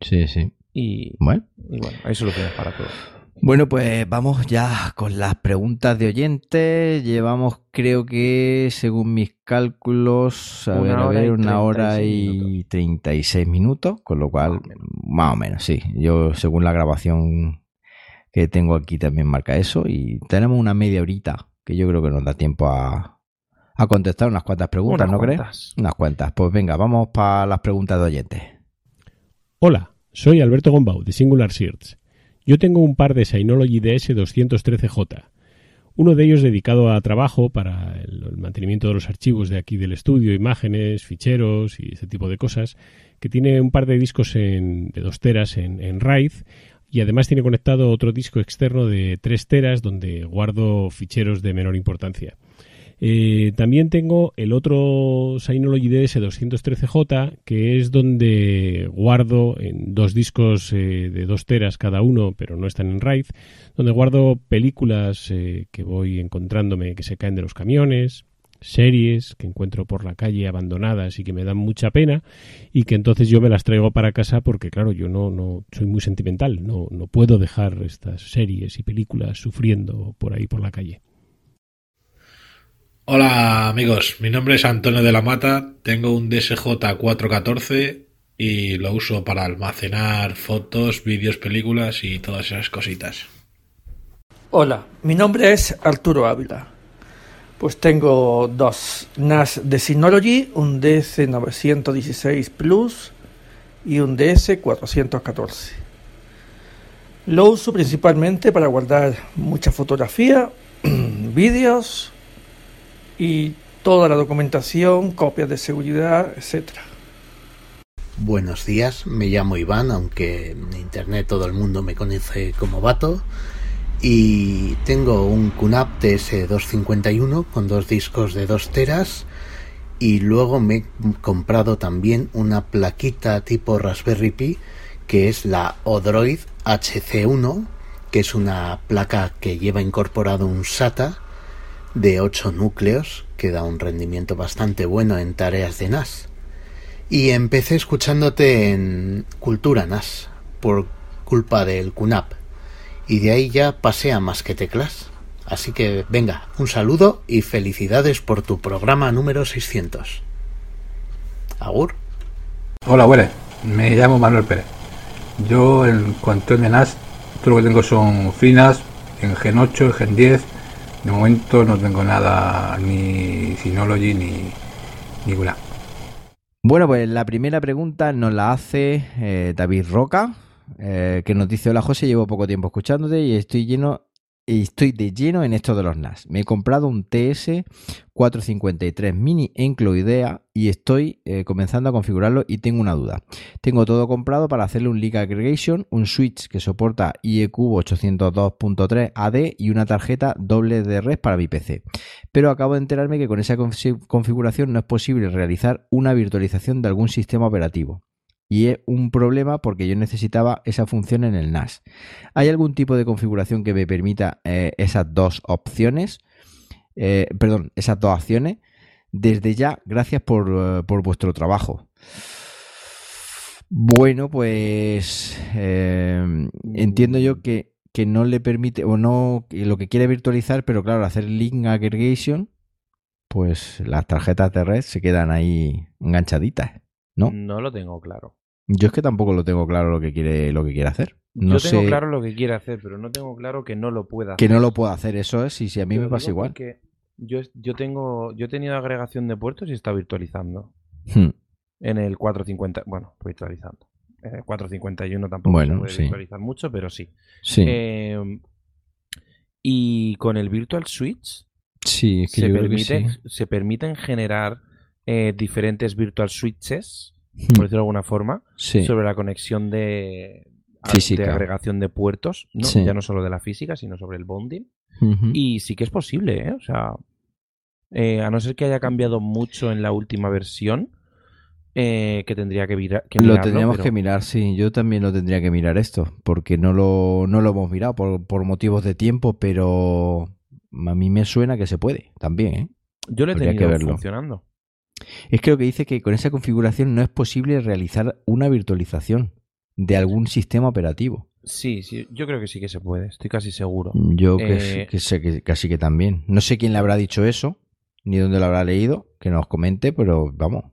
A: Sí, sí.
B: Y,
A: Bueno.
B: y bueno, hay soluciones para todo.
A: Bueno, pues vamos ya con las preguntas de oyentes. Llevamos, creo que, según mis cálculos, a
B: Una
A: ver, a
B: hora
A: ver,
B: y
A: una hora
B: 36
A: y 36 minutos, con lo cual,
B: Más o menos.
A: más o menos, sí. Yo, según la grabación que tengo aquí, también marca eso. Y tenemos una media horita, que yo creo que nos da tiempo a, a contestar unas cuantas preguntas,
B: Unas
A: ¿no crees? Unas cuantas. Pues venga, vamos para las preguntas de oyentes.
D: Hola, soy Alberto Gombau de Singular Search. Yo tengo un par de Synology DS213J. Uno de ellos dedicado a trabajo para el, mantenimiento de los archivos de aquí del estudio, imágenes, ficheros y ese tipo de cosas, que tiene un par de discos en- de 2 teras en, en RAID y además tiene conectado otro disco externo de 3 teras donde guardo ficheros de menor importancia. Eh, también tengo el otro Synology DS213J, que es donde guardo en dos discos eh, de dos teras cada uno, pero no están en RAID, donde guardo películas eh, que voy encontrándome que se caen de los camiones, series que encuentro por la calle abandonadas y que me dan mucha pena y que entonces yo me las traigo para casa porque claro yo no, no soy muy sentimental no, no puedo dejar estas series y películas sufriendo por ahí por la calle
E: Hola amigos, mi nombre es Antonio de la Mata, tengo un DSJ414 y lo uso para almacenar fotos, vídeos, películas y todas esas cositas.
F: Hola, mi nombre es Arturo Ávila. Pues tengo dos NAS de Synology, un DS916 Plus y un DS414. Lo uso principalmente para guardar mucha fotografía, vídeos y toda la documentación, copias de seguridad, etcétera.
G: Buenos días, me llamo Iván, aunque en internet todo el mundo me conoce como Vato. Y tengo un QNAP TS251 con dos discos de 2 teras. Y luego me he comprado también una plaquita tipo Raspberry Pi que es la Odroid HC1, que es una placa que lleva incorporado un SATA de 8 núcleos, que da un rendimiento bastante bueno en tareas de NAS. Y empecé escuchándote en Cultura NAS, por culpa del QNAP. Y de ahí ya pasé a más que teclas. Así que venga, un saludo y felicidades por tu programa número 600. Agur.
H: Hola, buenas. Me llamo Manuel Pérez. Yo, en cuanto de NAS, todo lo que tengo son FreeNAS en Gen 8, en Gen 10. De momento no tengo nada, ni Synology, ni ninguna.
A: Bueno, pues la primera pregunta nos la hace eh, David Roca, eh, que nos dice, hola José, llevo poco tiempo escuchándote y estoy lleno y estoy de lleno en esto de los NAS. Me he comprado un TS453 Mini Encloidea y estoy eh, comenzando a configurarlo y tengo una duda. Tengo todo comprado para hacerle un Link Aggregation, un switch que soporta IEQ 802.3 AD y una tarjeta doble de red para mi PC. Pero acabo de enterarme que con esa confi- configuración no es posible realizar una virtualización de algún sistema operativo. Y es un problema porque yo necesitaba esa función en el NAS. ¿Hay algún tipo de configuración que me permita eh, esas dos opciones? Eh, perdón, esas dos acciones. Desde ya, gracias por, eh, por vuestro trabajo. Bueno, pues entiendo yo que, que no le permite, o no, lo que quiere virtualizar, pero claro, hacer link aggregation, pues las tarjetas de red se quedan ahí enganchaditas, ¿no?
B: No lo tengo claro.
A: Yo es que tampoco lo tengo claro lo que quiere, lo que quiere hacer. No
B: Yo tengo
A: sé
B: claro lo que quiere hacer, pero no tengo claro que no lo pueda
A: que
B: hacer.
A: no lo puedo hacer, eso es, y si a mí me pasa igual.
B: Yo, yo tengo, yo he tenido agregación de puertos y está virtualizando.
A: Hmm.
B: En el 450, bueno, virtualizando. En el 451 tampoco
A: Bueno,
B: se puede
A: sí.
B: virtualizar mucho, pero sí.
A: Sí,
B: Eh, y con el Virtual Switch
A: sí, es que
B: se,
A: que
B: permite,
A: sí.
B: se permiten generar eh, diferentes Virtual Switches. Por decirlo de alguna forma,
A: Sí.
B: sobre la conexión de, a-
A: Física.
B: de agregación de puertos, ¿no?
A: Sí.
B: ya no solo de la física, sino sobre el bonding. Y sí que es posible, ¿eh? O sea, eh, a no ser que haya cambiado mucho en la última versión, eh, que tendría que, que
A: Lo tendríamos
B: pero-
A: que mirar, sí. Yo también lo tendría que mirar esto, porque no lo, no lo hemos mirado por, por motivos de tiempo, pero a mí me suena que se puede también, ¿eh?
B: Yo lo he
A: habría que
B: tenido
A: verlo.
B: funcionando.
A: Es que lo que dice que con esa configuración no es posible realizar una virtualización de algún sistema operativo.
B: Sí, sí, yo creo que sí que se puede, estoy casi seguro.
A: Yo que,
B: Eh,
A: que sé que casi que también. No sé quién le habrá dicho eso, ni dónde lo habrá leído, que nos comente, pero vamos.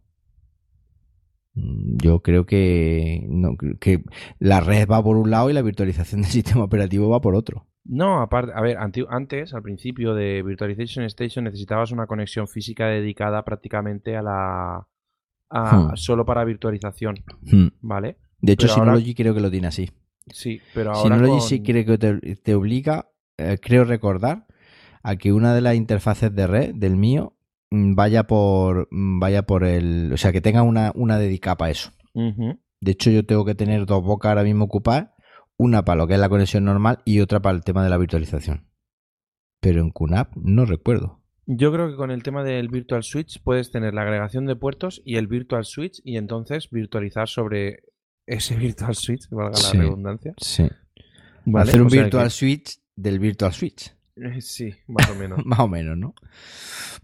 A: Mm, Yo creo que, no, que la red va por un lado y la virtualización del sistema operativo va por otro.
B: No, aparte, a ver, antes, al principio de Virtualization Station, necesitabas una conexión física dedicada prácticamente a la. a-
A: Hmm.
B: solo para virtualización,
A: Hmm.
B: ¿vale?
A: De hecho,
B: Pero ahora-
A: Synology creo que lo tiene así.
B: Sí, pero ahora.
A: Synology
B: con-
A: sí creo que te, te obliga, eh, creo recordar, a que una de las interfaces de red del mío mm, vaya por mm, vaya por el, o sea, que tenga una, una dedicada para eso. De hecho, yo tengo que tener dos bocas ahora mismo ocupadas, una para lo que es la conexión normal y otra para el tema de la virtualización. Pero en QNAP no recuerdo.
B: Yo creo que con el tema del Virtual Switch puedes tener la agregación de puertos y el Virtual Switch y entonces virtualizar sobre ese Virtual Switch, valga
A: Sí.
B: la redundancia.
A: Sí.
B: ¿vale?
A: Hacer un
B: O sea
A: virtual
B: que-
A: switch del virtual switch.
B: Eh, Sí, más o menos.
A: Más o menos, ¿no?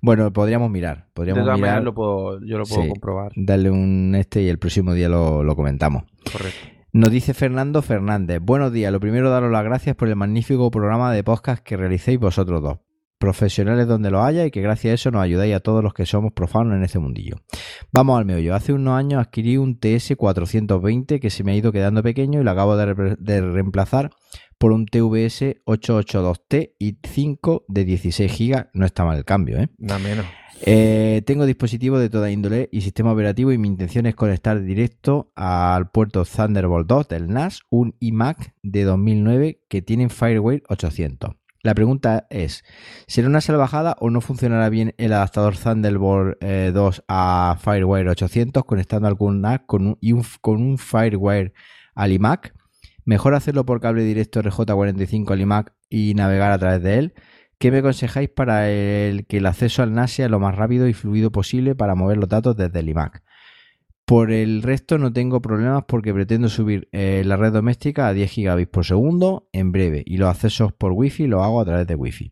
A: Bueno, podríamos mirar.
B: De
A: Podríamos
B: todas
A: mirar,
B: maneras lo puedo, yo lo puedo
A: Sí.
B: comprobar.
A: darle un este y el próximo día lo, lo comentamos.
B: Correcto.
A: Nos dice Fernando Fernández. Buenos días. Lo primero, daros las gracias por el magnífico programa de podcast que realicéis vosotros dos. Profesionales donde lo haya y que gracias a eso nos ayudáis a todos los que somos profanos en este mundillo. Vamos al meollo. Hace unos años adquirí un TS420 que se me ha ido quedando pequeño y lo acabo de, de reemplazar por un TVS 882T y 5 de 16 GB. No está mal el cambio, ¿eh?
B: Nada menos.
A: Eh, tengo dispositivos de toda índole y sistema operativo y mi intención es conectar directo al puerto Thunderbolt 2 del NAS un iMac de 2009 que tiene Firewire 800. La pregunta es, ¿será una salvajada o no funcionará bien el adaptador Thunderbolt eh, 2 a Firewire 800 conectando algún NAS con un, y un- con un Firewire al iMac? Mejor hacerlo por cable directo RJ45 al iMac y navegar a través de él. ¿Qué me aconsejáis para el que el acceso al NAS sea lo más rápido y fluido posible para mover los datos desde el iMac? Por el resto no tengo problemas porque pretendo subir eh, la red doméstica a 10 gigabits por segundo en breve y los accesos por Wi-Fi los hago a través de Wi-Fi.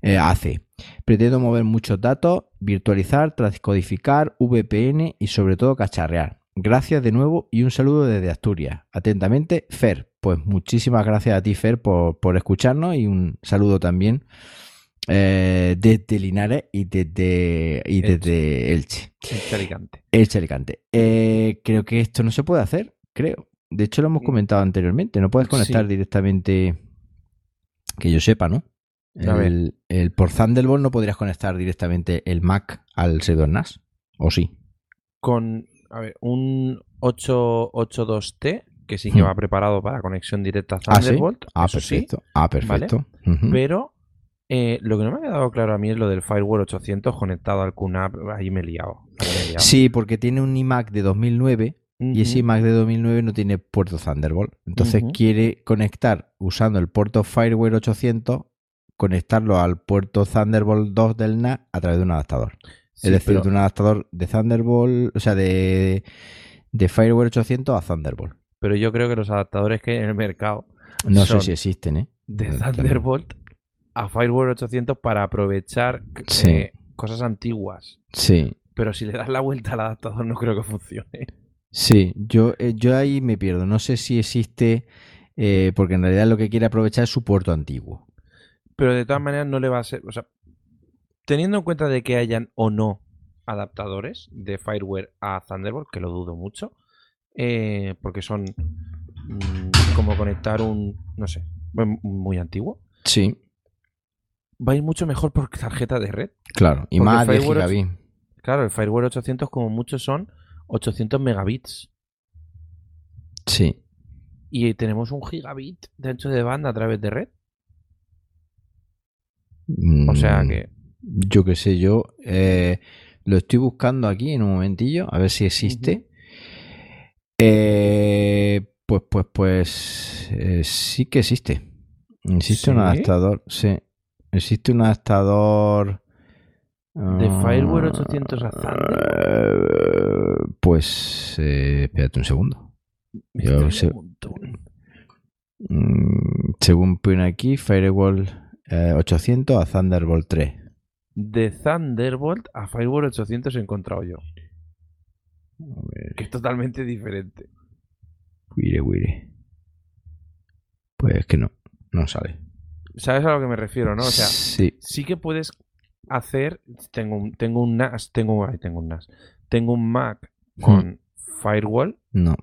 A: Eh, AC. Pretendo mover muchos datos, virtualizar, transcodificar, VPN y sobre todo cacharrear. Gracias de nuevo y un saludo desde Asturias. Atentamente, Fer. Pues muchísimas gracias a ti, Fer, por, por escucharnos y un saludo también eh, desde Linares y desde, y desde Elche.
B: Elche Alicante.
A: Elche Alicante. Eh, creo que esto no se puede hacer, creo. De hecho, lo hemos comentado anteriormente. No puedes conectar
B: Sí.
A: directamente, que yo sepa, ¿no? El, el- por Thunderbolt no podrías conectar directamente el Mac al servidor NAS. ¿O sí?
B: Con, a ver, un 882T, que sí que
A: Hmm.
B: va preparado para conexión directa a
A: Ah, ¿sí?
B: Thunderbolt.
A: Ah,
B: sí,
A: perfecto. Ah, perfecto.
B: Pero eh, lo que no me ha quedado claro a mí es lo del Firewall 800 conectado al QNAP. Ahí me he liado. ahí me he liado.
A: Sí, porque tiene un iMac de 2009 y ese iMac de 2009 no tiene puerto Thunderbolt. Entonces quiere conectar usando el puerto Firewire 800, conectarlo al puerto Thunderbolt 2 del NAS a través de un adaptador.
B: Sí,
A: es decir,
B: pero-
A: de un adaptador de Thunderbolt, o sea, de, de Firewire 800 a Thunderbolt.
B: Pero yo creo que los adaptadores que hay en el mercado
A: No
B: son
A: sé si existen, ¿eh?
B: de. Thunderbolt a Firewall 800 para aprovechar
A: Sí.
B: eh, cosas antiguas.
A: Sí,
B: Pero si le das la vuelta al adaptador no creo que funcione.
A: sí. Yo, eh, yo ahí me pierdo. No sé si existe, eh, porque en realidad lo que quiere aprovechar es su puerto antiguo.
B: Pero de todas maneras no le va a ser... O sea, teniendo en cuenta de que hayan o no adaptadores de Fireware a Thunderbolt, que lo dudo mucho, eh, porque son mm, como conectar un, no sé, muy- antiguo,
A: Sí,
B: va a ir mucho mejor por tarjeta de red.
A: claro. Y
B: Porque
A: más de gigabit.
B: Claro, el Fireware 800 como mucho son 800 megabits.
A: Sí.
B: Y tenemos un gigabit de ancho de banda a través de red. O sea
A: Mm,
B: que...
A: Yo qué sé, yo eh, lo estoy buscando aquí en un momentillo, a ver si existe. Eh, pues, pues, pues, eh, sí que existe. Existe un adaptador, sí. Existe un adaptador.
B: ¿De
A: ah,
B: Fireware 800 a
A: eh, Pues, eh, espérate un segundo. Yo. Mm, según pone aquí, Firewall eh, 800 a Thunderbolt 3.
B: De Thunderbolt a Fireware 800 he encontrado yo.
A: A ver.
B: Que es totalmente diferente.
A: Wire, wire. Pues que no, no sale.
B: ¿Sabes a lo que me refiero, no? O sea,
A: sí.
B: sí que puedes hacer. Tengo un, tengo un NAS, tengo, ay, tengo un NAS. Tengo un Mac con Firewall,
A: No.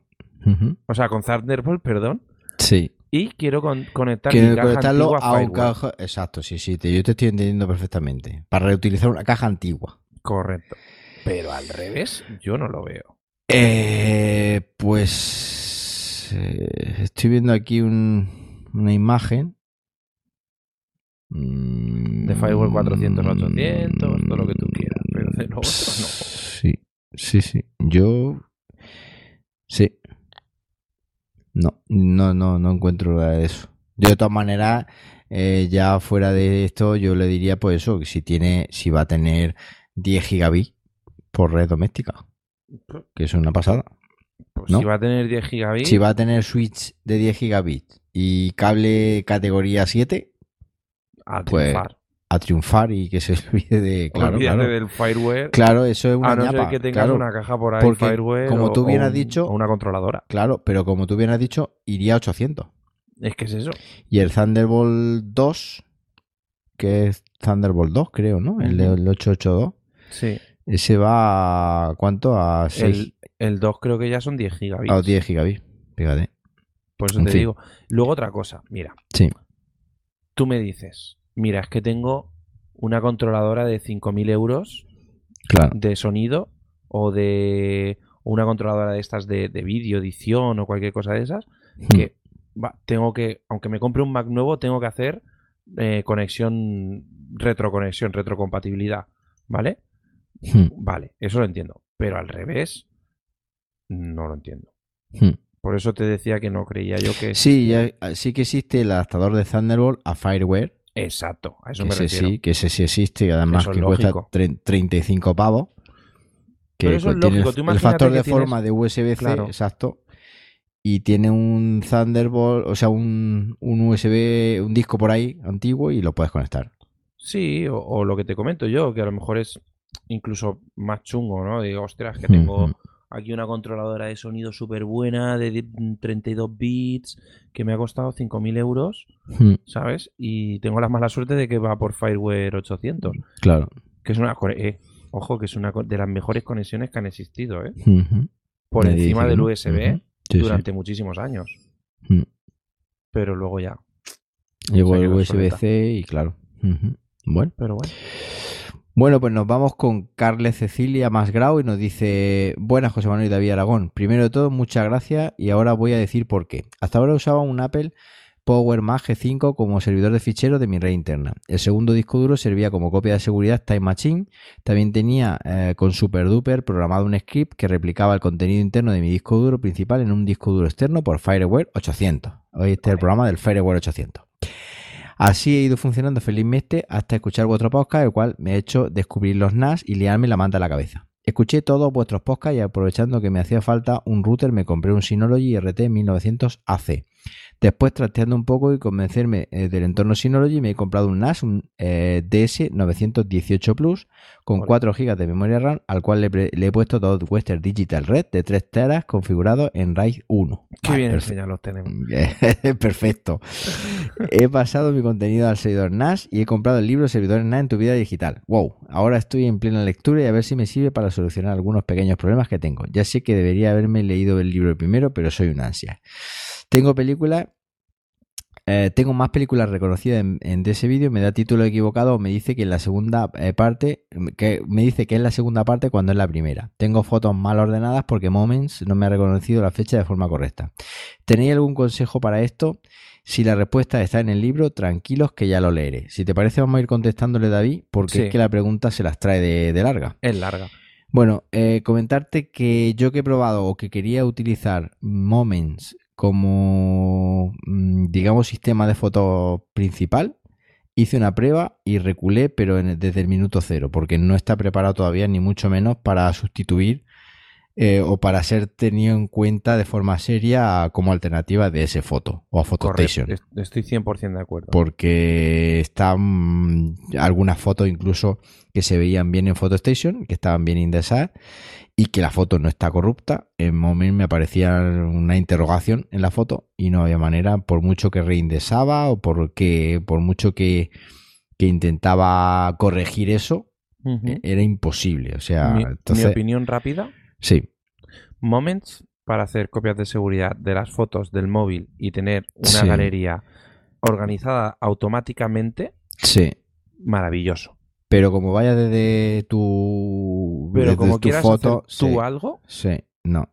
B: O sea, con Thunderbolt, perdón.
A: Sí.
B: Y quiero con- conectar
A: Quiero
B: mi caja
A: conectarlo a un caja. Exacto, sí, sí. te- yo te estoy entendiendo perfectamente. Para reutilizar una caja antigua.
B: Correcto. Pero al revés, yo no lo veo.
A: Eh, pues. eh, estoy viendo aquí un- una imagen. Mm,
B: De Firewall 400 800, todo lo que tú quieras, pero de lo otro no.
A: Sí, sí, sí. Yo. Sí. No, no, no, no encuentro nada de eso. Yo, de todas maneras, eh, ya fuera de esto, yo le diría, pues eso, que si tiene, si va a tener 10 gigabits por red doméstica, que es una pasada.
B: Pues
A: ¿No?
B: si va a tener 10 gigabits,
A: Si va a tener switch de 10 gigabits y cable categoría 7,
B: a
A: pues,
B: triunfar.
A: A triunfar y que se olvide de. Claro, claro.
B: del Fireware.
A: Claro, eso es una
B: a no ser
A: ñapa,
B: que tengas
A: claro.
B: una caja por ahí
A: Porque,
B: Fireware
A: como tú
B: o
A: bien has dicho-
B: o una controladora.
A: Claro, pero como tú bien has dicho, iría a 800.
B: Es que es eso.
A: Y el Thunderbolt 2, que es Thunderbolt 2, creo, ¿no? El el 882.
B: Sí.
A: Ese va a ¿cuánto? A 6
B: El, el 2 creo que ya son 10 gigabits.
A: a 10 gigabits. Fíjate.
B: Por eso
A: En
B: te
A: fin.
B: digo. Luego otra cosa, mira.
A: Sí.
B: Tú me dices, mira, es que tengo una controladora de 5.000 euros
A: Claro.
B: de sonido o de una controladora de estas de, de vídeo, edición o cualquier cosa de esas, que va, tengo que, aunque me compre un Mac nuevo, tengo que hacer eh, conexión, retroconexión, retrocompatibilidad, ¿vale?
A: Hmm,
B: Vale, eso lo entiendo. Pero al revés, no lo entiendo.
A: hmm.
B: Por eso te decía que no creía yo que...
A: Sí, ya- sí que existe el adaptador de Thunderbolt a Fireware.
B: Exacto, a eso
A: Que
B: me
A: ese
B: refiero.
A: sí, que ese sí existe, y además
B: Eso
A: que cuesta
B: lógico.
A: tre- 35 pavos. Que
B: Pero eso es
A: tiene
B: lógico,
A: el, factor de
B: tienes-
A: forma de USB-C,
B: Claro.
A: exacto. Y tiene un Thunderbolt, o sea, un, un USB, un disco por ahí antiguo y lo puedes conectar.
B: Sí, o, o lo que te comento yo, que a lo mejor es incluso más chungo, ¿no? Digo, ostras, que tengo. Aquí una controladora de sonido súper buena de di- 32 bits que me ha costado 5.000 euros,
A: Hmm,
B: ¿sabes? Y tengo la mala suerte de que va por Fireware 800,
A: Claro.
B: que es una... eh, ojo, que es una de las mejores conexiones que han existido, ¿eh? Por
A: Nadie
B: encima del. USB
A: sí.
B: durante muchísimos años.
A: Mm.
B: Pero luego ya.
A: Llegó el. USB-C y claro. Bueno.
B: Pero bueno.
A: Bueno, pues nos vamos con Carles Cecilia Masgrau y nos dice, buenas José Manuel y David Aragón. Primero de todo, muchas gracias y ahora voy a decir por qué. Hasta ahora usaba un Apple Power Mac G5 como servidor de ficheros de mi red interna. El segundo disco duro servía como copia de seguridad Time Machine. También tenía eh, con SuperDuper programado un script que replicaba el contenido interno de mi disco duro principal en un disco duro externo por Fireware 800. Hoy este es el programa del Fireware 800. Así he ido funcionando felizmente hasta escuchar vuestro podcast, el cual me ha hecho descubrir los NAS y liarme la manta a la cabeza. Escuché todos vuestros podcasts y aprovechando que me hacía falta un router me compré un Synology RT 1900 AC. Después trasteando un poco y convencerme eh, del entorno Synology me he comprado un NAS, un eh, DS 918 Plus con
B: Ole.
A: 4 GB de memoria RAM al cual le, he puesto dos Western Digital Red de 3 teras configurado en RAID 1.
B: Qué bien
A: perfecto.
B: enseñados tenemos.
A: Perfecto. He pasado mi contenido al servidor NAS y he comprado el libro Servidores NAS en tu vida digital. Wow, ahora estoy en plena lectura y a ver si me sirve para solucionar algunos pequeños problemas que tengo. Ya sé que debería haberme leído el libro primero, pero soy un ansia. Tengo películas eh, tengo más películas reconocidas en, en de ese vídeo, me da título equivocado o me dice que en la segunda eh, parte, que me dice que es la segunda parte cuando es la primera. Tengo fotos mal ordenadas porque Moments no me ha reconocido la fecha de forma correcta. ¿Tenéis algún consejo para esto? Si la respuesta está en el libro, tranquilos que ya lo leeré. Si te parece, vamos a ir contestándole, David, porque
B: Sí.
A: es que la pregunta se las trae de, de larga.
B: Es larga.
A: Bueno, eh, comentarte que yo que he probado o que quería utilizar Moments como, mm, digamos, sistema de foto principal, hice una prueba y reculé, pero en- desde el minuto cero, porque no está preparado todavía, ni mucho menos para sustituir eh, o para ser tenido en cuenta de forma seria como alternativa de ese foto o a PhotoStation
B: Correcto. Est- Estoy 100% de acuerdo.
A: porque están algunas fotos incluso que se veían bien en PhotoStation, que estaban bien indexadas y que la foto no está corrupta. En Moment me aparecía una interrogación en la foto y no había manera, por mucho que reindexaba o por, que, por mucho que, que intentaba corregir eso, eh, era imposible. O sea,
B: mi, mi
A: entonces,
B: opinión rápida.
A: Sí,
B: Moments para hacer copias de seguridad de las fotos del móvil y tener una
A: Sí.
B: galería organizada automáticamente,
A: sí.
B: maravilloso.
A: Pero como vaya desde tu,
B: Pero
A: desde
B: como
A: tu
B: quieras
A: foto,
B: hacer tú
A: sí,
B: algo,
A: sí, no.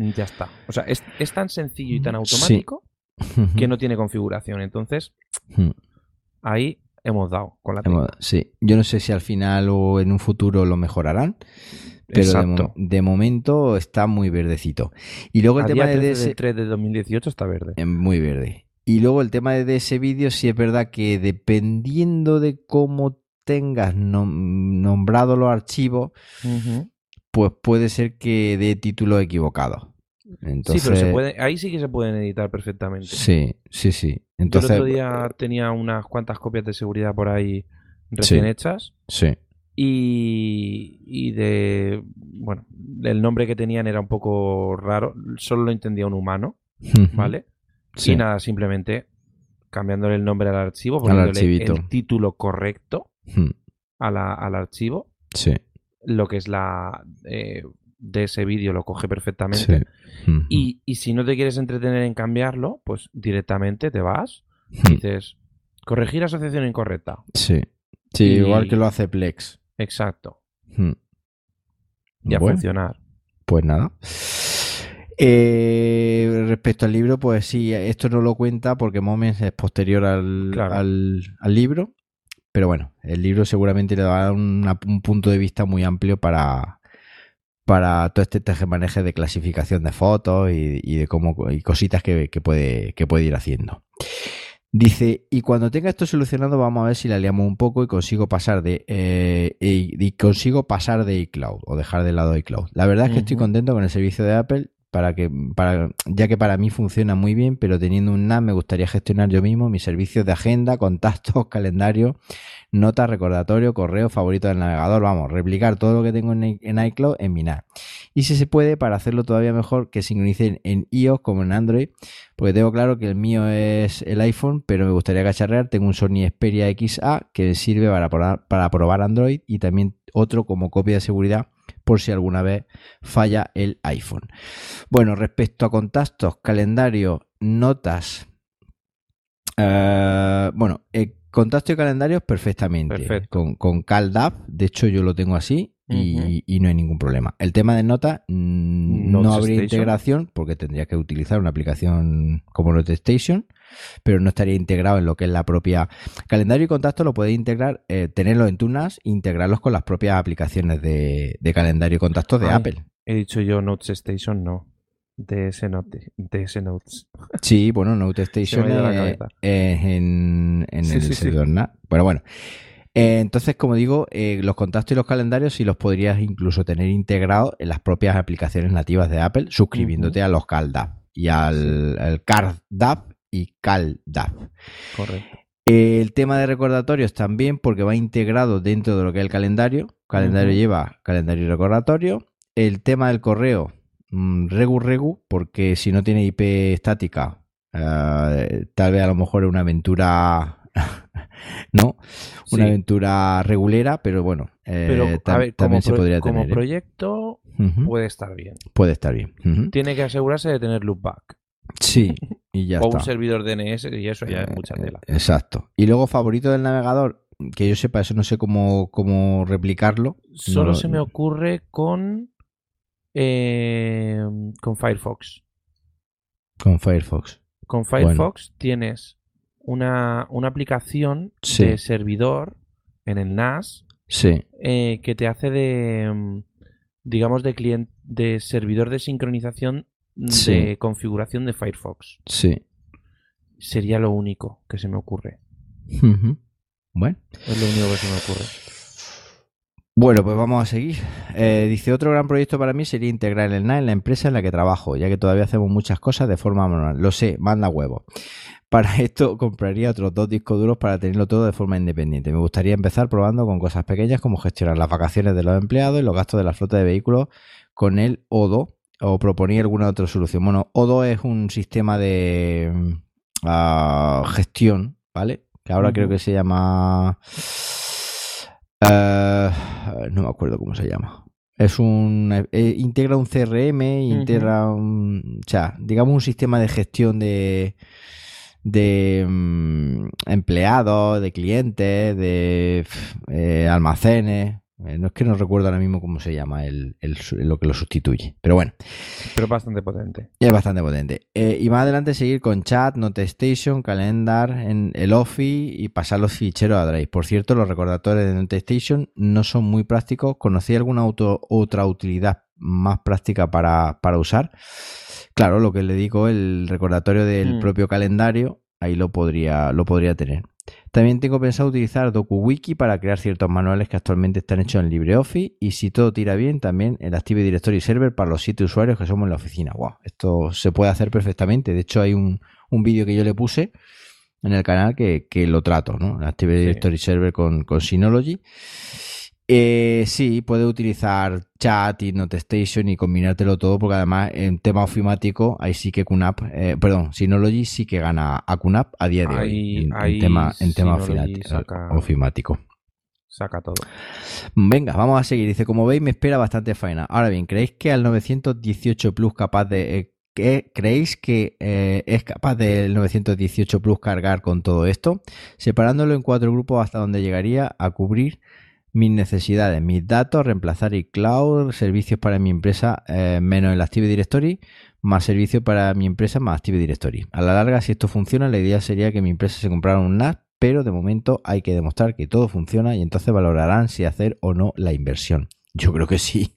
B: ya está. O sea, es, es tan sencillo y tan
A: Sí.
B: automático que no tiene configuración. Entonces, ahí hemos dado con la
A: Hemos-. Sí, yo no sé si al final o en un futuro lo mejorarán, pero de,
B: Exacto.
A: de momento está muy verdecito. Y luego el
B: A
A: tema
B: día
A: de
B: 13
A: DS,
B: del 3 de 2018 está verde.
A: eh, muy verde. Y luego el tema de ese vídeo, sí es verdad que dependiendo de cómo tengas nom- nombrado los archivos, pues puede ser que dé títulos equivocados. Entonces,
B: sí, pero se puede, ahí sí que se pueden editar perfectamente.
A: Sí, sí, sí.
B: Yo el
A: Entonces,
B: otro día tenía unas cuantas copias de seguridad por ahí recién
A: Sí.
B: hechas
A: sí.
B: Y, y de, bueno, el nombre que tenían era un poco raro, solo lo entendía un humano, ¿vale?
A: Sí.
B: Y nada, simplemente cambiándole el nombre al archivo,
A: Al
B: poniéndole
A: archivito.
B: el título correcto
A: Hmm,
B: a la- al archivo,
A: Sí.
B: lo que es la eh, de ese vídeo lo coge
A: sí.
B: perfectamente.
A: Hmm,
B: Y, y si no te quieres entretener en cambiarlo, pues directamente te vas
A: hmm.
B: dices corregir asociación incorrecta.
A: Sí. Sí,
B: Y-
A: igual que lo hace Plex.
B: Exacto.
A: Hmm.
B: Y a
A: Bueno,
B: funcionar.
A: Pues nada. Eh, respecto al libro, pues sí, esto no lo cuenta porque Moments es posterior al,
B: Claro.
A: al, al libro. Pero bueno, el libro seguramente le da un punto de vista muy amplio para, para todo este tejemaneje de clasificación de fotos y, y de cómo y cositas que, que puede, que puede ir haciendo. Dice, y cuando tenga esto solucionado, vamos a ver si la liamos un poco y consigo pasar de eh, y, y consigo pasar de iCloud o dejar de lado iCloud. La verdad es que estoy contento con el servicio de Apple para que para ya que para mí funciona muy bien, pero teniendo un NAS me gustaría gestionar yo mismo mis servicios de agenda, contactos, calendario, notas, recordatorio, correo, favorito del navegador, vamos, replicar todo lo que tengo en iCloud en mi NAS. Y si se puede, para hacerlo todavía mejor, que sincronicen en iOS como en Android, porque tengo claro que el mío es el iPhone, pero me gustaría cacharrear. Tengo un Sony Xperia XA que sirve para probar, para probar Android y también otro como copia de seguridad por si alguna vez falla el iPhone. Bueno, respecto a contactos, calendario, notas. eh, bueno, eh, contacto y calendarios perfectamente.
B: Perfecto.
A: Con, con CalDAV, de hecho yo lo tengo así y, y no hay ningún problema. El tema de notas, mm, no
B: Notes
A: habría
B: Station.
A: integración porque tendría que utilizar una aplicación como NoteStation, pero no estaría integrado en lo que es la propia calendario y contacto. Lo puedes integrar, eh, tenerlos en tu NAS, e integrarlos con las propias aplicaciones de, de calendario y contactos de
B: Ay.
A: Apple.
B: He dicho yo Notes Station, no. DS, note, DS Notes.
A: Sí, bueno, NoteStation
B: la
A: es, en, en
B: Sí,
A: el
B: sí, sí.
A: servidor NAS. Bueno, bueno. Eh, entonces, como digo, eh, los contactos y los calendarios sí los podrías incluso tener integrados en las propias aplicaciones nativas de Apple, suscribiéndote a los CalDAV y al, al CardDAV y CalDAV.
B: Correcto.
A: El tema de recordatorios también, porque va integrado dentro de lo que es el calendario. Calendario lleva calendario y recordatorio. El tema del correo, mm, regu regu, porque si no tiene IP estática, eh, tal vez a lo mejor es una aventura, ¿no? Una
B: Sí.
A: aventura regulera, pero bueno, eh,
B: Pero, ver, como,
A: también se podría
B: como
A: tener. ¿eh?
B: proyecto puede estar bien.
A: Puede estar bien.
B: Tiene que asegurarse de tener loopback.
A: Sí, y ya
B: o
A: está.
B: un servidor DNS y eso ya es mucha
A: Eh,
B: tela.
A: Exacto. Y luego favorito del navegador, que yo sepa, eso no sé cómo, cómo replicarlo.
B: Solo
A: No-
B: se me ocurre con eh, con Firefox.
A: Con Firefox.
B: Con Firefox tienes una, una aplicación
A: Sí.
B: de servidor en el NAS
A: Sí,
B: eh, que te hace de mm, digamos de cliente de servidor de sincronización de
A: Sí.
B: configuración de Firefox.
A: sí.
B: Sería lo único que se me ocurre.
A: Bueno.
B: Es lo único que se me ocurre.
A: Bueno, pues vamos a seguir. Eh, dice, otro gran proyecto para mí sería integrar el NAS en la empresa en la que trabajo, ya que todavía hacemos muchas cosas de forma manual. Lo sé, manda huevo. Para esto compraría otros dos discos duros para tenerlo todo de forma independiente. Me gustaría empezar probando con cosas pequeñas como gestionar las vacaciones de los empleados y los gastos de la flota de vehículos con el Odo o proponía alguna otra solución. Bueno, Odo es un sistema de mm, ah, gestión, ¿vale? Que ahora creo que se llama... eh, no me acuerdo cómo se llama. Es un... eh, integra un CRM, integra un... O sea, digamos un sistema de gestión de de mm, empleados, de clientes, de eh, almacenes. Eh, no es que no recuerdo ahora mismo cómo se llama el, el lo que lo sustituye. Pero bueno,
B: Pero es bastante potente.
A: es bastante potente. Eh, y más adelante seguir con chat, NoteStation, Calendar, en el Office y pasar los ficheros a Drive. Por cierto, los recordatorios de NoteStation no son muy prácticos. ¿Conocí alguna auto- otra utilidad más práctica para, para usar? Claro, lo que le digo, el recordatorio del
B: Mm.
A: propio calendario, ahí lo podría, lo podría tener. También tengo pensado utilizar DokuWiki para crear ciertos manuales que actualmente están hechos en LibreOffice y si todo tira bien, también el Active Directory Server para los siete usuarios que somos en la oficina. Wow, esto se puede hacer perfectamente. De hecho, hay un, un vídeo que yo le puse en el canal que, que lo trato, ¿no? El Active
B: Sí.
A: Directory Server con, con Synology. Eh, sí, puede utilizar chat y NoteStation y combinártelo todo, porque además en tema ofimático, ahí sí que QNAP, eh, perdón, Synology sí que gana a QNAP a día de
B: Ahí-
A: hoy en, en
B: ahí
A: tema, en tema
B: saca-
A: ofimático.
B: Saca todo.
A: Venga, vamos a seguir. Dice, como veis, me espera bastante faena. Ahora bien, ¿creéis que al 918 Plus capaz de... eh, que- ¿Creéis que eh, es capaz del 918 Plus cargar con todo esto? Separándolo en cuatro grupos hasta donde llegaría a cubrir mis necesidades, mis datos, reemplazar iCloud, servicios para mi empresa eh, menos el Active Directory, más servicios para mi empresa más Active Directory. A la larga, si esto funciona, la idea sería que mi empresa se comprara un NAS, pero de momento hay que demostrar que todo funciona y entonces valorarán si hacer o no la inversión. Yo creo que sí.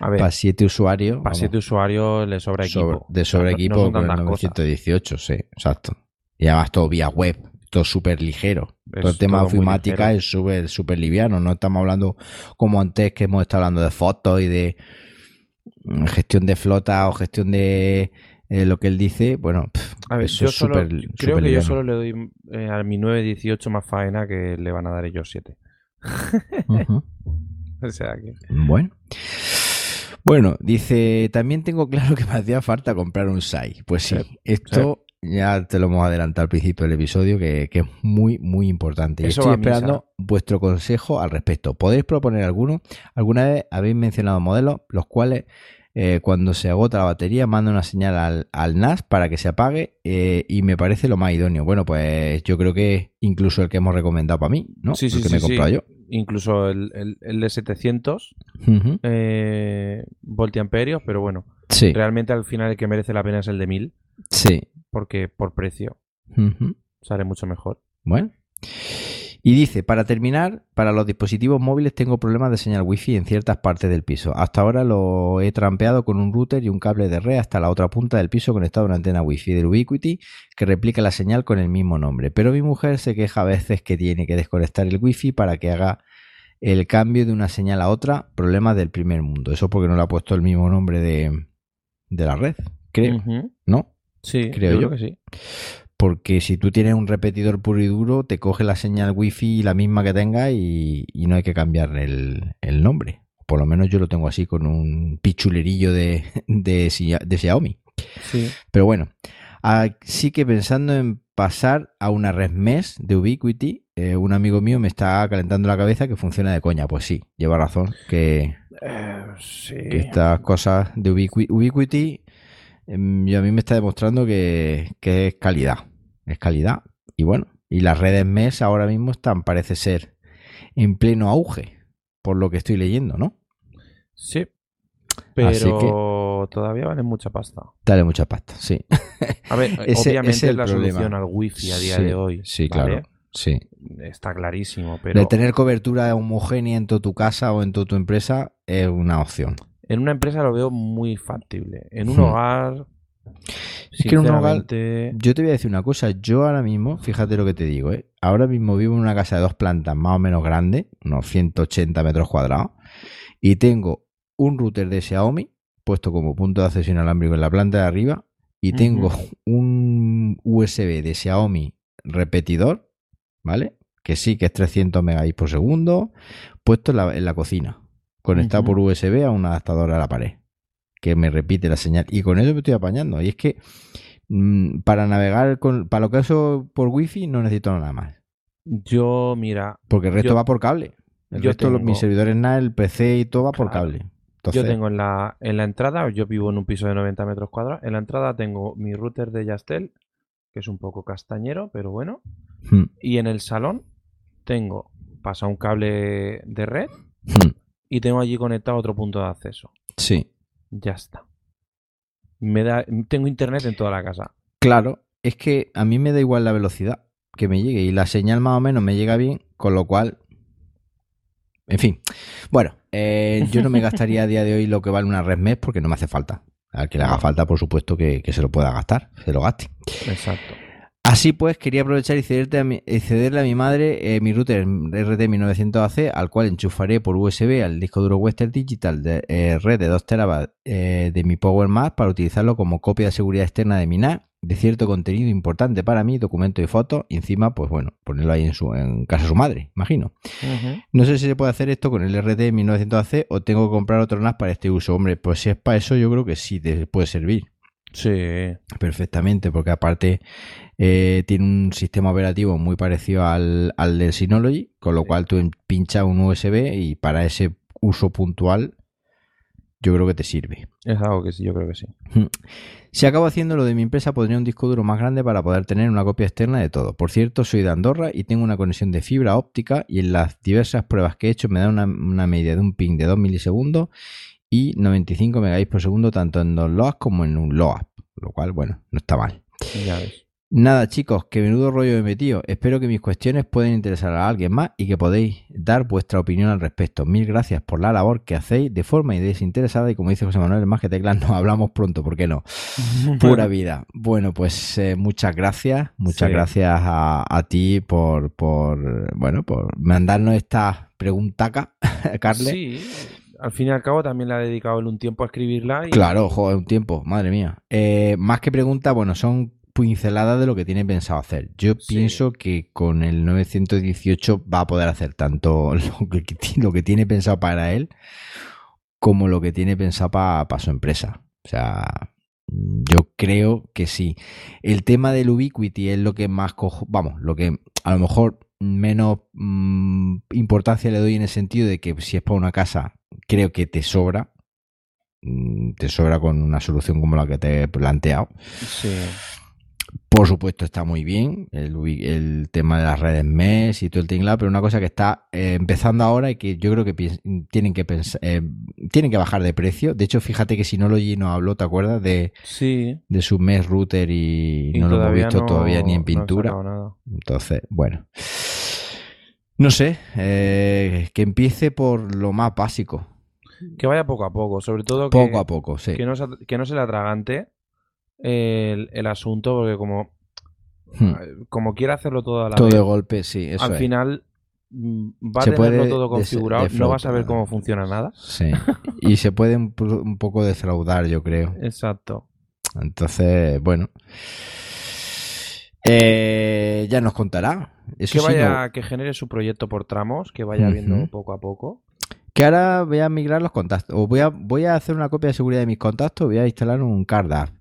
B: A ver,
A: Para siete usuarios.
B: para siete usuarios le sobra
A: sobre-
B: equipo.
A: de sobre
B: No-
A: equipo
B: no son
A: con el
B: tantas cosas.
A: 918, sí, exacto. Y además todo vía web, todo súper ligero.
B: Es
A: todo el tema
B: ligero.
A: es súper liviano. No estamos hablando como antes que hemos estado hablando de fotos y de mm, gestión de flota o gestión de eh, lo que él dice. Bueno,
B: A ver,
A: eso
B: yo
A: es
B: solo,
A: súper
B: creo que yo solo le doy eh, a mi 918 más faena que le van a dar ellos 7.
A: Ujú.
B: O sea que.
A: Bueno. Bueno, dice, también tengo claro que me hacía falta comprar un SAI. Pues Sí, esto ya te lo hemos adelantado al principio del episodio, que, que es muy, muy importante. Y
B: Eso
A: estoy esperando vuestro consejo al respecto. ¿Podéis proponer alguno? ¿Alguna vez habéis mencionado modelos los cuales eh, cuando se agota la batería manda una señal al, al NAS para que se apague eh, y me parece lo más idóneo? Bueno, pues yo creo que incluso el que hemos recomendado para mí, ¿no?
B: Sí, sí,
A: que
B: sí,
A: me he
B: sí.
A: comprado yo.
B: Incluso el, el, el de 700
A: Ujú.
B: eh, voltiamperios, pero bueno,
A: Sí,
B: realmente al final el que merece la pena es el de 1000,
A: sí.
B: porque por precio sale mucho mejor.
A: Bueno. Y dice, para terminar, para los dispositivos móviles tengo problemas de señal wifi en ciertas partes del piso. Hasta ahora lo he trampeado con un router y un cable de red hasta la otra punta del piso conectado a una antena wifi del Ubiquiti que replica la señal con el mismo nombre. Pero mi mujer se queja a veces que tiene que desconectar el wifi para que haga el cambio de una señal a otra. Problemas del primer mundo. Eso porque no le ha puesto el mismo nombre de, de la red, creo. ¿no?
B: Sí,
A: Creo
B: yo que sí.
A: Porque si tú tienes un repetidor puro y duro, te coge la señal wifi la misma que tengas y, y no hay que cambiar el, el nombre. Por lo menos yo lo tengo así con un pichulerillo de, de, Xia- de Xiaomi.
B: Sí.
A: Pero bueno, así que pensando en pasar a una red mesh de Ubiquiti, eh, un amigo mío me está calentando la cabeza que funciona de coña. Pues sí, lleva razón que,
B: Eh, sí.
A: que estas cosas de Ubiqui- Ubiquiti em, y a mí me está demostrando que, que es calidad. Es calidad. Y bueno, y las redes MES ahora mismo están, parece ser, en pleno auge, por lo que estoy leyendo, ¿no?
B: Sí.
A: Así
B: Pero todavía valen mucha pasta.
A: Dale mucha pasta, sí.
B: A ver,
A: Ese-
B: obviamente
A: es
B: la
A: problema.
B: solución al wifi a día
A: Sí,
B: de hoy.
A: Sí,
B: ¿vale?
A: claro. Sí.
B: Está clarísimo, pero
A: De tener cobertura homogénea en toda tu casa o en toda tu empresa es una opción.
B: en una empresa lo veo muy factible. En un
A: Hmm.
B: hogar,
A: Es que en un hogar- Yo te voy a decir una cosa, yo ahora mismo, fíjate lo que te digo, ¿eh? ahora mismo vivo en una casa de dos plantas más o menos grande, unos 180 metros cuadrados, y tengo un router de Xiaomi puesto como punto de acceso inalámbrico en la planta de arriba, y tengo un USB de Xiaomi repetidor, ¿vale? Que sí, que es 300 megabits por segundo, puesto en la, en la cocina, conectado por USB a un adaptador a la pared, que me repite la señal. Y con eso me estoy apañando. Y es que mm, para navegar, con, para lo que uso por wifi, no necesito nada más.
B: yo, mira,
A: Porque el resto
B: Yo-
A: va por cable. El
B: yo
A: resto, los-
B: tengo-
A: mis servidores NAS, el PC y todo va por
B: Claro.
A: cable. Entonces,
B: yo tengo en la, en la entrada, yo vivo en un piso de 90 metros cuadrados, en la entrada tengo mi router de Yastel, que es un poco castañero, pero bueno,
A: hmm,
B: y en el salón tengo, pasa un cable de red
A: hmm,
B: y tengo allí conectado otro punto de acceso.
A: sí.
B: Ya está. Me da, tengo internet en toda la casa.
A: Claro, es que a mí me da igual la velocidad que me llegue y la señal más o menos me llega bien, con lo cual... En fin, bueno, eh, yo no me gastaría a día de hoy lo que vale una red mes porque no me hace falta. Al que le haga falta, por supuesto, que, que se lo pueda gastar, se lo gaste.
B: Exacto.
A: Así pues, quería aprovechar y cederte a mi- y cederle a mi madre eh, mi router RT1900AC, al cual enchufaré por USB al disco duro Western Digital de eh, red de 2 terabytes eh, de mi Power Mac para utilizarlo como copia de seguridad externa de mi NAS de cierto contenido importante para mí, documentos y fotos, y encima, pues bueno, ponerlo ahí en, su, en casa de su madre, imagino. No sé si se puede hacer esto con el RT1900AC o tengo que comprar otro NAS para este uso. Hombre, pues si es para eso, yo creo que sí te puede servir
B: Sí.
A: perfectamente, porque aparte eh, tiene un sistema operativo muy parecido al, al del Synology, con lo cual tú pinchas un USB y para ese uso puntual yo creo que te sirve.
B: Es algo que sí, yo creo que sí.
A: Si acabo haciendo lo de mi empresa, pondría un disco duro más grande para poder tener una copia externa de todo. Por cierto, soy de Andorra y tengo una conexión de fibra óptica y en las diversas pruebas que he hecho me da una, una media de un ping de 2 milisegundos y 95 megabits por segundo tanto en dos LOAS como en un LOAP, lo cual, bueno, no está mal.
B: Ya ves.
A: Nada, chicos, que menudo rollo me he metido. Espero que mis cuestiones puedan interesar a alguien más y que podéis dar vuestra opinión al respecto. Mil gracias por la labor que hacéis de forma y desinteresada y como dice José Manuel, más que teclas, nos hablamos pronto, ¿por qué no? Pura vida. Bueno, pues eh, muchas gracias, muchas
B: Sí.
A: gracias a, a ti por, por, bueno, por mandarnos esta preguntaca, Carle.
B: Sí, al fin y al cabo también le ha dedicado un tiempo a escribirla. Y...
A: Claro, joder, un tiempo, madre mía. Eh, más que pregunta, bueno, son pinceladas de lo que tiene pensado hacer. Yo
B: Sí.
A: pienso que con el 918 va a poder hacer tanto lo que, lo que tiene pensado para él como lo que tiene pensado para su empresa. O sea, yo creo que sí. El tema del Ubiquiti es lo que más cojo, vamos, lo que a lo mejor menos mm, importancia le doy en el sentido de que si es para una casa, creo que te sobra. Mm, Te sobra con una solución como la que te he planteado.
B: Sí.
A: Por supuesto está muy bien el, tema de las redes MES y todo el tinglado, pero una cosa que está eh, empezando ahora y que yo creo que tienen que eh, tienen que bajar de precio. De hecho, fíjate que Synology nos habló, ¿te acuerdas? De,
B: Sí.
A: de su MES router y,
B: y
A: no lo hemos visto
B: no-
A: todavía ni en
B: no
A: pintura.
B: nada.
A: Entonces, bueno. No sé, eh, que empiece por lo más básico,
B: Que vaya poco a poco, sobre todo que,
A: poco a poco, sí.
B: que, no, se, que no se le atragante el, el asunto, porque como,
A: Hmm.
B: como quiere hacerlo todo a la
A: Todo
B: vez,
A: de golpe, sí, eso
B: al
A: es.
B: final mm, va a tenerlo
A: puede
B: todo configurado, no vas a ver cómo funciona nada.
A: Sí. Y se puede un, po- un poco defraudar, yo creo.
B: Exacto.
A: Entonces, bueno. Eh, ya nos contará. Eso
B: que
A: sí,
B: vaya,
A: no-
B: que genere su proyecto por tramos, que vaya viendo poco a poco.
A: que ahora voy a migrar los contactos. O voy a, voy a hacer una copia de seguridad de mis contactos. Voy a instalar un card app.
B: Exacto.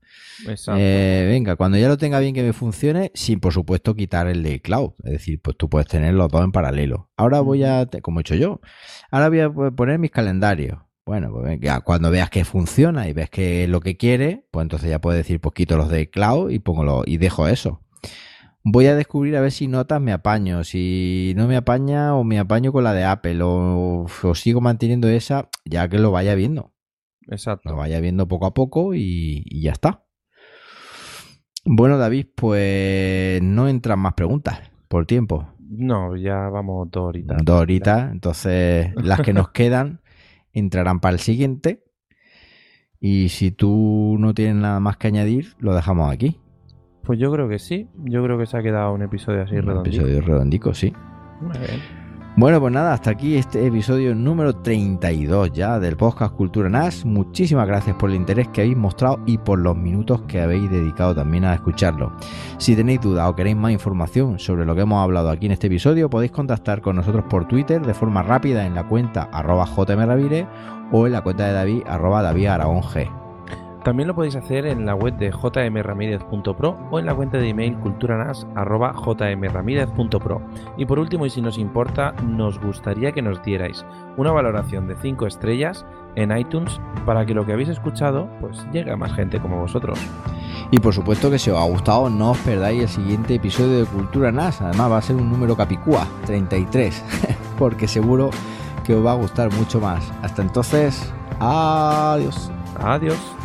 A: Eh, venga, cuando ya lo tenga bien que me funcione, sin por supuesto quitar el de cloud. Es decir, pues tú puedes tener los dos en paralelo. Ahora voy a, como he hecho yo, ahora voy a poner mis calendarios. Bueno, pues ya cuando veas que funciona y ves que es lo que quiere, pues entonces ya puedes decir, pues quito los de cloud y pongo los- y dejo eso. Voy a descubrir a ver si notas me apaño. Si no me apaña o me apaño con la de Apple o, o sigo manteniendo esa, ya que lo vaya viendo.
B: Exacto.
A: Lo vaya viendo poco a poco y, y ya está. Bueno, David, pues no entran más preguntas por tiempo.
B: No, ya vamos dos horitas.
A: Dos horitas. Entonces, las que nos quedan entrarán para el siguiente. Y si tú no tienes nada más que añadir, lo dejamos aquí.
B: Pues yo creo que sí. Yo creo que se ha quedado un episodio así
A: Un
B: redondito.
A: episodio redondico, sí.
B: Muy bien.
A: Bueno, pues nada, hasta aquí este episodio número 32 ya del podcast Cultura NAS. Muchísimas gracias por el interés que habéis mostrado y por los minutos que habéis dedicado también a escucharlo. Si tenéis dudas o queréis más información sobre lo que hemos hablado aquí en este episodio, podéis contactar con nosotros por Twitter de forma rápida en la cuenta arroba o en la cuenta de David arroba David Aragón G.
B: También lo podéis hacer en la web de jmramirez.pro o en la cuenta de email culturanas.jmramirez.pro. Y por último, y si nos importa, nos gustaría que nos dierais una valoración de 5 estrellas en iTunes para que lo que habéis escuchado pues llegue a más gente como vosotros.
A: Y por supuesto que si os ha gustado, no os perdáis el siguiente episodio de Cultura NAS. Además va a ser un número capicúa, 33, porque seguro que os va a gustar mucho más. Hasta entonces, adiós.
B: Adiós.